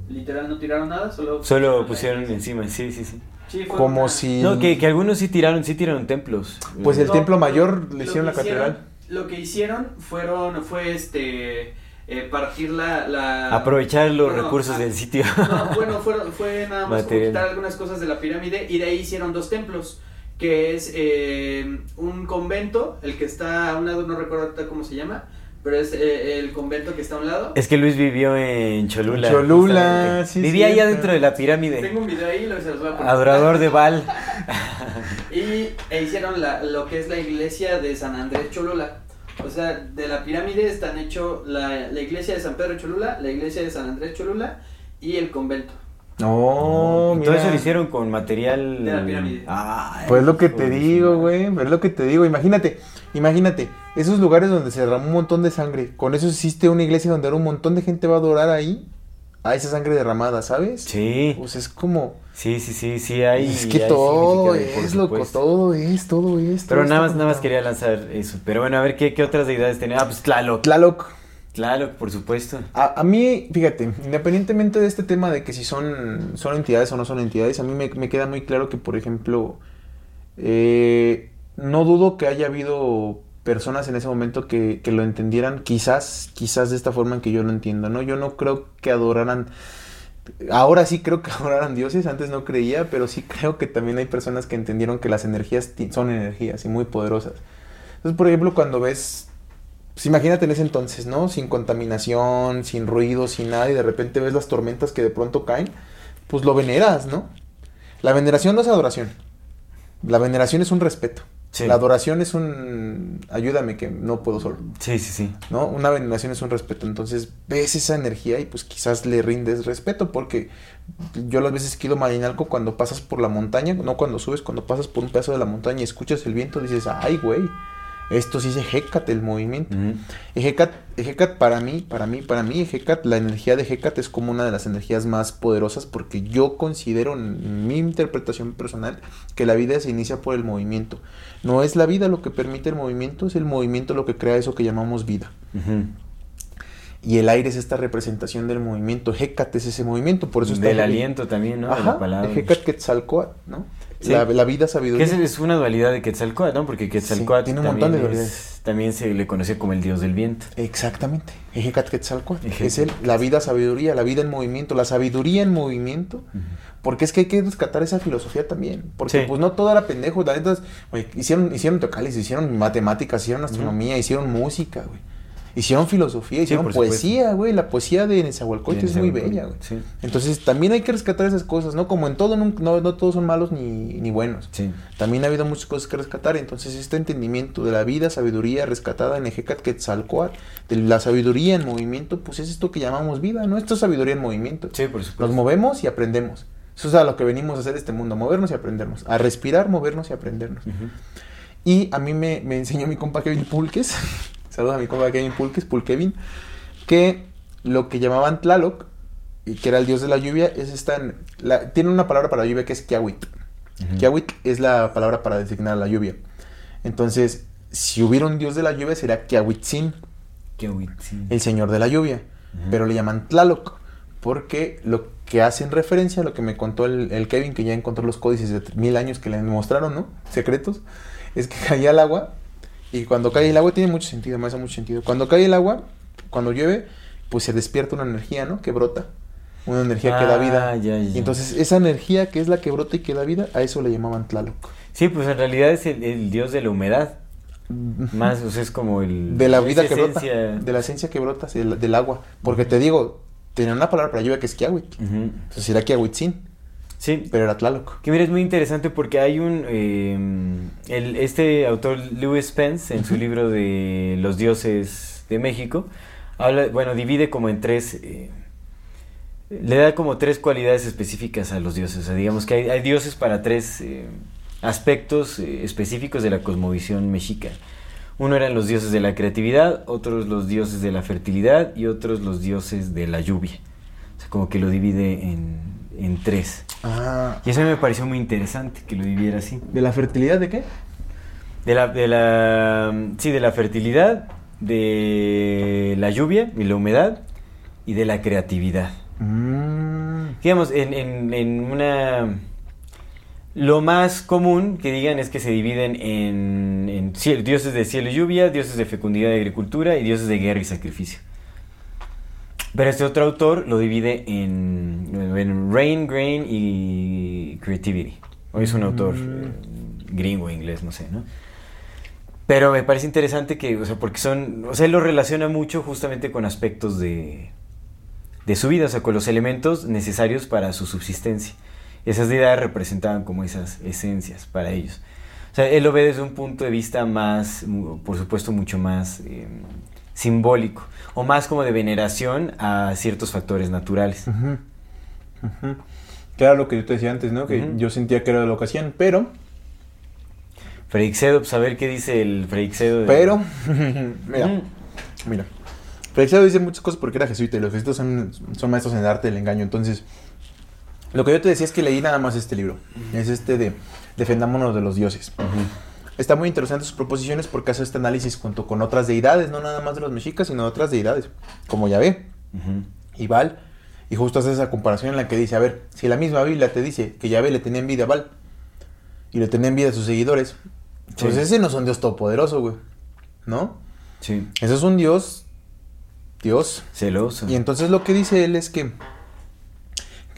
Literal no tiraron nada, solo... Pusieron encima, sí, sí, sí. Como una- si... No, que, que algunos sí tiraron, sí tiraron templos. Pues el No, templo lo- mayor lo le hicieron la catedral. Lo que hicieron fueron, fue este, eh, partir la... la Aprovechar los recursos ah, del sitio. No, bueno, fueron, fue nada más como quitar algunas cosas de la pirámide y de ahí hicieron dos templos, que es eh, un convento, el que está a un lado, no recuerdo cómo se llama, pero es eh, el convento que está a un lado. Es que Luis vivió en Cholula. Cholula, justamente. sí, Vivía allá dentro de la pirámide. Tengo un video ahí, lo se los voy a poner. Adorador de Baal. Y e hicieron la- lo que es la iglesia de San Andrés Cholula. O sea, de la pirámide están hecho la, la iglesia de San Pedro Cholula, la iglesia de San Andrés Cholula y el convento. No, Y todo eso mira. lo hicieron con material. De la pirámide. Ay, Pues lo que te digo, güey. Pues lo que te digo. Imagínate, imagínate. Esos lugares donde se derramó un montón de sangre. Con eso existe una iglesia donde ahora un montón de gente va a adorar ahí. A esa sangre derramada, ¿sabes? Sí, Pues es como. sí, sí, sí, sí, hay. es que hay todo es, loco. Todo es, todo es. todo Pero nada más, nada más quería lanzar eso. Pero bueno, a ver qué, qué otras deidades tenía. Ah, pues Tlaloc. Tlaloc. Tlaloc, por supuesto. A, a mí, fíjate, independientemente de este tema de que si son, son entidades o no son entidades, a mí me, me queda muy claro que, por ejemplo, eh, no dudo que haya habido personas en ese momento que, que lo entendieran, quizás, quizás de esta forma en que yo lo entiendo, ¿no? Yo no creo que adoraran, ahora sí creo que adoraran dioses, antes no creía, pero sí creo que también hay personas que entendieron que las energías son energías y muy poderosas. Entonces, por ejemplo, cuando ves pues imagínate en ese entonces, ¿no? Sin contaminación, sin ruido, sin nada, y de repente ves las tormentas que de pronto caen, pues lo veneras, ¿no? La veneración no es adoración. La veneración es un respeto. Sí. La adoración es un ayúdame que no puedo solo, Sí, sí, sí. ¿no? Una veneración es un respeto. Entonces ves esa energía y pues quizás le rindes respeto porque yo las veces que ido Marinalco cuando pasas por la montaña, no cuando subes, cuando pasas por un pedazo de la montaña y escuchas el viento, dices, ay, güey, esto sí es Hecate el movimiento. Ujú. Hecat, Hecat para mí, para mí, para mí, Hecat, la energía de Hecat es como una de las energías más poderosas porque yo considero en mi interpretación personal que la vida se inicia por el movimiento. No es la vida lo que permite el movimiento, es el movimiento lo que crea eso que llamamos vida. Y el aire es esta representación del movimiento. Hecat es ese movimiento, por eso está Del Hecat. aliento también, ¿no? de Ajá, la palabra. Hecat Quetzalcoatl, ¿no? Sí. La, la vida sabiduría. es, es una dualidad de Quetzalcóatl, ¿no? Porque Quetzalcóatl tiene un montón también, de es- dualidades. también se le conoce como el dios del viento. Exactamente. Hecat Quetzalcoatl. Hecat Es el, la vida sabiduría, la vida en movimiento, la sabiduría en movimiento. Porque es que hay que rescatar esa filosofía también. Porque Sí. pues no todo era pendejo. La neta, hicieron, hicieron tocales, hicieron matemáticas, hicieron astronomía, hicieron música, güey. Hicieron filosofía, hicieron supuesto. poesía, güey. La poesía de Nezahualcóyotl es muy bella, güey. sí. Entonces también hay que rescatar esas cosas, ¿no? Como en todo, no, no, todos son malos ni, ni buenos. Sí. También ha habido muchas cosas que rescatar. Entonces, este entendimiento de la vida, sabiduría rescatada en Ejecat Quetzalcoatl, de la sabiduría en movimiento, pues es esto que llamamos vida, ¿no? Esto es sabiduría en movimiento. Sí, por supuesto. Nos movemos y aprendemos. Eso es a lo que venimos a hacer este mundo, movernos y aprendernos. A respirar, movernos y aprendernos. Ujú. Y a mí me, me enseñó mi compa Kevin Pulques, saludos a mi compa Kevin Pulques, Pulkevin, que lo que llamaban Tlaloc, y que era el dios de la lluvia, es esta, la, tiene una palabra para la lluvia que es Kiawit. Kiawit es la palabra para designar la lluvia. Entonces, si hubiera un dios de la lluvia, sería Kiawitzin, sí. el señor de la lluvia. Pero le llaman Tlaloc, porque lo que hacen referencia, lo que me contó el, el Kevin, que ya encontró los códices de mil años que le mostraron, ¿no? Secretos, es que caía el agua, y cuando cae el agua tiene mucho sentido, me hace mucho sentido. Cuando cae el agua, cuando llueve, pues se despierta una energía, ¿no? Que brota. Una energía que da Ah, vida. ya, ya. Y entonces esa energía que es la que brota y que da vida, a eso le llamaban Tlaloc. Sí, pues en realidad es el, el dios de la humedad. Más, o sea, es como el... De la vida que brota. De la esencia que brota, del, del agua. Porque te digo, tenía una palabra para lluvia que es Kiawit. Entonces será Kiawitzin, Sí, pero era Tlaloc. Que mira, es muy interesante porque hay un... eh, el, este autor, Lewis Spence, en su libro de Los dioses de México, habla, bueno, divide como en tres... eh, le da como tres cualidades específicas a los dioses. O sea, digamos que hay, hay dioses para tres eh, aspectos eh, específicos de la cosmovisión mexica. Uno eran los dioses de la creatividad, otros los dioses de la fertilidad y otros los dioses de la lluvia. O sea, como que lo divide en, en tres. Ah. Y eso me pareció muy interesante que lo viviera así. ¿De la fertilidad de qué? De la, de la, sí, de la fertilidad, de la lluvia y la humedad y de la creatividad. Mm. Digamos, en, en, en una... Lo más común que digan es que se dividen en, en dioses de cielo y lluvia, dioses de fecundidad y agricultura y dioses de guerra y sacrificio. Pero este otro autor lo divide en, en rain, grain y creativity. Hoy es un autor eh, gringo, inglés, no sé, ¿no? Pero me parece interesante que, o sea, porque son, o sea, él lo relaciona mucho justamente con aspectos de, de su vida, o sea, con los elementos necesarios para su subsistencia. Esas ideas representaban como esas esencias para ellos. O sea, él lo ve desde un punto de vista más, por supuesto, mucho más eh, simbólico, o más como de veneración a ciertos factores naturales. Era lo que yo te decía antes, ¿no? Que yo sentía que era lo que hacían, pero... Freixedo, pues a ver qué dice el Freixedo. de- Pero... mira, mira. Freixedo dice muchas cosas porque era jesuita y los jesuitas son, son maestros en el arte del engaño. Entonces, lo que yo te decía es que leí nada más este libro. Es este de Defendámonos de los dioses. Está muy interesante sus proposiciones porque hace este análisis junto con otras deidades, no nada más de los mexicas, sino de otras deidades, como Yahvé y Baal. Y justo hace esa comparación en la que dice, a ver, si la misma Biblia te dice que Yahvé le tenía envidia a Baal y le tenía envidia a sus seguidores, pues Sí. ese no es un Dios todopoderoso, güey. ¿No? Sí, Ese es un Dios, Dios. celoso. Y entonces lo que dice él es que,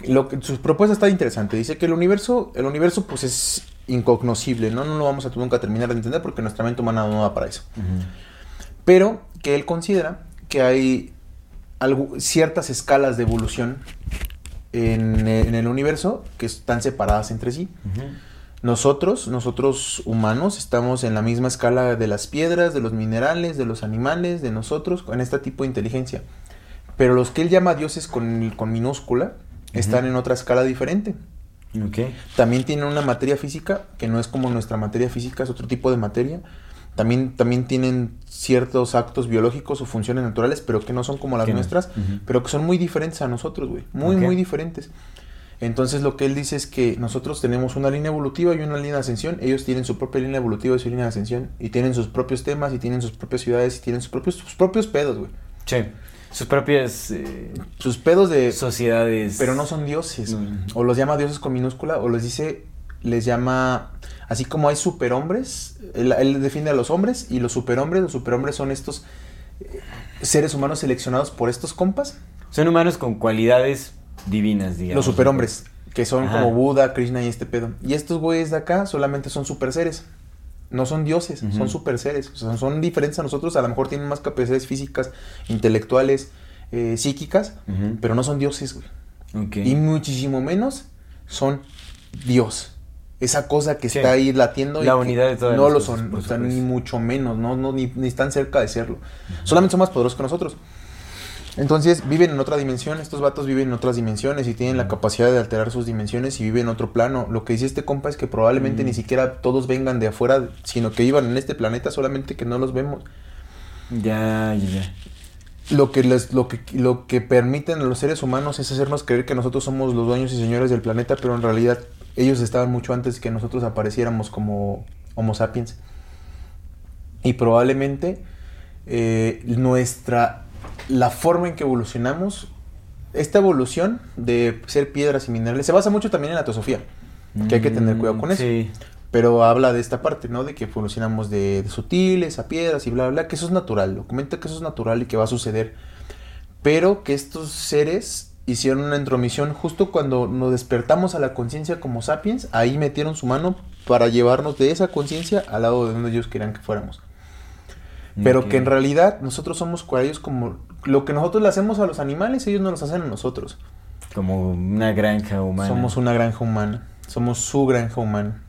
lo que su propuesta está interesante. Dice que el universo, el universo pues es incognoscible, ¿no? No lo vamos a nunca terminar de entender porque nuestra mente humana no da para eso. Pero que él considera que hay algo- ciertas escalas de evolución en, en el universo que están separadas entre sí. Nosotros, nosotros humanos, estamos en la misma escala de las piedras, de los minerales, de los animales, de nosotros, con este tipo de inteligencia. Pero los que él llama dioses con, con minúscula están en otra escala diferente. Ok. También tienen una materia física que no es como nuestra materia física, es otro tipo de materia. También, también tienen ciertos actos biológicos o funciones naturales, pero que no son como las nuestras, pero que son muy diferentes a nosotros, güey. Muy, muy diferentes. Entonces lo que él dice es que nosotros tenemos una línea evolutiva y una línea de ascensión. Ellos tienen su propia línea evolutiva y su línea de ascensión. Y tienen sus propios temas y tienen sus propias ciudades y tienen sus propios, sus propios pedos, güey. Sí. Sus propias eh, Sus pedos de... sociedades. Pero no son dioses. No. O los llama dioses con minúscula, o les dice, les llama, así como hay superhombres, él, él defiende a los hombres, y los superhombres, los superhombres son estos eh, seres humanos seleccionados por estos compas, Son humanos con cualidades divinas, digamos. los superhombres, que son Ajá. como Buda, Krishna y este pedo. Y estos güeyes de acá solamente son super seres. No son dioses, son super seres. O sea, son diferentes a nosotros. A lo mejor tienen más capacidades físicas, intelectuales, eh, psíquicas, pero no son dioses, güey. Y muchísimo menos son Dios. Esa cosa que Sí. está ahí latiendo. y La que unidad de todas No las lo cosas, son, o sea, ni mucho menos, no, no, ni, ni están cerca de serlo. Solamente son más poderosos que nosotros. Entonces viven en otra dimensión, estos vatos viven en otras dimensiones y tienen la capacidad de alterar sus dimensiones y viven en otro plano. Lo que dice este compa es que probablemente ni siquiera todos vengan de afuera, sino que vivan en este planeta, solamente que no los vemos. Ya, ya, ya. Lo que, les, lo, que, lo que permiten a los seres humanos es hacernos creer que nosotros somos los dueños y señores del planeta, pero en realidad ellos estaban mucho antes que nosotros apareciéramos como Homo sapiens. Y probablemente eh, nuestra, la forma en que evolucionamos, esta evolución de ser piedras y minerales, se basa mucho también en la teosofía, que hay que tener cuidado con Mm, eso. Pero habla de esta parte, ¿no? De que evolucionamos de, de sutiles a piedras y bla, bla, bla. Que eso es natural. Lo comenta que eso es natural y que va a suceder. pero que estos seres hicieron una intromisión justo cuando nos despertamos a la conciencia como sapiens, ahí metieron su mano para llevarnos de esa conciencia al lado de donde ellos querían que fuéramos. Pero que en realidad nosotros somos con ellos como lo que nosotros le hacemos a los animales, ellos no los hacen a nosotros. Como una granja humana. Somos una granja humana. Somos su granja humana.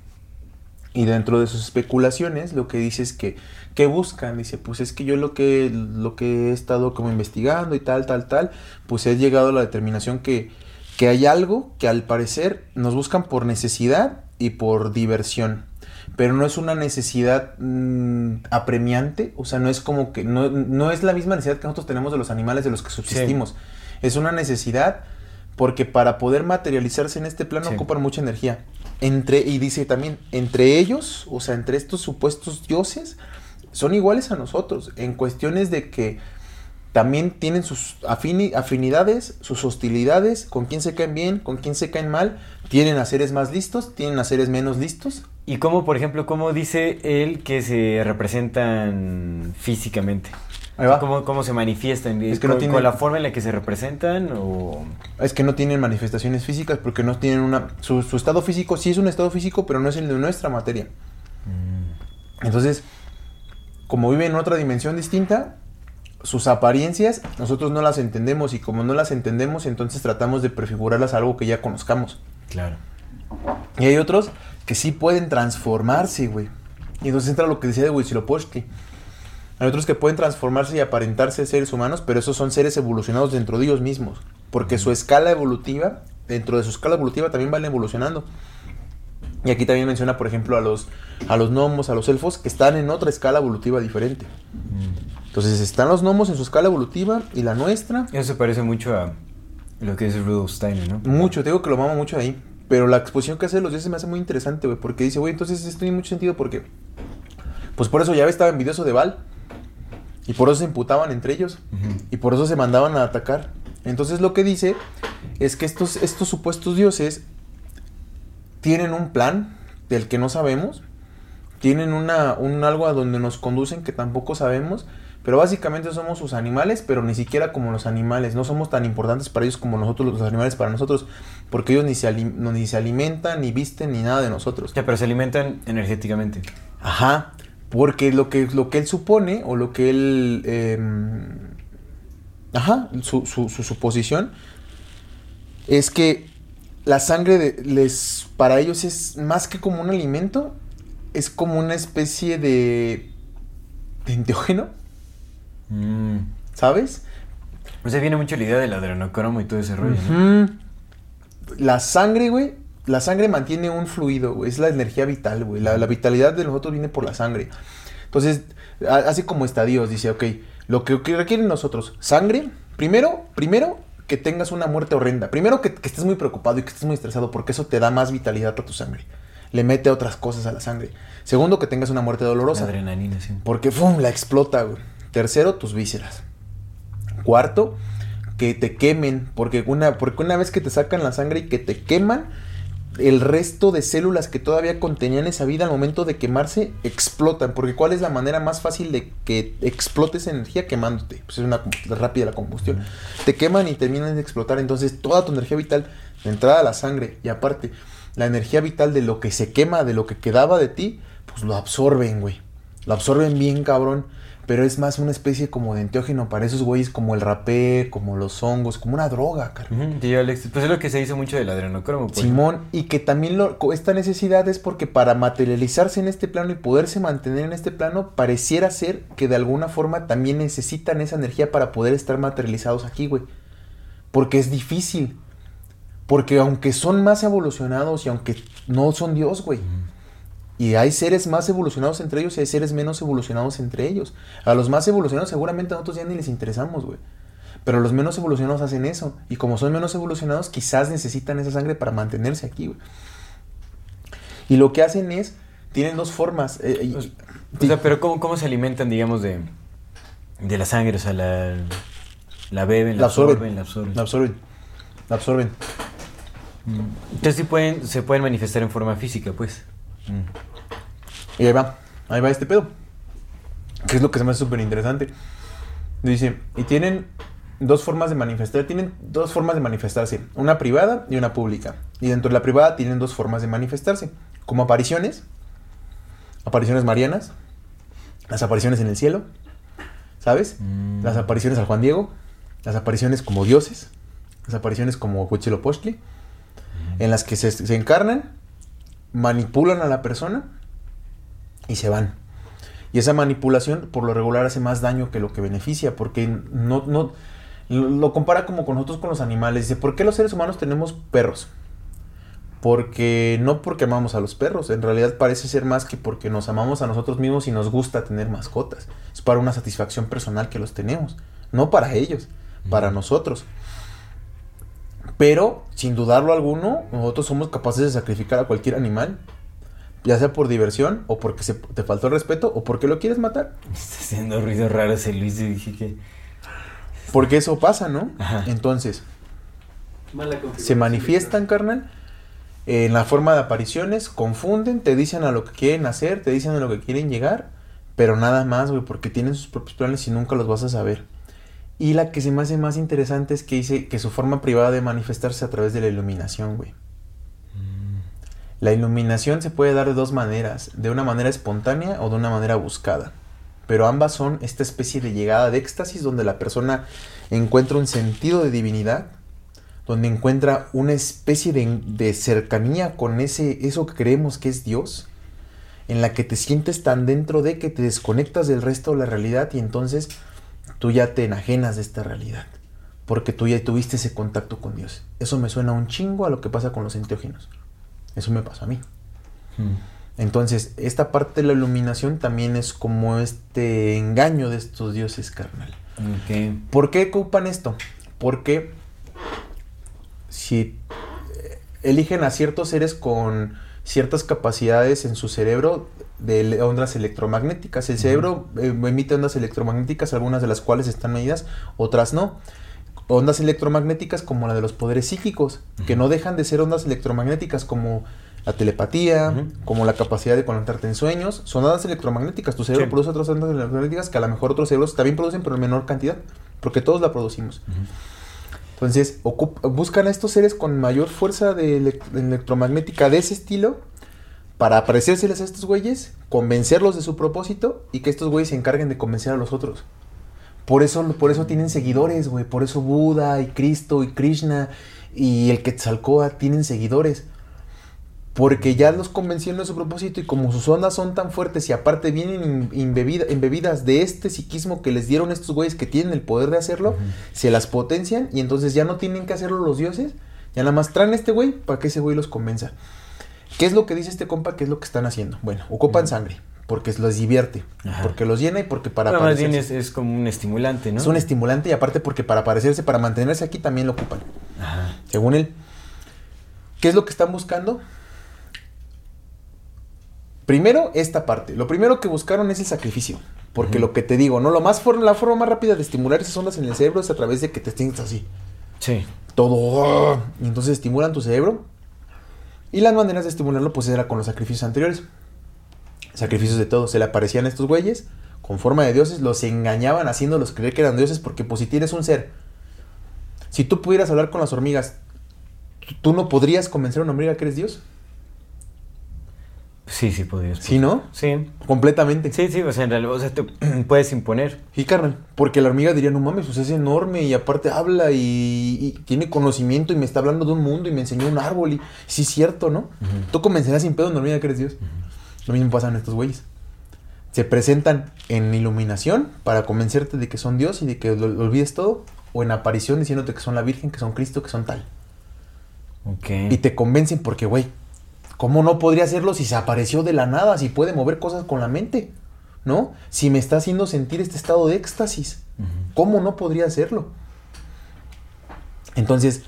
Y dentro de sus especulaciones, lo que dice es que, ¿qué buscan? Dice, pues es que yo lo que, lo que he estado como investigando y tal, tal, tal, pues he llegado a la determinación que, que hay algo que al parecer nos buscan por necesidad y por diversión. Pero no es una necesidad mm, apremiante, o sea, no es como que, no, no es la misma necesidad que nosotros tenemos de los animales de los que subsistimos. Es una necesidad porque para poder materializarse en este plano Sí. ocupan mucha energía. Entre, y dice también, entre ellos, o sea, entre estos supuestos dioses, son iguales a nosotros, en cuestiones de que también tienen sus afini- afinidades, sus hostilidades, con quién se caen bien, con quién se caen mal, tienen a seres más listos, tienen a seres menos listos. ¿Y cómo, por ejemplo, cómo dice él que se representan físicamente? Ahí va. ¿Cómo, cómo se manifiestan? Es que no ¿Con, tiene- con la forma en la que se representan o...? Es que no tienen manifestaciones físicas porque no tienen una... Su, su estado físico sí es un estado físico, pero no es el de nuestra materia. Entonces, como viven en otra dimensión distinta, sus apariencias nosotros no las entendemos y como no las entendemos, entonces tratamos de prefigurarlas a algo que ya conozcamos. Claro. Y hay otros que sí pueden transformarse, güey. Y entonces entra lo que decía de Huitzilopochtli. Hay otros que pueden transformarse y aparentarse seres humanos, pero esos son seres evolucionados dentro de ellos mismos. Porque su escala evolutiva, dentro de su escala evolutiva también van evolucionando. Y aquí también menciona, por ejemplo, a los, a los gnomos, a los elfos, que están en otra escala evolutiva diferente. Entonces están los gnomos en su escala evolutiva y la nuestra. Eso se parece mucho a lo que es Rudolf Steiner, ¿no? Mucho, te digo que lo mamo mucho ahí. Pero la exposición que hace de los dioses me hace muy interesante, güey. Porque dice, güey, entonces esto tiene mucho sentido porque... Pues por eso ya estaba envidioso de Val. Y por eso se imputaban entre ellos. Y por eso se mandaban a atacar. Entonces lo que dice es que estos, estos supuestos dioses tienen un plan del que no sabemos. Tienen una, un algo a donde nos conducen que tampoco sabemos. Pero básicamente somos sus animales, pero ni siquiera como los animales. No somos tan importantes para ellos como nosotros, los animales para nosotros. Porque ellos ni se, no- ni se alimentan, ni visten, ni nada de nosotros. Ya, pero se alimentan energéticamente. Ajá. Porque lo que, lo que él supone, o lo que él. em, ajá, su, su, su suposición, es que la sangre de, les. Para ellos es más que como un alimento, es como una especie de. de enteógeno, Mm. ¿sabes? O sea, viene mucho la idea del adrenocromo y todo ese rollo. La sangre, güey. La sangre mantiene un fluido, güey. Es la energía vital, güey. La, la vitalidad de nosotros viene por la sangre. Entonces, ha- hace como estadios. Dice, ok, lo que, que requieren nosotros, sangre. Primero, primero, que tengas una muerte horrenda. Primero, que, que estés muy preocupado y que estés muy estresado, porque eso te da más vitalidad a tu sangre. Le mete otras cosas a la sangre. Segundo, que tengas una muerte La dolorosa. adrenalina, sí. Porque, ¡fum!, la explota, güey. Tercero, tus vísceras. Cuarto, que te quemen. Porque una, porque una vez que te sacan la sangre y que te queman, el resto de células que todavía contenían esa vida al momento de quemarse explotan. Porque ¿cuál es la manera más fácil de que explote esa energía? Quemándote. Pues es una rápida la combustión. Te queman y terminan de explotar. Entonces toda tu energía vital, de entrada a la sangre y aparte la energía vital de lo que se quema, de lo que quedaba de ti, pues lo absorben, güey. Lo absorben bien, cabrón. Pero es más una especie como de enteógeno para esos güeyes como el rapé, como los hongos, como una droga, carnal. Sí, Alex. Pues es lo que se dice mucho del adrenocromo. pues. Simón, y que también lo- esta necesidad es porque para materializarse en este plano y poderse mantener en este plano, pareciera ser que de alguna forma también necesitan esa energía para poder estar materializados aquí, güey. Porque es difícil. Porque aunque son más evolucionados y aunque no son Dios, güey. Y hay seres más evolucionados entre ellos y hay seres menos evolucionados entre ellos. A los más evolucionados seguramente a nosotros ya ni les interesamos, güey. Pero los menos evolucionados hacen eso. Y como son menos evolucionados, quizás necesitan esa sangre para mantenerse aquí, güey. Y lo que hacen es, tienen dos formas. eh, O o sea, pero ¿cómo, cómo se alimentan, digamos, de, de la sangre? O sea, la, la beben, la, la absorben. absorben, la absorben. La absorben. La absorben. Entonces sí pueden, se pueden manifestar en forma física, pues. Y ahí va, ahí va este pedo. Que es lo que se me hace súper interesante. Dice, y tienen dos formas de manifestar, tienen dos formas de manifestarse, una privada y una pública. Y dentro de la privada tienen dos formas de manifestarse, como apariciones, apariciones marianas, las apariciones en el cielo, ¿sabes? Mm. Las apariciones al Juan Diego, las apariciones como dioses, las apariciones como Huitzilopochtli, en las que se, se encarnan, manipulan a la persona y se van. Y esa manipulación por lo regular hace más daño que lo que beneficia, porque no, no lo, compara como con nosotros con los animales. Dice, ¿por qué los seres humanos tenemos perros? Porque no porque amamos a los perros, en realidad parece ser más que porque nos amamos a nosotros mismos y nos gusta tener mascotas. Es para una satisfacción personal que los tenemos, no para ellos, para nosotros. Pero, sin dudarlo alguno, nosotros somos capaces de sacrificar a cualquier animal, ya sea por diversión, o porque se- te faltó el respeto, o porque lo quieres matar. Está haciendo ruidos raros el Luis y dije que... Porque eso pasa, ¿no? Ajá. Entonces, Mala se manifiestan, carnal, en la forma de apariciones, confunden, te dicen a lo que quieren hacer, te dicen a lo que quieren llegar, pero nada más, güey, porque tienen sus propios planes y nunca los vas a saber. Y la que se me hace más interesante es que dice que su forma privada de manifestarse a través de la iluminación, güey. La iluminación se puede dar de dos maneras, de una manera espontánea o de una manera buscada. Pero ambas son esta especie de llegada de éxtasis donde la persona encuentra un sentido de divinidad, donde encuentra una especie de, cercanía con ese, eso que creemos que es Dios, en la que te sientes tan dentro de que te desconectas del resto de la realidad y entonces tú ya te enajenas de esta realidad, porque tú ya tuviste ese contacto con Dios. Eso me suena un chingo a lo que pasa con los enteógenos. Eso me pasó a mí. Mm. Entonces, esta parte de la iluminación también es como este engaño de estos dioses carnal. ¿Por qué ocupan esto? Porque si eh, eligen a ciertos seres con ciertas capacidades en su cerebro de ondas electromagnéticas. El cerebro eh, emite ondas electromagnéticas, algunas de las cuales están medidas, otras no. Ondas electromagnéticas como la de los poderes psíquicos, que no dejan de ser ondas electromagnéticas como la telepatía, como la capacidad de conectarte en sueños. Son ondas electromagnéticas. Tu cerebro Sí. produce otras ondas electromagnéticas que a lo mejor otros cerebros también producen, pero en menor cantidad, porque todos la producimos. Entonces, ocup- buscan a estos seres con mayor fuerza de elec- electromagnética de ese estilo para parecérseles a estos güeyes, convencerlos de su propósito y que estos güeyes se encarguen de convencer a los otros. Por eso, por eso tienen seguidores, güey. Por eso Buda y Cristo y Krishna y el Quetzalcoatl tienen seguidores. Porque ya los convencieron de su propósito y como sus ondas son tan fuertes y aparte vienen embebidas de este psiquismo que les dieron estos güeyes que tienen el poder de hacerlo, se las potencian y entonces ya no tienen que hacerlo los dioses, ya nada más traen a este güey para que ese güey los convenza. ¿Qué es lo que dice este compa? ¿Qué es lo que están haciendo? Bueno, ocupan sangre, porque los divierte, Ajá. porque los llena y porque para Bueno, más bien parecerse- es, es como un estimulante, ¿no? es un estimulante y aparte porque para parecerse, para mantenerse aquí también lo ocupan. Ajá. Según él. ¿Qué es lo que están buscando? Primero, esta parte. Lo primero que buscaron es el sacrificio. Porque lo que te digo, ¿no? Lo más for- la forma más rápida de estimular esas ondas en el cerebro es a través de que te sientas así. Sí. Todo. Y entonces estimulan tu cerebro. Y las maneras de estimularlo, pues era con los sacrificios anteriores. Sacrificios de todo. Se le aparecían a estos güeyes con forma de dioses, los engañaban haciéndolos creer que eran dioses, porque pues si tienes un ser, si tú pudieras hablar con las hormigas, ¿tú- ¿tú no podrías convencer a una hormiga que eres Dios? Sí, sí, podrías. ¿Sí, no? Sí. Completamente. Sí, sí, o sea, en realidad, o sea, te puedes imponer. Sí, carnal. Porque la hormiga diría, no mames, pues es enorme y aparte habla y, y tiene conocimiento y me está hablando de un mundo y me enseñó un árbol y sí es cierto, ¿no? Tú convencerás sin pedo a una hormiga que eres Dios. Lo mismo pasa en estos güeyes. Se presentan en iluminación para convencerte de que son Dios y de que lo, lo olvides todo. O en aparición diciéndote que son la Virgen, que son Cristo, que son tal. Y te convencen porque, güey, ¿cómo no podría hacerlo si se apareció de la nada? Si puede mover cosas con la mente, ¿no? Si me está haciendo sentir este estado de éxtasis, ¿cómo no podría hacerlo? Entonces,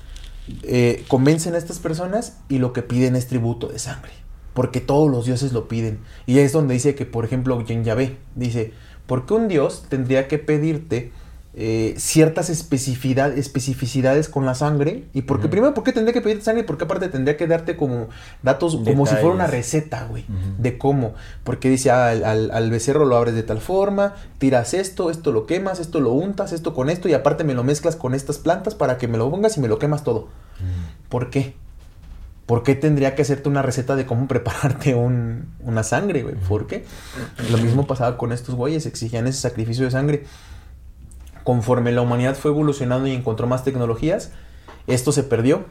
eh, convencen a estas personas y lo que piden es tributo de sangre. Porque todos los dioses lo piden. Y es donde dice que, por ejemplo, Yen Yahvé dice, ¿por qué un dios tendría que pedirte eh, ciertas especificidad- especificidades con la sangre. Y porque, primero, ¿por qué tendría que pedirte sangre? Y por qué aparte tendría que darte como datos, como si fuera una receta, güey, de cómo. Porque dice, ah, al, al- al becerro lo abres de tal forma, tiras esto, esto lo quemas, esto lo untas, esto con esto, y aparte me lo mezclas con estas plantas para que me lo pongas y me lo quemas todo. ¿Por qué? ¿Por qué tendría que hacerte una receta de cómo prepararte un- una sangre, güey? ¿Por qué? Lo mismo pasaba con estos güeyes, exigían ese sacrificio de sangre. Conforme la humanidad fue evolucionando y encontró más tecnologías, esto se perdió.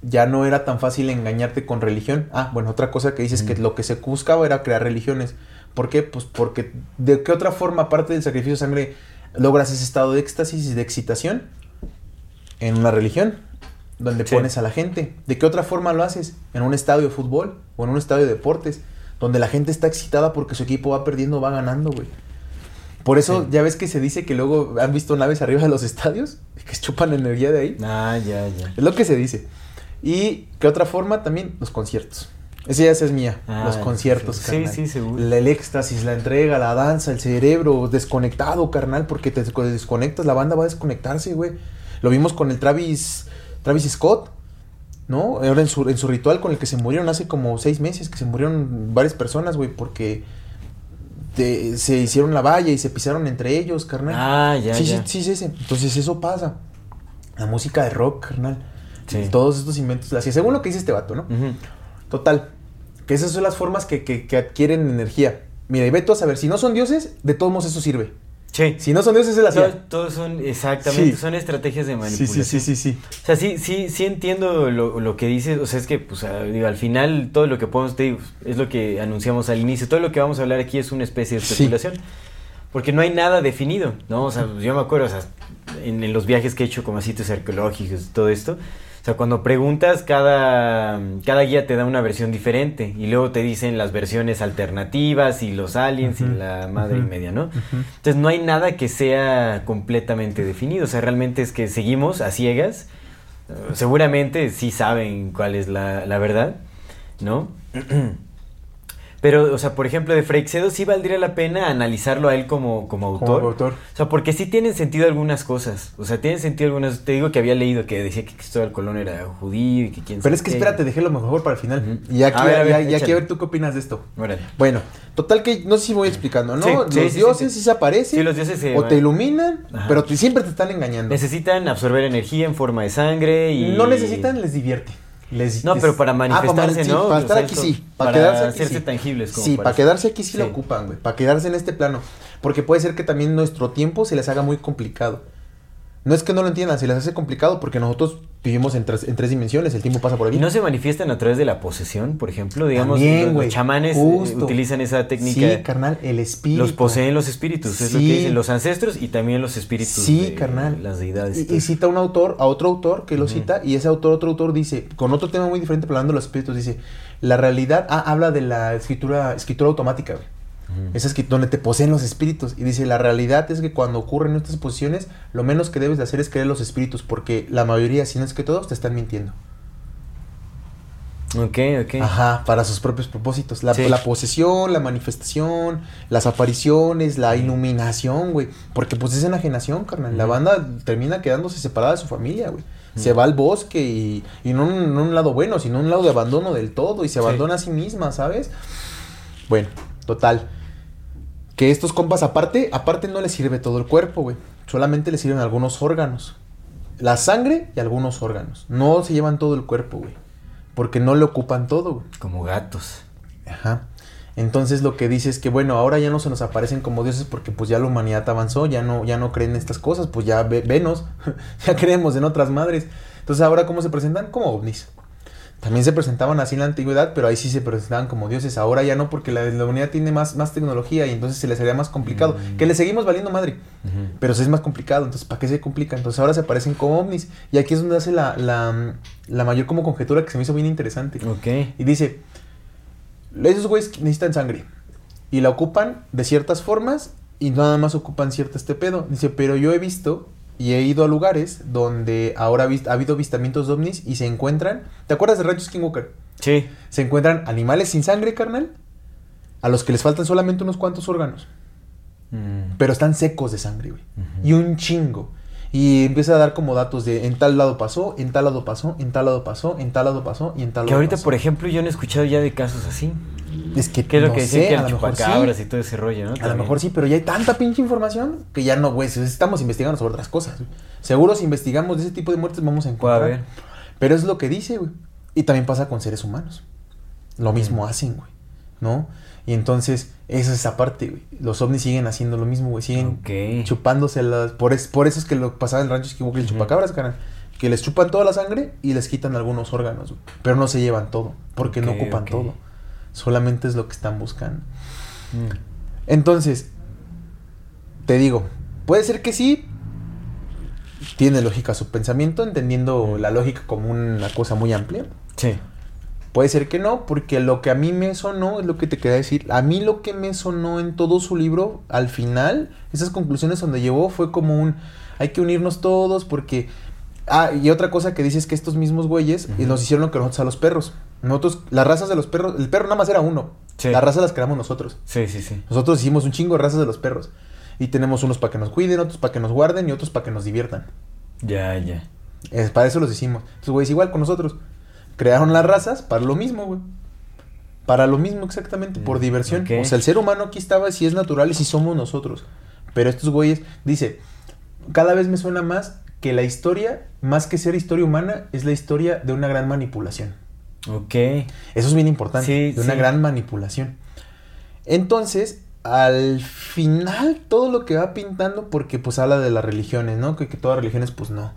Ya no era tan fácil engañarte con religión. Ah, bueno, otra cosa que dices que lo que se buscaba era crear religiones. ¿Por qué? Pues porque de qué otra forma, aparte del sacrificio de sangre, logras ese estado de éxtasis y de excitación en una religión donde Sí. pones a la gente. ¿De qué otra forma lo haces? En un estadio de fútbol o en un estadio de deportes, donde la gente está excitada porque su equipo va perdiendo o va ganando, güey. Por eso Sí. ya ves que se dice que luego han visto naves arriba de los estadios que chupan energía de ahí. Ah, ya, ya. Es lo que se dice. Y qué otra forma también los conciertos. Esa ya es mía. Ah, los conciertos, sí, carnal. sí, seguro. La- El éxtasis, la entrega, la danza, el cerebro desconectado, carnal, porque te desco- desconectas, la banda va a desconectarse, güey. Lo vimos con el Travis, Travis Scott, ¿no? Ahora en su, en su ritual con el que se murieron hace como seis meses, que se murieron varias personas, güey, porque te- se hicieron la valla y se pisaron entre ellos, carnal. Ah, ya, sí, ya. sí, sí, sí, sí. Entonces eso pasa. La música de rock, carnal. Sí. Todos estos inventos. Así, según lo que dice este vato, ¿no? Total. Que esas son las formas que, que- que adquieren energía. Mira, y ve tú a saber, si no son dioses, de todos modos eso sirve. Sí. Si no son dioses, es la Todos, hacía. todos son, exactamente, Sí. son estrategias de Sí, manipulación. sí, sí, sí, sí. O sea, sí, sí, sí entiendo lo, lo que dices. O sea, es que, pues, digo, al final todo lo que podemos, te digo, es lo que anunciamos al inicio. Todo lo que vamos a hablar aquí es una especie de Sí. especulación. Porque no hay nada definido, ¿no? O sea, yo me acuerdo, o sea, en, en los viajes que he hecho como a sitios arqueológicos, todo esto. O sea, cuando preguntas, cada, cada guía te da una versión diferente. Y luego te dicen las versiones alternativas y los aliens y la madre y media, ¿no? Entonces no hay nada que sea completamente definido. O sea, realmente es que seguimos a ciegas. Seguramente sí saben cuál es la, la verdad, ¿no? Pero, o sea, por ejemplo, de Freixedo sí valdría la pena analizarlo a él como, como autor. Como autor. O sea, porque sí tienen sentido algunas cosas. O sea, tienen sentido algunas... Te digo que había leído que decía que Cristóbal Colón era judío y que quién Pero es que qué. espérate, dejé lo mejor para el final. Ujú. Y ya, A ver, a ver, ya, ver tú qué opinas de esto. Órale. Bueno, total que no sé si voy explicando, ¿no? Sí, los sí, dioses sí. sí, se aparecen. Sí, los dioses se O te iluminan, Ajá. pero te- siempre te están engañando. Necesitan absorber energía en forma de sangre y... No necesitan, les divierte. Les- No, les- pero para Ah, manifestarse, sí, ¿no? Para O estar sea, aquí esto- sí. Para, para quedarse aquí hacerse sí. tangibles, como Sí, para para quedarse aquí sí, lo Sí. ocupan, güey. Para quedarse en este plano. Porque puede ser que también nuestro tiempo se les haga muy complicado. No es que no lo entiendan, se les hace complicado porque nosotros vivimos en tres, en tres dimensiones, el tiempo pasa por aquí. ¿Y no se manifiestan a través de la posesión, por ejemplo? Digamos, También, los, chamanes eh, justo. utilizan esa técnica. Sí, carnal, el espíritu. Los poseen los espíritus, es lo que Sí. dicen los ancestros y también los espíritus. Sí, de carnal. Las deidades. Y, y cita un autor, a otro autor que lo cita, y ese autor, otro autor dice, con otro tema muy diferente, pero hablando de los espíritus, dice, la realidad, ah, habla de la escritura, escritura automática, güey. Esa es que donde te poseen los espíritus. Y dice, la realidad es que cuando ocurren estas posiciones, lo menos que debes de hacer es creer los espíritus, porque la mayoría, si no es que todos, te están mintiendo. Ok, ok. Ajá, para sus propios propósitos. La, Sí. la posesión, la manifestación, las apariciones, la iluminación, güey. Porque pues es enajenación, carnal. La banda termina quedándose separada de su familia, güey. Se va al bosque y, y no, en un lado bueno, sino un lado de abandono del todo y se Sí. abandona a sí misma, ¿sabes? Bueno, total. Que estos compas aparte, aparte no les sirve todo el cuerpo, güey. Solamente les sirven algunos órganos. La sangre y algunos órganos. No se llevan todo el cuerpo, güey. Porque no le ocupan todo, güey. Como gatos. Ajá. Entonces lo que dice es que bueno, ahora ya no se nos aparecen como dioses porque pues ya la humanidad avanzó, ya no, ya no creen estas cosas, pues ya ve- venos, ya creemos en otras madres. Entonces ahora cómo se presentan como ovnis. También se presentaban así en la antigüedad, pero ahí sí se presentaban como dioses. Ahora ya no, porque la, la humanidad tiene más, más tecnología y entonces se les haría más complicado. Mm. Que le seguimos valiendo madre, pero es más complicado. Entonces, ¿para qué se complica? Entonces ahora se aparecen como ovnis. Y aquí es donde hace la, la, la mayor como conjetura que se me hizo bien interesante. Ok. Y dice, esos güeyes necesitan sangre. Y la ocupan de ciertas formas y nada más ocupan cierto este pedo. Dice, pero yo he visto y he ido a lugares donde ahora ha, habido avistamientos de ovnis y se encuentran... ¿Te acuerdas de Rancho Skinwalker? Sí. Se encuentran animales sin sangre, carnal, a los que les faltan solamente unos cuantos órganos. Mm. Pero están secos de sangre, güey. Y un chingo. Y empieza a dar como datos de en tal lado pasó, en tal lado pasó, en tal lado pasó, en tal lado pasó y en tal Que lado ahorita, pasó. por ejemplo, yo no he escuchado ya de casos así. Es que ¿Qué es lo no que sé, que a lo mejor sí. y todo ese rollo, ¿no? A lo mejor sí, pero ya hay tanta pinche información que ya no, güey, estamos investigando sobre otras cosas. Seguro si investigamos de ese tipo de muertes vamos a encontrar. haber. Pero es lo que dice, güey. Y también pasa con seres humanos. Lo mismo hacen, güey. ¿No? Y entonces, esa es esa parte, güey. Los ovnis siguen haciendo lo mismo, güey. Siguen Ok. chupándoselas. Por, es, por eso es que lo pasaba en el rancho Esquivo, que el chupacabras, carnal. Que les chupan toda la sangre y les quitan algunos órganos, güey. Pero no se llevan todo, porque no ocupan todo. Solamente es lo que están buscando. Mm. Entonces, te digo, puede ser que sí. Tiene lógica su pensamiento, entendiendo la lógica como una cosa muy amplia. Sí. Puede ser que no, porque lo que a mí me sonó, es lo que te quería decir, a mí lo que me sonó en todo su libro, al final, esas conclusiones donde llevó fue como un, hay que unirnos todos porque... Ah, y otra cosa que dice es que estos mismos güeyes y nos hicieron lo que nosotros a los perros. Nosotros, las razas de los perros, el perro nada más era uno. Sí. Las razas las creamos nosotros. Sí, sí, sí. Nosotros hicimos un chingo de razas de los perros. Y tenemos unos para que nos cuiden, otros para que nos guarden y otros para que nos diviertan. Ya, ya. Es, para eso los hicimos. Entonces, güey, es igual con nosotros. Crearon las razas para lo mismo, güey. Para lo mismo exactamente, por Mm, diversión. O sea, el ser humano aquí estaba si es natural y si somos nosotros. Pero estos güeyes, dice, cada vez me suena más que la historia, más que ser historia humana, es la historia de una gran manipulación. Ok. Eso es bien importante, Sí, de una sí. gran manipulación. Entonces, al final, todo lo que va pintando, porque pues habla de las religiones, ¿no? Que, que todas las religiones, pues no.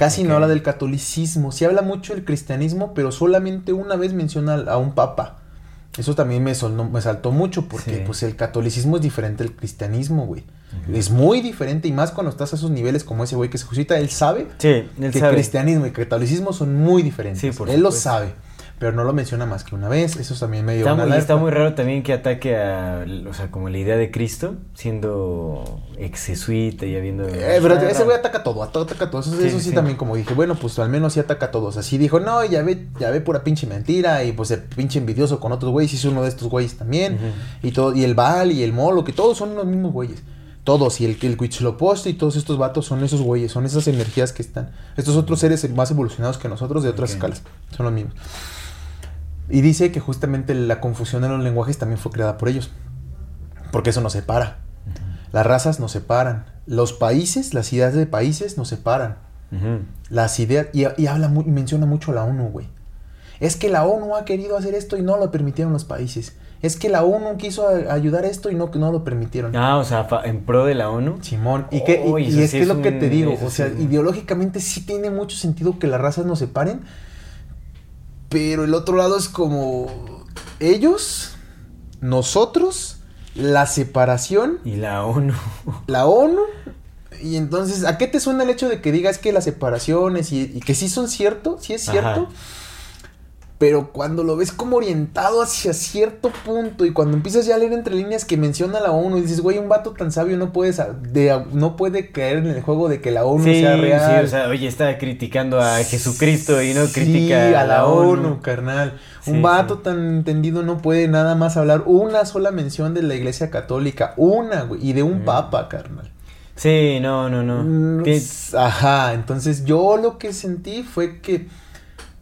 Casi no habla del catolicismo. Sí habla mucho del cristianismo, pero solamente una vez menciona a un papa. Eso también me, sonó- me saltó mucho, porque Sí. pues el catolicismo es diferente al cristianismo, güey. Es muy diferente, y más cuando estás a esos niveles como ese güey que se suscita, él sabe Sí, él que sabe. cristianismo y catolicismo son muy diferentes. Sí, por Él lo sabe, pero no lo menciona más que una vez. Eso también me dio Está una muy, está muy raro también que ataque a, o sea, como la idea de Cristo, siendo ex jesuita y habiendo... Eh, pero ese güey ataca todo, ata- ataca todo. Eso sí, eso sí, sí. también como dije, bueno, pues al menos sí ataca a todos. Así dijo, no, ya ve, ya ve pura pinche mentira y pues el pinche envidioso con otros güeyes, hizo uno de estos güeyes también. Y todo, y el Val y el Molo, que todos son los mismos güeyes. Todos, y el, el Huitzilopochtli y todos estos vatos son esos güeyes, son esas energías que están. Estos otros seres más evolucionados que nosotros de otras escalas, son los mismos. Y dice que justamente la confusión en los lenguajes también fue creada por ellos. Porque eso nos separa. Las razas nos separan. Los países, las ideas de países nos separan. Ujú. Las ideas. Y, y habla mu- y menciona mucho la ONU, güey. Es que la ONU ha querido hacer esto y no lo permitieron los países. Es que la ONU quiso a- ayudar esto y no, no lo permitieron. Ah, o sea, en pro de la ONU. Simón, y, que, y- Uy, y es sí que es lo que te digo, o sea, ideológicamente sí tiene mucho sentido que las razas nos separen, pero el otro lado es como ellos, nosotros, la separación, Y la ONU. la ONU, y entonces, ¿a qué te suena el hecho de que digas que las separaciones y, y que sí son cierto, sí es cierto? Ajá. Pero cuando lo ves como orientado hacia cierto punto y cuando empiezas ya a leer entre líneas que menciona la ONU y dices, güey, un vato tan sabio no puede, de- no puede caer en el juego de que la ONU Sí, sea real. sí, o sea, oye, está criticando a Jesucristo y no Sí, critica a la ONU, carnal. Sí, un vato tan entendido no puede nada más hablar una sola mención de la iglesia católica. Una, güey. Y de un Mm. papa, carnal. Sí, no, no, no. Mm, Ajá, entonces yo lo que sentí fue que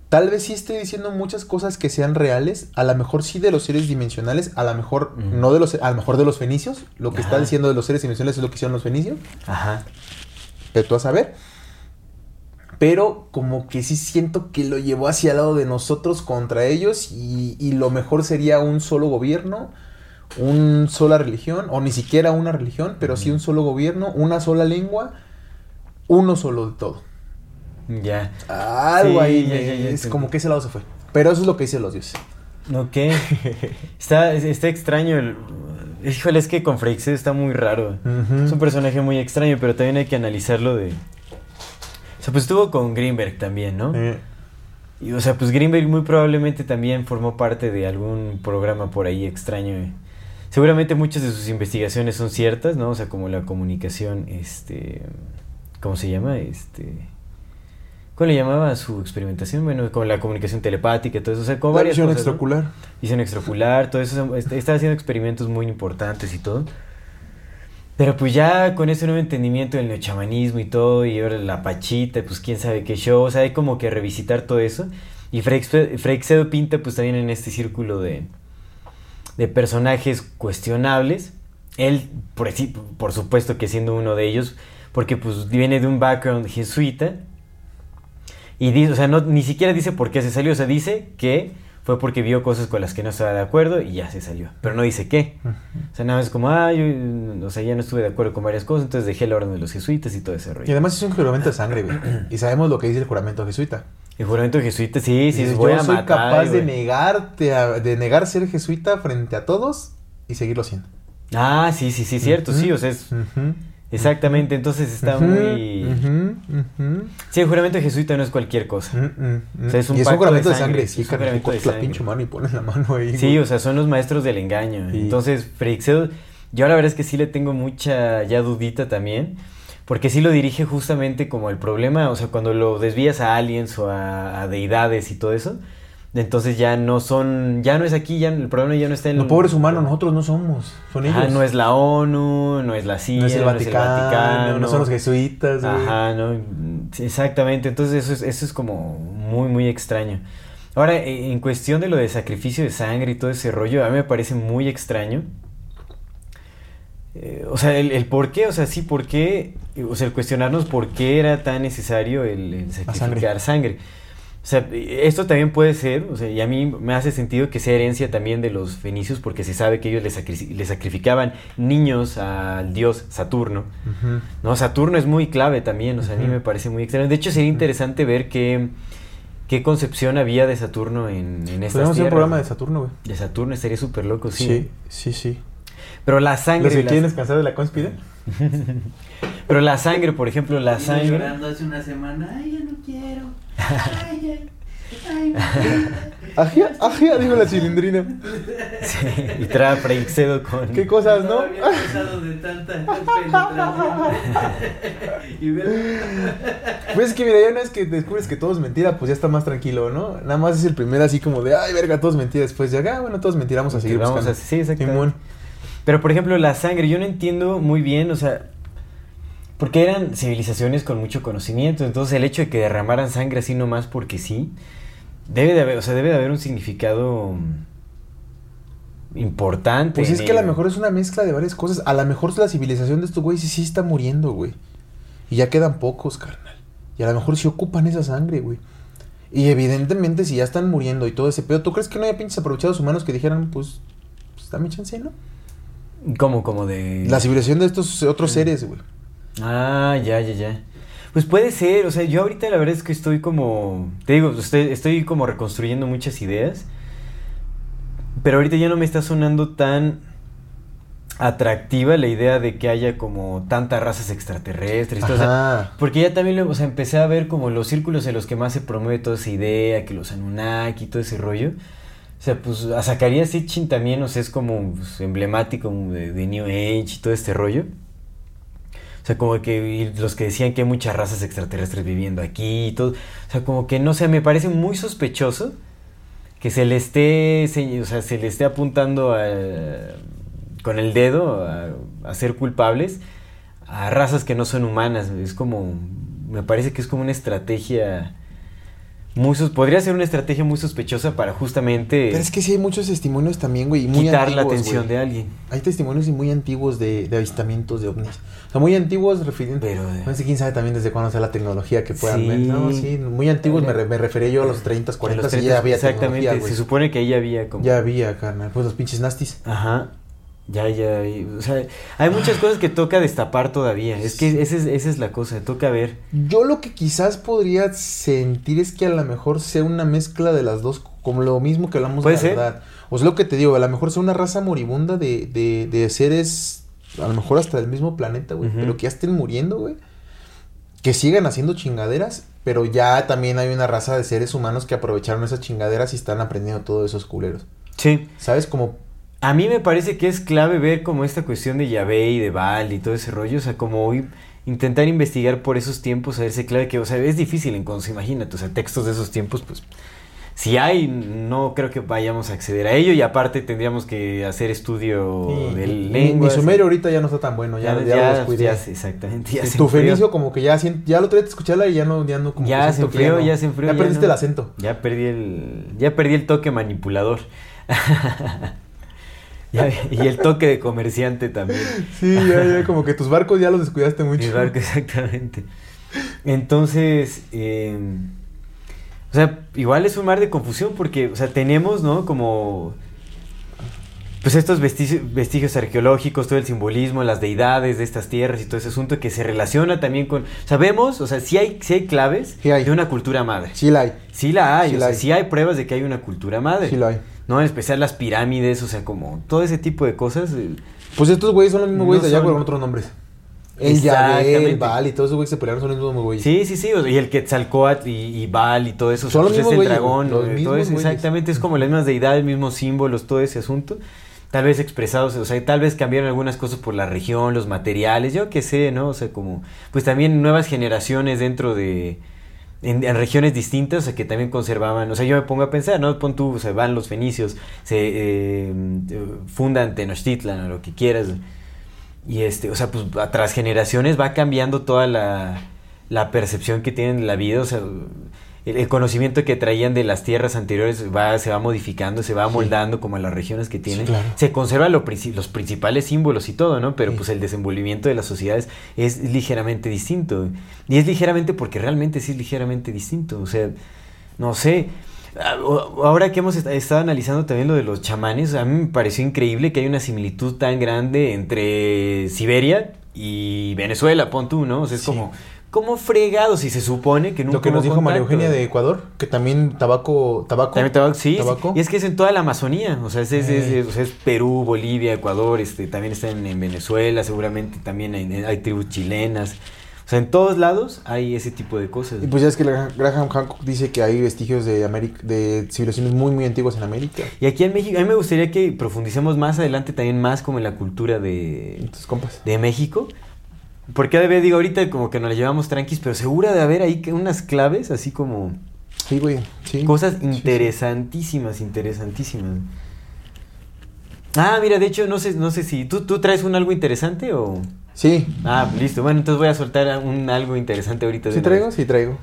tal vez sí estoy diciendo muchas cosas que sean reales, a lo mejor sí de los seres dimensionales, a lo mejor no de los, a lo mejor de los fenicios, lo que está diciendo de los seres dimensionales es lo que hicieron los fenicios, Ajá. pero tú a saber. Pero como que sí siento que lo llevó hacia el lado de nosotros contra ellos y, y lo mejor sería un solo gobierno, una sola religión, o ni siquiera una religión, pero sí un solo gobierno, una sola lengua, uno solo de todo. Ya. Algo Sí, ahí ya, ya, ya es como que ese lado se fue. Pero eso es lo que dicen los dioses. Ok. está, está extraño. El... Híjole, es que con Freixedo está muy raro. Es un personaje muy extraño, pero también hay que analizarlo de... O sea, pues estuvo con Greenberg también, ¿no? Eh, Y, o sea, pues Greenberg muy probablemente también formó parte de algún programa por ahí extraño. Seguramente muchas de sus investigaciones son ciertas, ¿no? O sea, como la comunicación, este... ¿Cómo se llama? Este... ¿Cómo le llamaba su experimentación? Bueno, con la comunicación telepática, todo eso. O sea, con la varias visión cosas, ¿no? extraocular. Visión extraocular, todo eso. est- Está haciendo experimentos muy importantes y todo. Pero pues ya con ese nuevo entendimiento del neochamanismo y todo, y ahora la pachita, pues quién sabe qué show, o sea, hay como que revisitar todo eso. Y Freixedo pinta pues también en este círculo de, de personajes cuestionables. Él, por, por supuesto que siendo uno de ellos, porque pues viene de un background jesuita. Y dice, o sea, no, ni siquiera dice por qué se salió, o sea, dice que fue porque vio cosas con las que no estaba de acuerdo y ya se salió. Pero no dice qué. O sea, nada más como, ah, yo, o sea, ya no estuve de acuerdo con varias cosas, entonces dejé el orden de los jesuitas y todo ese rollo. Y además es un juramento de sangre, güey. Y sabemos lo que dice el juramento jesuita. El juramento jesuita, sí, sí, Dices, voy yo a soy matar, capaz de negarte, a- de negar ser jesuita frente a todos y seguirlo siendo. Ah, sí, sí, sí, cierto, sí, o sea, es... Exactamente, entonces está muy... Sí, el juramento jesuita no es cualquier cosa. ujú, ujú. O sea, es un y es un juramento de de sangre, sangre, sí, es un carnal. juramento de Cortas la sangre. pinche mano y pones la mano ahí. Sí, güey. o sea, son los maestros del engaño. Sí. Entonces, Freixedo, yo la verdad es que sí le tengo mucha ya dudita también, porque sí lo dirige justamente como el problema, o sea, cuando lo desvías a aliens o a, a deidades y todo eso, entonces ya no son, ya no es aquí, ya el problema ya no está en Los pobres humanos, nosotros no somos. Son ellos. Ajá, no es la ONU, no es la CIA, No es el Vaticano, Vaticano, no son los jesuitas. güey. Ajá, no, exactamente. Entonces eso es, eso es como muy, muy extraño. Ahora, e- en cuestión de lo de sacrificio de sangre y todo ese rollo, a mí me parece muy extraño. Eh, o sea, el, el por qué, o sea, sí, por qué, o sea, el cuestionarnos por qué era tan necesario el, el sacrificar sangre. O sea, esto también puede ser, o sea, y a mí me hace sentido que sea herencia también de los fenicios porque se sabe que ellos le, sacri- le sacrificaban niños al dios Saturno. No, Saturno es muy clave también, o sea, a mí me parece muy extraño. De hecho, sería interesante ver qué, qué concepción había de Saturno en, en estas Podríamos hacer un programa de ¿no? Saturno, güey. De Saturno estaría súper loco, sí. Sí, sí, sí. Pero la sangre... ¿Los que quieren descansar de la conspira? Pero la sangre, por ejemplo, la sangre... llorando hace una semana. Ay, ya no quiero. Ay, ya. Ay, Ajía, ajía, digo la cilindrina. Sí, y trae a Freixedo con... ¿Qué cosas, no? había pasado de tanta penetración. y ver. Pues es que mira, ya una vez que descubres que todo es mentira, pues ya está más tranquilo, ¿no? Nada más es el primer así como de, ay, verga, todo es mentira. Después ya, ah, bueno, todo es mentira, vamos a seguir Vamos buscando. a- sí, exactamente. Pero por ejemplo, la sangre, yo no entiendo muy bien, o sea, porque eran civilizaciones con mucho conocimiento, entonces el hecho de que derramaran sangre así nomás porque sí, debe de haber, o sea, debe de haber un significado mm, importante. Pues es que a lo mejor es una mezcla de varias cosas. A lo mejor la civilización de estos güeyes sí, sí está muriendo, güey. Y ya quedan pocos, carnal. Y a lo mejor sí ocupan esa sangre, güey. Y evidentemente si ya están muriendo y todo ese pedo, ¿tú crees que no haya pinches aprovechados humanos que dijeran, pues, pues dame chance, ¿no? ¿Cómo, como de... La civilización de estos otros seres, güey. Ah, ya, ya, ya. Pues puede ser, o sea, yo ahorita la verdad es que estoy como, te digo, estoy, estoy como reconstruyendo muchas ideas, pero ahorita ya no me está sonando tan atractiva la idea de que haya como tantas razas extraterrestres. todo, o sea, porque ya también o sea, empecé a ver como los círculos en los que más se promueve toda esa idea, que los Anunnaki y todo ese rollo. O sea, pues a Zacarías Sitchin también, o es como pues, emblemático de, New Age y todo este rollo. O sea, como que los que decían que hay muchas razas extraterrestres viviendo aquí y todo. O sea, como que no sé, me parece muy sospechoso que se le esté, señ- o sea, se le esté apuntando con el dedo a, a ser culpables a razas que no son humanas. Es como, me parece que es como una estrategia muy podría ser una estrategia muy sospechosa para justamente Pero es que sí hay muchos testimonios también, güey. Muy quitar la antiguos, atención güey. de alguien. Hay testimonios y muy antiguos de, de avistamientos de ovnis. O sea, muy antiguos refiriendo. Pero de- No sé quién sabe también desde cuándo sea la tecnología que puedan Sí. ver. No, sí, muy antiguos me, me refería yo a los 30, 40 Los y 30, ya había exactamente, se supone que ahí había como Ya había, carnal. Pues los pinches nastis. Ajá. Ya, ya, y- o sea, hay muchas cosas que toca destapar todavía. Es que esa es, esa es la cosa, toca ver. Yo lo que quizás podría sentir es que a lo mejor sea una mezcla de las dos, como lo mismo que hablamos de ser. la verdad. O sea, lo que te digo, a lo mejor sea una raza moribunda de, de, de seres, a lo mejor hasta del mismo planeta, güey, pero que ya estén muriendo, güey. Que sigan haciendo chingaderas, pero ya también hay una raza de seres humanos que aprovecharon esas chingaderas y están aprendiendo todos esos culeros. Sí. ¿Sabes? Como A mí me parece que es clave ver como esta cuestión de Yahvé y de Baal y todo ese rollo. O sea, como hoy intentar investigar por esos tiempos, a ver si clave que, o sea, es difícil entonces, imagínate, o sea, textos de esos tiempos, pues si hay, no creo que vayamos a acceder a ello y aparte tendríamos que hacer estudio Sí, de lengua. Mi sumerio ahorita ya no está tan bueno, ya, ya, lo descuidé. exactamente. Ya Sí, se tu fenicio como que ya ya lo te escuché hablar y ya no, ya no como que Ya se que enfrió, no. ya se enfrió. Ya perdiste no- el acento. Ya perdí el, ya perdí el toque manipulador. Ya- y el toque de comerciante también. Sí, ya, ya, como que tus barcos ya los descuidaste mucho. Mi barco, exactamente. Entonces, eh, o sea, igual es un mar de confusión porque, o sea, tenemos, ¿no? Como, pues estos vestigios, vestigios arqueológicos, todo el simbolismo, las deidades de estas tierras y todo ese asunto que se relaciona también con, sabemos, o sea, sí hay, sí hay claves Sí hay. de una cultura madre. Sí la hay, Sí la hay, Sí o la sea, hay. sí hay pruebas de que hay una cultura madre. sí la hay. No, en especial las pirámides, o sea, como todo ese tipo de cosas. Pues estos güeyes son los mismos No güeyes de allá son- con otros nombres. El Yahvé, el Baal y todos esos güeyes se pelearon son los mismos güeyes. Sí, sí, sí. o sea, y el Quetzalcoatl y, y Baal y todo eso. Son los pues, mismos es el güeyes, dragón. los eh, todo eso, güeyes. exactamente. Es como las mismas deidades, mismos símbolos, todo ese asunto. Tal vez expresados, o sea, tal vez cambiaron algunas cosas por la región, los materiales, yo qué sé, ¿no? O sea, como, pues también nuevas generaciones dentro de, en, regiones distintas, que también conservaban, o sea, yo me pongo a pensar, ¿no? Pon tú, o sea, van los fenicios, se eh, fundan Tenochtitlan o lo que quieras, y este, o sea, pues tras generaciones va cambiando toda la, la percepción que tienen de la vida, o sea, el, el conocimiento que traían de las tierras anteriores va, se va modificando, se va moldando como a las regiones que tienen. claro. Se conservan lo los principales símbolos y todo, ¿no? Pero Sí. pues el desenvolvimiento de las sociedades es ligeramente distinto. Y es ligeramente porque realmente sí es ligeramente distinto. O sea, no sé. Ah, Ahora que hemos est- estado analizando también lo de los chamanes, a mí me pareció increíble que hay una similitud tan grande entre Siberia y Venezuela, pon tú, ¿no? O sea, es como, ¿cómo fregado si se supone que nunca Lo que nos dijo María contacto? Eugenia de Ecuador, que también tabaco, tabaco. También tabaco, sí, sí. tabaco. y es que es en toda la Amazonía, o sea, es, es- es- Eh. es- Perú, Bolivia, Ecuador, este, también están en Venezuela, seguramente también hay, hay tribus chilenas, o sea, en todos lados hay ese tipo de cosas. Y pues ya es que Graham Graham Hancock dice que hay vestigios de América, de civilizaciones muy muy antiguas en América. Y aquí en México, a mí me gustaría que profundicemos más adelante también más como en la cultura de, Tus compas. de México. Porque de digo, ahorita como que nos la llevamos tranquis, pero segura de haber ahí que unas claves, así como Sí, güey. Sí. cosas Sí, sí. interesantísimas, interesantísimas. Ah, mira, de hecho, no sé, no sé si tú, tú traes un algo interesante o... Sí. Ah, listo. Bueno, entonces voy a soltar un algo interesante ahorita. de ¿Sí traigo? vez. Sí traigo.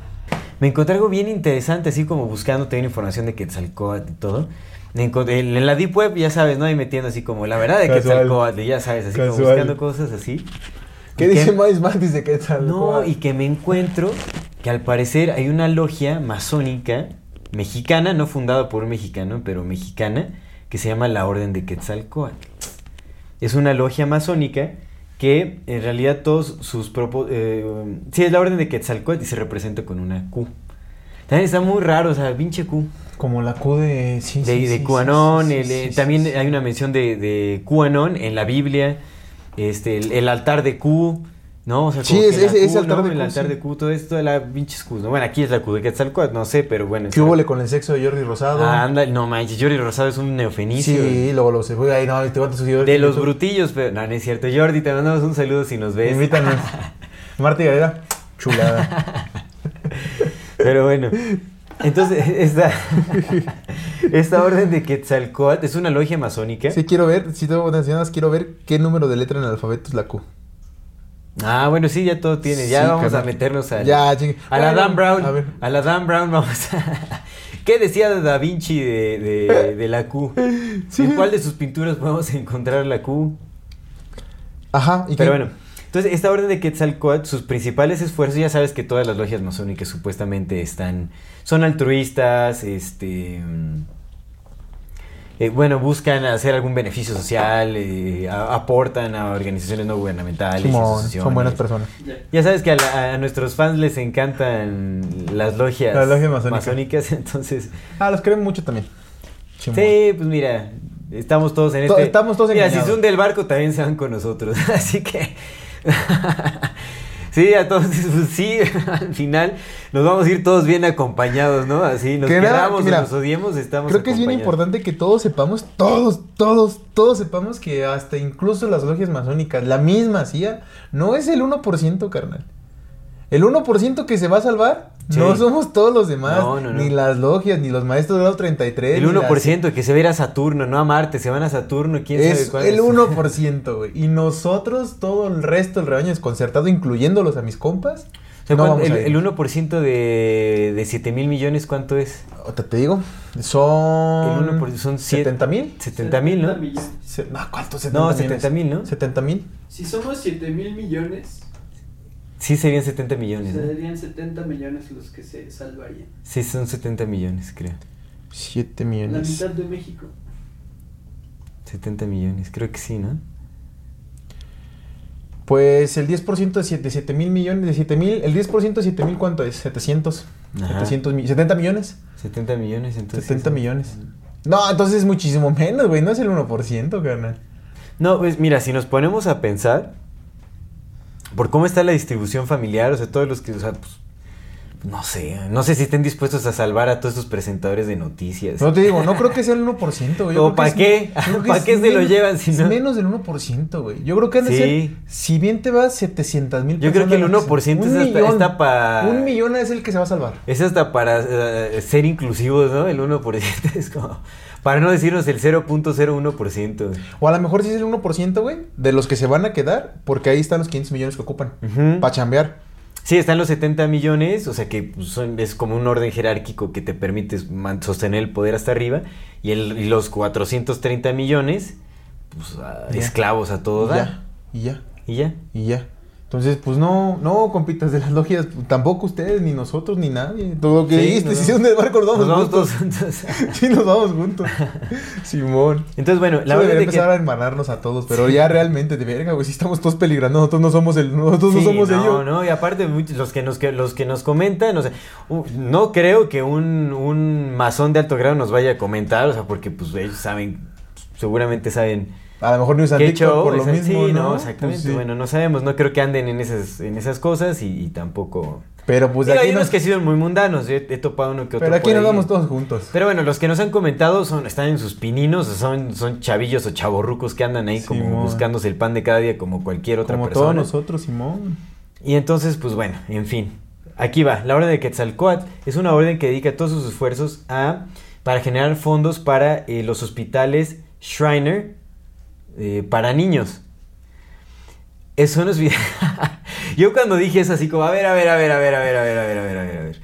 Me encontré algo bien interesante, así como buscando también información de Quetzalcóatl y todo. En la Deep Web, ya sabes, ¿no? Y metiendo así como la verdad de. Quetzalcóatl, ya sabes, así como Casual. buscando cosas así. ¿Qué dice Miles Mantis de Quetzal? No, y que me encuentro que al parecer hay una logia masónica mexicana, no fundada por un mexicano, pero mexicana, que se llama la Orden de Quetzalcóatl. Es una logia masónica que en realidad todos sus propósitos... sí, es la Orden de Quetzalcóatl y se representa con una Q. También está muy raro, o sea, pinche Q. Como la Q de... Sí, De, sí, de el, eh, también hay una mención de, de en la Biblia, este, el, el altar de Q, ¿no? O sea, Sí, es- que ese- altar ¿no? de El Q, altar sí. de Q, todo esto de la pinches Q, ¿no? Bueno, aquí es la Q de Quetzalcóatl, no sé, pero bueno. ¿Qué hubo con el sexo de Jordi Rosado? Ah, anda, no manches, Jordi Rosado es un neofenicio. Sí, luego lo se fue ahí, no, te cuántos seguidores. De los brutillos, pero no, no es cierto. Jordi, te mandamos un saludo si nos ves. Invítanos. Marta y Galera, chulada. Pero bueno, entonces esta, esta orden de Quetzalcóatl es una logia masónica. Sí, quiero ver, si te mencionas, quiero ver qué número de letra en el alfabeto es la Q. Ah, bueno, sí, ya todo tiene. Ya Sí, vamos a meternos al, Ya, ching- a la Dan Brown. a ver. A la Dan Brown vamos a... ¿Qué decía Da Vinci de, de- de la Q? ¿En cuál de sus pinturas podemos encontrar la Q? Ajá, ¿y Pero qué? bueno, entonces esta orden de Quetzalcóatl, sus principales esfuerzos, ya sabes que todas las logias masónicas supuestamente están, son altruistas, este, mm, eh, bueno, buscan hacer algún beneficio social, eh, a- aportan a organizaciones no gubernamentales, Simón, son buenas personas. Ya. Sabes que a, la- a nuestros fans les encantan las logias, Las logias masónicas. masónicas, entonces, Ah, los queremos mucho también. Simón. sí, pues mira, estamos todos en este... estamos todos Mira, si engañados. se hunde el barco también se van con nosotros, así que... sí, pues, sí, al final nos vamos a ir todos bien acompañados, ¿no? Así, nos Que nada, queramos que mira, o nos odiemos, estamos Creo que es bien importante que todos sepamos, todos, todos, todos sepamos que hasta incluso las logias masónicas, la misma CIA, no es el 1%, carnal. El 1% que se va a salvar Sí. no somos todos los demás. No, no, no. Ni las logias, ni los maestros de grado 33. El ni las- 1% que se va a ir a Saturno, no a Marte, se van a Saturno, quién sabe Es cuándo. el 1%, güey. Y nosotros, todo el resto, el rebaño desconcertado, incluyéndolos a mis compas. O sea, no ¿cuánto- vamos el, a ir. el 1% de, de 7 mil millones, ¿cuánto es? Ahorita te digo, son. El 1% son siete- 70 mil. 70 mil, ¿no? millones. No, ¿cuántos 70 No, millones? 70 mil, ¿no? 70 mil. Si somos 7 mil millones, Sí, serían 70 millones. ¿no? serían 70 millones los que se salvarían. Sí, son 70 millones, creo. 7 La millones. mitad de México. 70 millones, creo que sí, ¿no? Pues el 10% de 7, 7 mil millones, de 7 mil, el 10% de 7 mil, ¿cuánto es? 700. Ajá. 700 mi- 70 millones. 70 millones, entonces. 70 millones. No, entonces es muchísimo menos, güey. No es el 1%, carnal. No, pues mira, si nos ponemos a pensar por cómo está la distribución familiar, o sea, todos los que, o sea, pues, no sé, no sé si estén dispuestos a salvar a todos estos presentadores de noticias. No te digo, no creo que sea el 1%, güey. ¿O creo que pa' es- qué? yo creo que ¿Pa' es qué se lo llevan si es no? menos del 1%, güey. Yo creo que han de Sí. ser, si bien te vas 700 mil Yo creo que el 1% es hasta- está pa- Un millón es el que se va a salvar. Es hasta para eh, ser inclusivos, ¿no? El 1% es como... Para no decirnos el 0.01%. O a lo mejor sí es el 1%, güey, de los que se van a quedar, porque ahí están los 500 millones que ocupan. Para chambear. Sí, están los 70 millones, o sea que son- es como un orden jerárquico que te permite sostener el poder hasta arriba. Y, el, y los 430 millones, pues a- esclavos a todo dar. y ya, Y ya. y ya. Entonces, pues no, no, compitas de las logias, tampoco ustedes, ni nosotros, ni nadie. Todo lo que Sí, dijiste, si el barco, nos vamos, Nos vamos juntos. todos juntos. Sí, nos vamos juntos. Simón. Entonces, bueno, La verdad es que... empezar a hermanarnos a todos, pero ya realmente, de verga, güey, si estamos todos peligrando, nosotros no somos el, nosotros no Sí, somos no, ellos. no, y aparte los que nos que- los que nos comentan, o sea, no creo que un, un masón de alto grado nos vaya a comentar, o sea, porque pues ellos saben, seguramente saben A lo mejor ni usan TikTok por lo mismo, sí, ¿no? exactamente, Pues sí. bueno, no sabemos, no creo que anden en esas en esas cosas y, y tampoco Pero pues Digo, aquí hay unos nos, que han sido muy mundanos, yo he, topado uno que otro pero aquí nos vamos todos juntos. Pero bueno, los que nos han comentado son están en sus pininos, son son chavillos o chavorrucos que andan ahí como buscándose el pan de cada día como cualquier otra Como persona. todos nosotros, Simón. Y entonces, pues bueno, en fin. Aquí va, la orden de Quetzalcoatl es una orden que dedica todos sus esfuerzos a para generar fondos para eh, los hospitales Shriner eh, para niños. Eso nos vi- Yo cuando dije eso así como, a ver, a ver, a ver, a ver, a ver, a ver, a ver, a ver, a ver, a ver.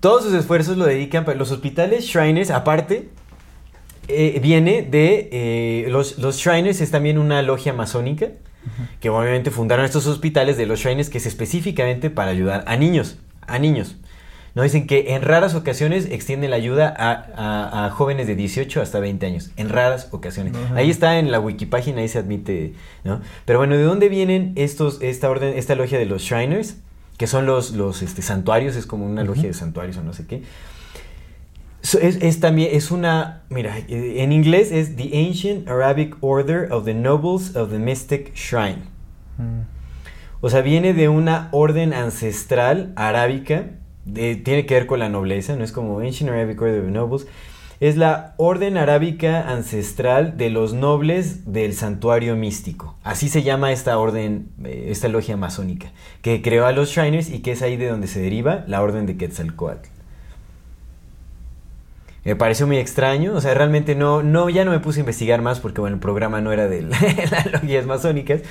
Todos sus esfuerzos lo dedican para los hospitales Shriners, aparte, eh, viene de eh, los, los Shriners es también una logia masónica que obviamente fundaron estos hospitales de los Shriners que es específicamente para ayudar a niños, a niños. No dicen que en raras ocasiones extienden la ayuda a, a- a jóvenes de 18 hasta 20 años, en raras ocasiones. Ajá. Ahí está en la wikipágina, ahí se admite, ¿no? Pero bueno, ¿de dónde vienen estos, esta orden, esta logia de los Shriners? Que son los, los este, santuarios, es como una logia de santuarios o no sé qué. So, Es, es también, es una, mira, en inglés es The Ancient Arabic Order of the Nobles of the Mystic Shrine. Mm. O sea, viene de una orden ancestral arábica, tiene que ver con la nobleza, no es como Ancient Arabic Order of Nobles. Es la orden arábica ancestral de los nobles del santuario místico. Así se llama esta orden, eh, esta logia masónica, que creó a los Shriners y que es ahí de donde se deriva la orden de Quetzalcoatl. Me pareció muy extraño, o sea, realmente no, no, ya no me puse a investigar más porque, bueno, el programa no era de las logias masónicas,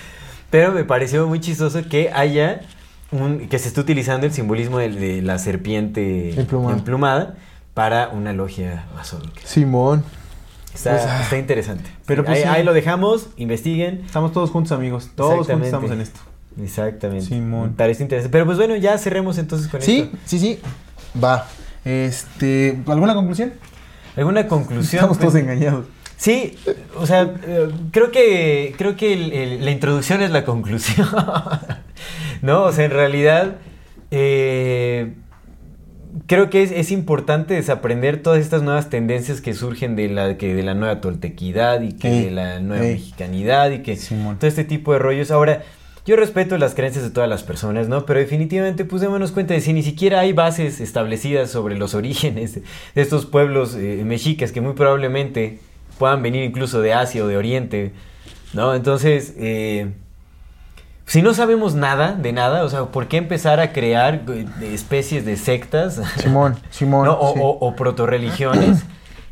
pero me pareció muy chistoso que haya un, que se esté utilizando el simbolismo de, de la serpiente Emplumada. emplumada para una logia masónica. Simón. Está, Pues, está interesante. pero Sí, pues ahí, sí. ahí lo dejamos, investiguen. Estamos todos juntos, amigos. Todos juntos estamos en esto. Exactamente. Simón. Parece interesante. Pero pues bueno, ya cerremos entonces con Sí, esto. sí, sí. Va. Este, ¿alguna conclusión? ¿Alguna conclusión? Estamos todos Pues- engañados. Sí, o sea, creo que creo que el- el- la introducción es la conclusión. no, o sea, en realidad eh, creo que es, es importante desaprender todas estas nuevas tendencias que surgen de la que de la nueva toltequidad y que Ey, de la nueva ey. mexicanidad y que Simón. todo este tipo de rollos. Ahora, yo respeto las creencias de todas las personas, ¿no? Pero definitivamente, pues démonos cuenta de si ni siquiera hay bases establecidas sobre los orígenes de de estos pueblos eh, mexicas que muy probablemente puedan venir incluso de Asia o de Oriente, ¿no? Entonces, eh, si no sabemos nada de nada, o sea, ¿por qué empezar a crear eh, especies de sectas? Simón, Simón. ¿no? o, sí. o, o protorreligiones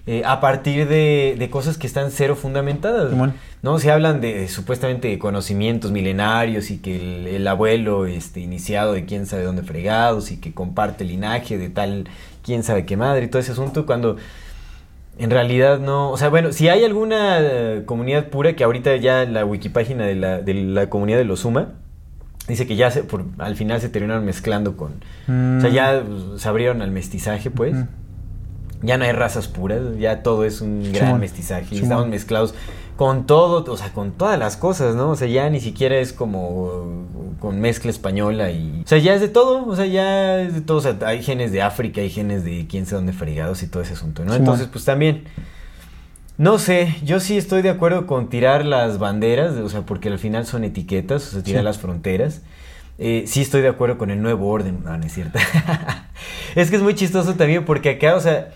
eh, a partir de, de cosas que están cero fundamentadas. Simón. ¿no? Se hablan de supuestamente de conocimientos milenarios y que el, el abuelo este, iniciado de quién sabe dónde fregados y que comparte linaje de tal quién sabe qué madre y todo ese asunto cuando en realidad no, o sea, bueno, si hay alguna eh, comunidad pura que ahorita ya la wikipágina de la, de la comunidad de los Suma dice que ya se, por, al final se terminaron mezclando con, o sea, Mm. ya uh, se abrieron al mestizaje, pues. Ya no hay razas puras, ya todo es un gran mestizaje. y Simón. Estamos mezclados con todo, o sea, con todas las cosas, ¿no? O sea, ya ni siquiera es como con mezcla española y... O sea, ya es de todo, o sea, ya es de todo. O sea, hay genes de África, hay genes de quién sabe dónde fregados y todo ese asunto, ¿no? Entonces, pues también... No sé, yo sí estoy de acuerdo con tirar las banderas, o sea, porque al final son etiquetas, o sea, tirar Sí. las fronteras. Eh, sí estoy de acuerdo con el nuevo orden, no, no es cierto. es que es muy chistoso también porque acá, o sea,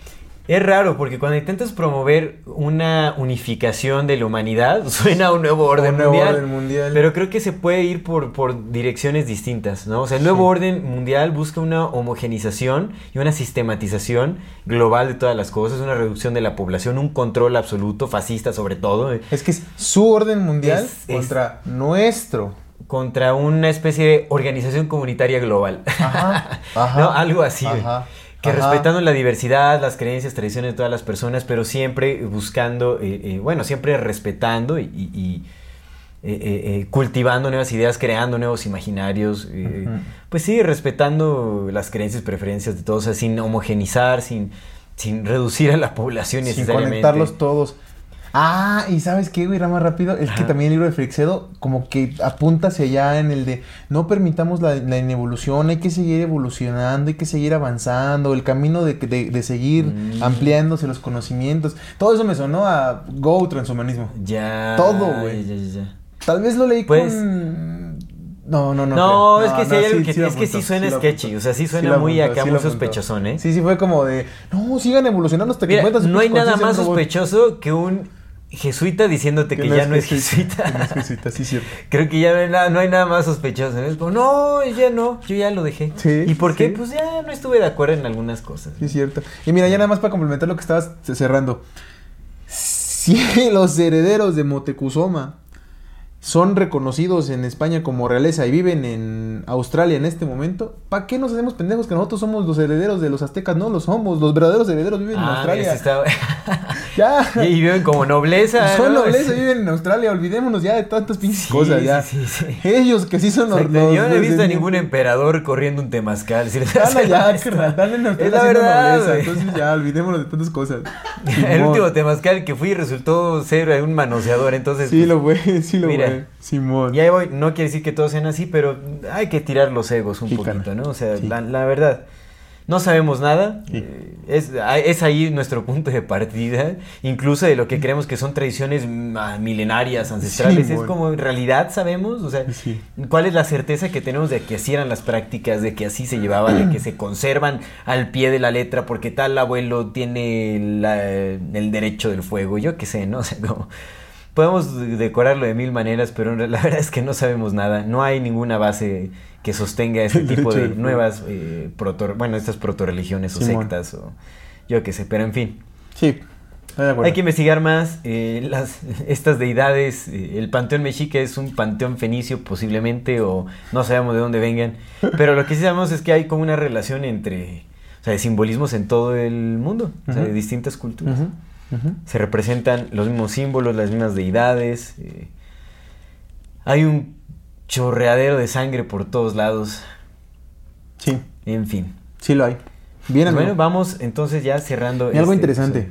es raro porque cuando intentas promover una unificación de la humanidad, suena a un nuevo orden, Un nuevo mundial, orden mundial. Pero creo que se puede ir por, por direcciones distintas, ¿no? O sea, el nuevo orden mundial busca una homogenización y una sistematización global de todas las cosas, una reducción de la población, un control absoluto, fascista sobre todo. Es que es su orden mundial Es- es- contra nuestro. contra una especie de organización comunitaria global. Ajá, ajá, ¿No? Algo así. ajá, que ajá. respetando la diversidad, las creencias, tradiciones de todas las personas, pero siempre buscando, eh, eh, bueno, siempre respetando y, y- y, eh, eh, cultivando nuevas ideas, creando nuevos imaginarios. Pues sí, respetando las creencias, preferencias de todos, o sea, sin homogenizar, sin, sin reducir a la población Sin necesariamente. conectarlos todos. Ah, y ¿sabes qué, güey? Era más rápido. Es que también el libro de Frixedo como que apunta hacia allá en el de no permitamos la, la inevolución, hay que seguir evolucionando, hay que seguir avanzando, el camino de, de- de seguir Mm. ampliándose los conocimientos. Todo eso me sonó a Go Transhumanismo. Ya. Todo, güey. ya, ya, ya. Tal vez lo leí Pues- con... No, no, no. No, creo. es que sí que, lo es que sí suena sketchy, o sea, sí Sí suena muy acá, sí muy sospechosón, ¿eh? Sí, sí, fue como de, no, sigan evolucionando hasta que Mira, no hay nada más en un robot". sospechoso que un jesuita diciéndote que, ya no es jesuita. Que no es jesuita, sí, cierto. Creo que ya no hay nada, no hay nada más sospechoso. ¿no? Es como, no, ya no, yo ya lo dejé. Sí, ¿Y por qué? Pues ya no estuve de acuerdo en algunas cosas. Sí, es cierto. Y mira, ya nada más para complementar lo que estabas cerrando. Si los herederos de Motecuzoma son reconocidos en España como realeza y viven en Australia en este momento, ¿para qué nos hacemos pendejos que nosotros somos los herederos de los aztecas? No, los somos. Los verdaderos herederos viven en Ah, Australia. está- Ya. y, viven como nobleza. Son ¿no? nobleza, Sí. viven en Australia. Olvidémonos ya de tantas pinches Sí, cosas. ya. sí. Ellos que sí son los. Exacto, Yo no he visto a ningún emperador corriendo un temazcal. Si hace allá, esto. carnal, están en Australia Es la verdad, nobleza. Entonces ya, olvidémonos de tantas cosas. El último temazcal que fui resultó ser un manoseador, entonces... Sí pues, lo fue, sí lo Mira. fue. Simón. Y ahí voy, no quiere decir que todos sean así, pero hay que tirar los egos un Sí, poquito. ¿no? O sea, Sí. la, la verdad, no sabemos nada. Sí. eh, Es, es ahí nuestro punto de partida, incluso de lo que creemos que son tradiciones mm, ah, milenarias, ancestrales. Es como en realidad sabemos, o sea, cuál es la certeza que tenemos de que así eran las prácticas, de que así se llevaba, de que se conservan al pie de la letra, porque tal abuelo tiene la- el derecho del fuego, yo qué sé, ¿no? O sea, como... Podemos decorarlo de mil maneras, pero la verdad es que no sabemos nada. No hay ninguna base que sostenga este tipo de nuevas, eh, proto, bueno, estas protoreligiones o sectas o yo qué sé, pero en fin. Sí, estoy de acuerdo. Hay que investigar más eh, las, estas deidades. eh, el panteón mexica es un panteón fenicio posiblemente o no sabemos de dónde vengan. Pero lo que sí sabemos es que hay como una relación entre, o sea, de simbolismos en todo el mundo, o sea, de distintas culturas. Se representan los mismos símbolos, las mismas deidades. eh, hay un chorreadero de sangre por todos lados. Sí, En fin. sí lo hay. Bien, amigo. bueno, vamos entonces ya cerrando. Y algo este interesante.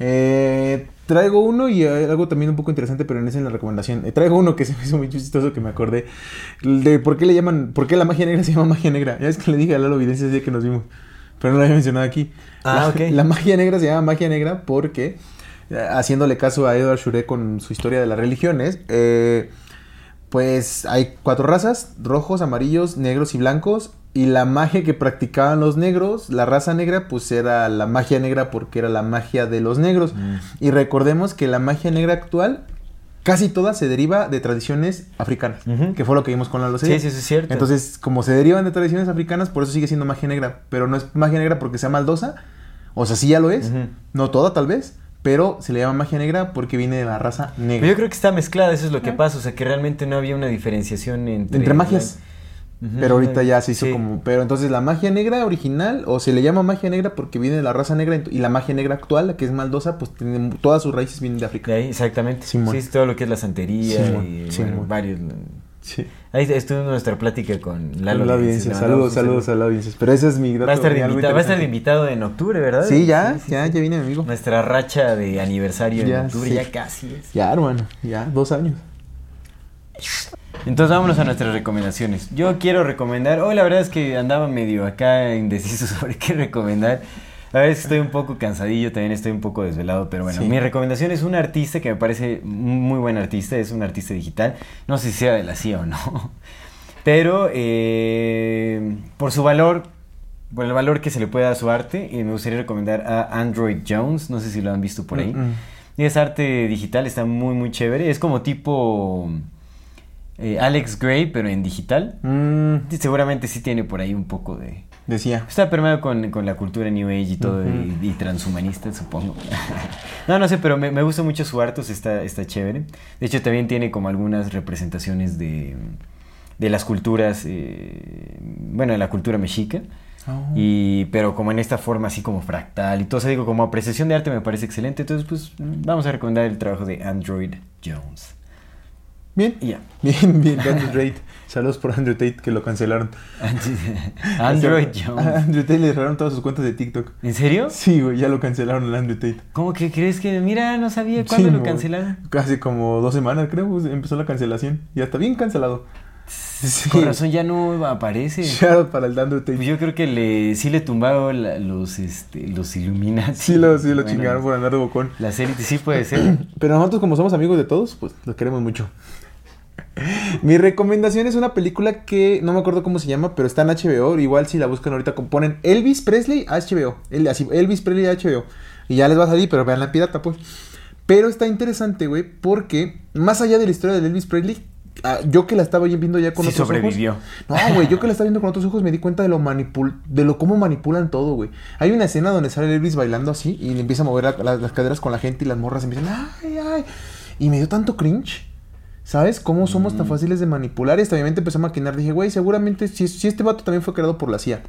Eh, traigo uno y eh, algo también un poco interesante, pero no es en la recomendación. Eh, traigo uno que se me hizo muy chistoso que me acordé. De por qué le llaman, por qué la magia negra se llama magia negra. Ya es que le dije a Lalo Videncia ese día que nos vimos, pero no lo había mencionado aquí. Ah, la, ok. La magia negra se llama magia negra porque, eh, haciéndole caso a Edward Shure con su historia de las religiones, eh, pues hay cuatro razas, rojos, amarillos, negros y blancos. Y la magia que practicaban los negros, la raza negra, pues era la magia negra porque era la magia de los negros. Mm. Y recordemos que la magia negra actual casi toda se deriva de tradiciones africanas, que fue lo que vimos con la locería. Sí, sí, eso es cierto. Entonces, como se derivan de tradiciones africanas, por eso sigue siendo magia negra. Pero no es magia negra porque sea maldosa. O sea, sí ya lo es. No toda, tal vez. Pero se le llama magia negra porque viene de la raza negra. Pero yo creo que está mezclada, eso es lo que pasa, o sea, que realmente no había una diferenciación entre... Entre magias. Pero ahorita ya se hizo Sí. como. Pero entonces la magia negra original, o se le llama magia negra porque viene de la raza negra, y la magia negra actual, la que es maldosa, pues tiene, todas sus raíces vienen de África. De ahí, exactamente. Simón. Sí, es todo lo que es la santería Simón, y Simón. bueno, varios... Sí. Ahí estuvo nuestra plática con Lalo. la audiencia. le Saludos, saludos saludo. a la audiencia. Pero ese es mi dato. Va a estar invitado, va a estar invitado en octubre, ¿verdad? Sí, ya, sí, ya, sí. ya viene mi amigo. Nuestra racha de aniversario en Ya, octubre sí. ya casi es. Ya, hermano, ya, dos años. Entonces vámonos a nuestras recomendaciones. Yo quiero recomendar, hoy la verdad es que andaba medio acá indeciso sobre qué recomendar. A veces estoy un poco cansadillo, también estoy un poco desvelado, pero bueno, Sí. mi recomendación es un artista que me parece muy buen artista, es un artista digital, no sé si sea de la CIA o no, pero eh, por su valor, por el valor que se le puede dar a su arte, eh, me gustaría recomendar a Android Jones, no sé si lo han visto por ahí. Mm, mm. Es arte digital, está muy, muy chévere. Es como tipo eh, Alex Gray, pero en digital. Mm, Seguramente sí tiene por ahí un poco de... decía. Está permeado con, con la cultura New Age y todo, y, y transhumanista, supongo. no, no sé, pero me, me gusta mucho su sea, está, está chévere. De hecho, también tiene como algunas representaciones de, de las culturas, eh, bueno, de la cultura mexica. Oh. Y, pero como en esta forma así como fractal y todo, o sea, digo, como apreciación de arte me parece excelente. Entonces, pues vamos a recomendar el trabajo de Android Jones. Bien. Y ya. Bien, bien, Andrew Tate. Saludos por Andrew Tate que lo cancelaron. Android A Jones. Andrew Tate le cerraron todas sus cuentas de TikTok. ¿En serio? Sí, güey, ya lo cancelaron al Andrew Tate. ¿Cómo que crees que.? Mira, no sabía cuándo Sí, lo cancelaron. Casi como dos semanas, creo, pues, empezó la cancelación. Ya está bien cancelado. Sí. Con razón ya no aparece. Shout out para el Andrew Tate. Pues yo creo que le, sí le tumbaron la- los, este, los Illuminati. Sí lo, sí lo Bueno, chingaron por andar de bocón. Las élites sí puede ser. Pero nosotros como somos amigos de todos, pues los queremos mucho. Mi recomendación es una película que no me acuerdo cómo se llama, pero está en HBO. Igual si la buscan ahorita, ponen Elvis Presley a HBO. Elvis Presley a HBO. Y ya les va a salir, pero vean la pirata, pues. Pero está interesante, güey, porque más allá de la historia de Elvis Presley, ah, yo que la estaba viendo ya con Sí otros sobrevivió. ojos. No, güey, yo que la estaba viendo con otros ojos me di cuenta de lo manipul de lo cómo manipulan todo, güey. Hay una escena donde sale Elvis bailando así y le empieza a mover la- la- las caderas con la gente y las morras empiezan, ay, ay. Y me dio tanto cringe. ¿Sabes cómo somos Mm. tan fáciles de manipular? Y hasta mi mente empezó a maquinar. Dije, güey, seguramente si, si este vato también fue creado por la CIA.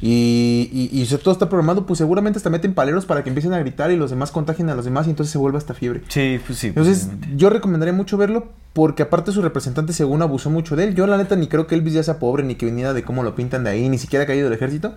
Y, y, y si todo está programado, pues seguramente hasta meten paleros para que empiecen a gritar y los demás contagien a los demás y entonces se vuelve hasta fiebre. Sí, pues sí. Entonces, yo recomendaría mucho verlo porque aparte su representante según abusó mucho de él. Yo la neta ni creo que Elvis ya sea pobre ni que viniera de cómo lo pintan de ahí, ni siquiera ha caído del ejército.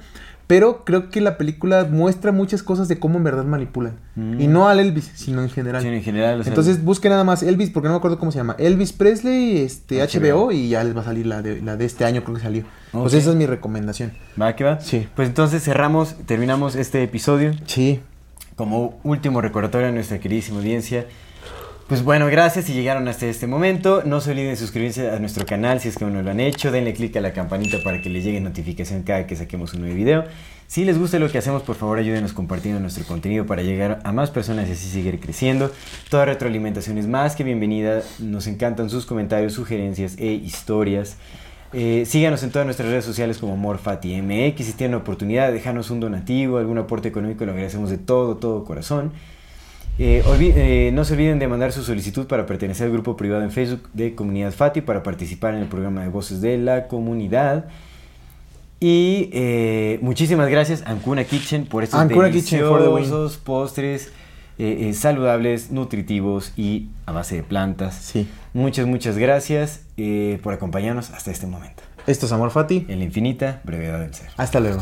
Pero creo que la película muestra muchas cosas de cómo en verdad manipulan. Mm. Y no al Elvis, sino en general. Sí, en general. o sea, Entonces busquen nada más Elvis, porque no me acuerdo cómo se llama. Elvis Presley, este, HBO, HBO. y ya les va a salir la de, la de este año, creo que salió. Pues Ok. esa es mi recomendación. ¿Va que va? Sí. Pues entonces cerramos, terminamos este episodio. Sí. Como último recordatorio a nuestra queridísima audiencia. Pues bueno, gracias si llegaron hasta este momento. No se olviden de suscribirse a nuestro canal si es que aún no lo han hecho. Denle click a la campanita para que les llegue notificación cada que saquemos un nuevo video. Si les gusta lo que hacemos, por favor ayúdenos compartiendo nuestro contenido para llegar a más personas y así seguir creciendo. Toda retroalimentación es más que bienvenida. Nos encantan sus comentarios, sugerencias e historias. Eh, síganos en todas nuestras redes sociales como MorFatiMX. Si tienen la oportunidad de dejarnos un donativo, algún aporte económico, lo agradecemos de todo, todo corazón. Eh, eh, no se olviden de mandar su solicitud para pertenecer al grupo privado en Facebook de Comunidad Fati para participar en el programa de voces de la comunidad. Y eh, muchísimas gracias Ancuna Kitchen por estos Ancuna deliciosos postres saludables, nutritivos y a base de plantas. Sí. Muchas, muchas gracias por acompañarnos hasta este momento. Esto es Amor Fati. En la infinita brevedad del ser. Hasta luego.